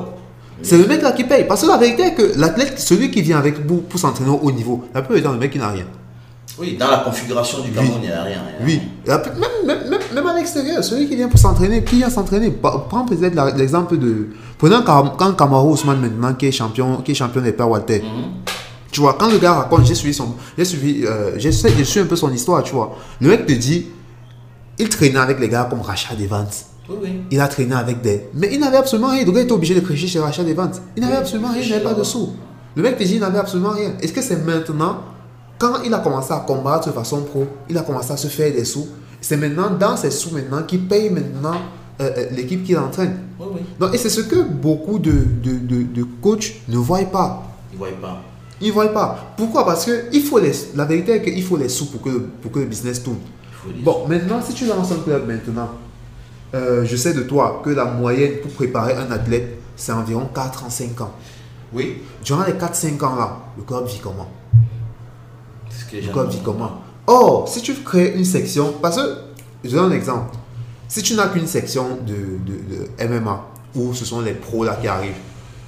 C'est le mec là qui paye. Parce que la vérité est que l'athlète, celui qui vient avec vous pour s'entraîner au haut niveau, la plupart du temps, le mec qui n'a rien. Oui, dans la configuration du Cameroun, il n'y a rien. il Oui, même, même, même, même à l'extérieur, celui qui vient pour s'entraîner, qui vient s'entraîner, prends peut-être l'exemple de. Prenons quand Kamaru Ousmane maintenant, qui est champion, qui est champion des pères Walter. Tu vois, quand le gars raconte, j'ai suivi son. J'ai suivi. Euh, j'ai su- un peu son histoire, tu vois. Le mec te dit, il traînait avec les gars comme Rachat Evans. Oui, oui. Il a traîné avec des. Mais il n'avait absolument rien. Le gars était obligé de crécher chez Rachat Evans. Il n'avait Oui, absolument rien, il n'avait pas de sous. Le mec te dit, il n'avait absolument rien. Est-ce que c'est maintenant, quand il a commencé à combattre de façon pro, il a commencé à se faire des sous? C'est maintenant, dans ces sous maintenant, qu'il paye maintenant euh, euh, l'équipe qu'il entraîne. Donc, et c'est ce que beaucoup de, de, de, de coachs ne voient pas. Ils ne voient pas. Ils ne voient pas. Pourquoi? Parce que il faut les, la vérité est qu'il faut les sous pour que, le- pour que le business tourne. Il. Bon, maintenant, si tu lances un club maintenant, euh, je sais de toi que la moyenne pour préparer un athlète, c'est environ 4 ans, 5 ans. Oui. Durant les 4-5 ans là, le club vit comment? Que Le club vit comment? Or, si tu crées une section, parce que, je donne un exemple, si tu n'as qu'une section de, de- de MMA, où ce sont les pros là qui arrivent,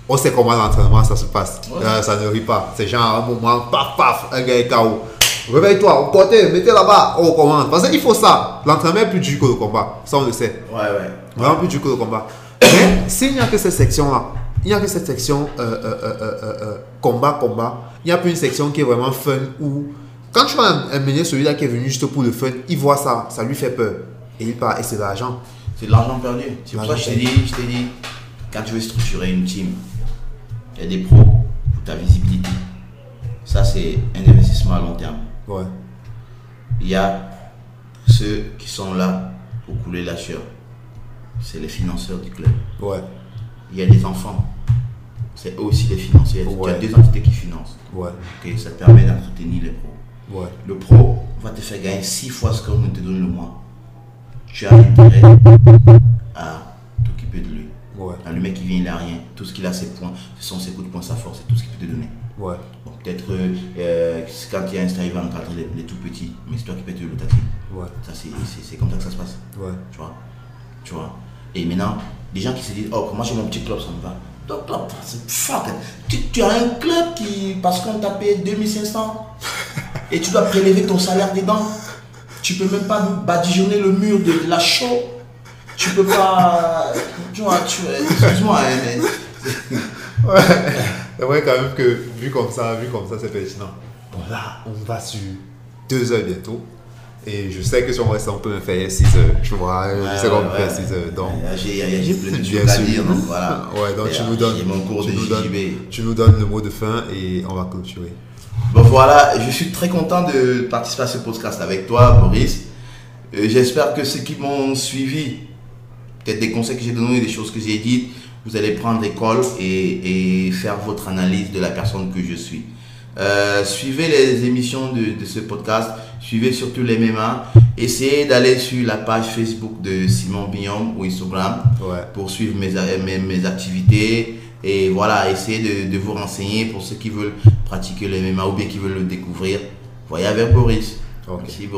on sait comment l'entraînement ça se passe. Ouais. Euh, ça ne rit pas. C'est genre à un moment, paf, paf, un gars est KO. Réveille-toi, on portait, mettez là-bas, on commence. Parce qu'il faut ça. L'entraînement est plus dur que le combat. Ça, on le sait. Ouais, ouais. Vraiment plus dur que le combat. Mais s'il n'y a que cette section-là, il n'y a que cette section euh, euh, euh, euh, combat-combat, il n'y a plus une section qui est vraiment fun où, quand tu vas amener celui-là qui est venu juste pour le fun, il voit ça, ça lui fait peur. Et il part, et c'est de l'argent. C'est de l'argent perdu. C'est pour ça que je t'ai dit, je t'ai dit, quand tu veux structurer une team, il y a des pros pour ta visibilité. Ça, c'est un investissement à long terme. Ouais. Il y a ceux qui sont là pour couler la sueur. C'est les financeurs du club. Ouais. Il y a des enfants. C'est eux aussi les financiers. Il y a deux entités qui financent. Ouais. Ça te permet d'entretenir les pros. Ouais. Le pro va te faire gagner six fois ce qu'on te donne le mois. Tu as intérêt à t'occuper de lui. Ouais. Ah, Le mec qui vient, il n'a rien. Tout ce qu'il a, ses points. Ce sont ses coups de poing, sa force, c'est tout ce qu'il peut te donner. Ouais. Bon, Peut-être euh, quand il y a un star, il va encadrer les, les tout petits, mais c'est toi qui peux te le tâter. Ouais. Ça, c'est- comme ça que ça se passe. Ouais. Tu vois Tu vois Et maintenant, des gens qui se disent, oh, moi j'ai mon petit club, ça me va. Donc, toi, c'est fuck. Tu, tu as un club qui, parce qu'on t'a payé 2500 [laughs] et tu dois prélever ton salaire dedans. Tu peux même pas badigeonner le mur de la show. Tu peux pas. Tu vois, tu. Excuse-moi, hein, mais. Ouais. C'est vrai quand même que vu comme ça, vu comme ça, c'est pertinent. Bon là, on va sur deux heures bientôt. Et je sais que si on reste, on peut me faire 6 heures. Tu vois, je sais qu'on peut faire 6 heures. Donc, Ouais, J'ai plein de choses à dire, donc voilà. Ouais, donc Et, tu nous donnes, nous tu nous donnes le mot de fin et on va clôturer. Bon voilà, je suis très content de participer à ce podcast avec toi, Boris. Euh, J'espère que ceux qui m'ont suivi, peut-être des conseils que j'ai donnés, des choses que j'ai dites, vous allez prendre école et, et faire votre analyse de la personne que je suis. Euh, suivez les émissions de, de ce podcast, suivez surtout les MMA. Essayez d'aller sur la page Facebook de Simon Bignon ou Instagram Ouais. pour suivre mes, mes, mes activités. Et voilà, essayez de, de vous renseigner pour ceux qui veulent pratiquer le MMA ou bien qui veulent le découvrir. Voyez avec Boris. Merci Boris.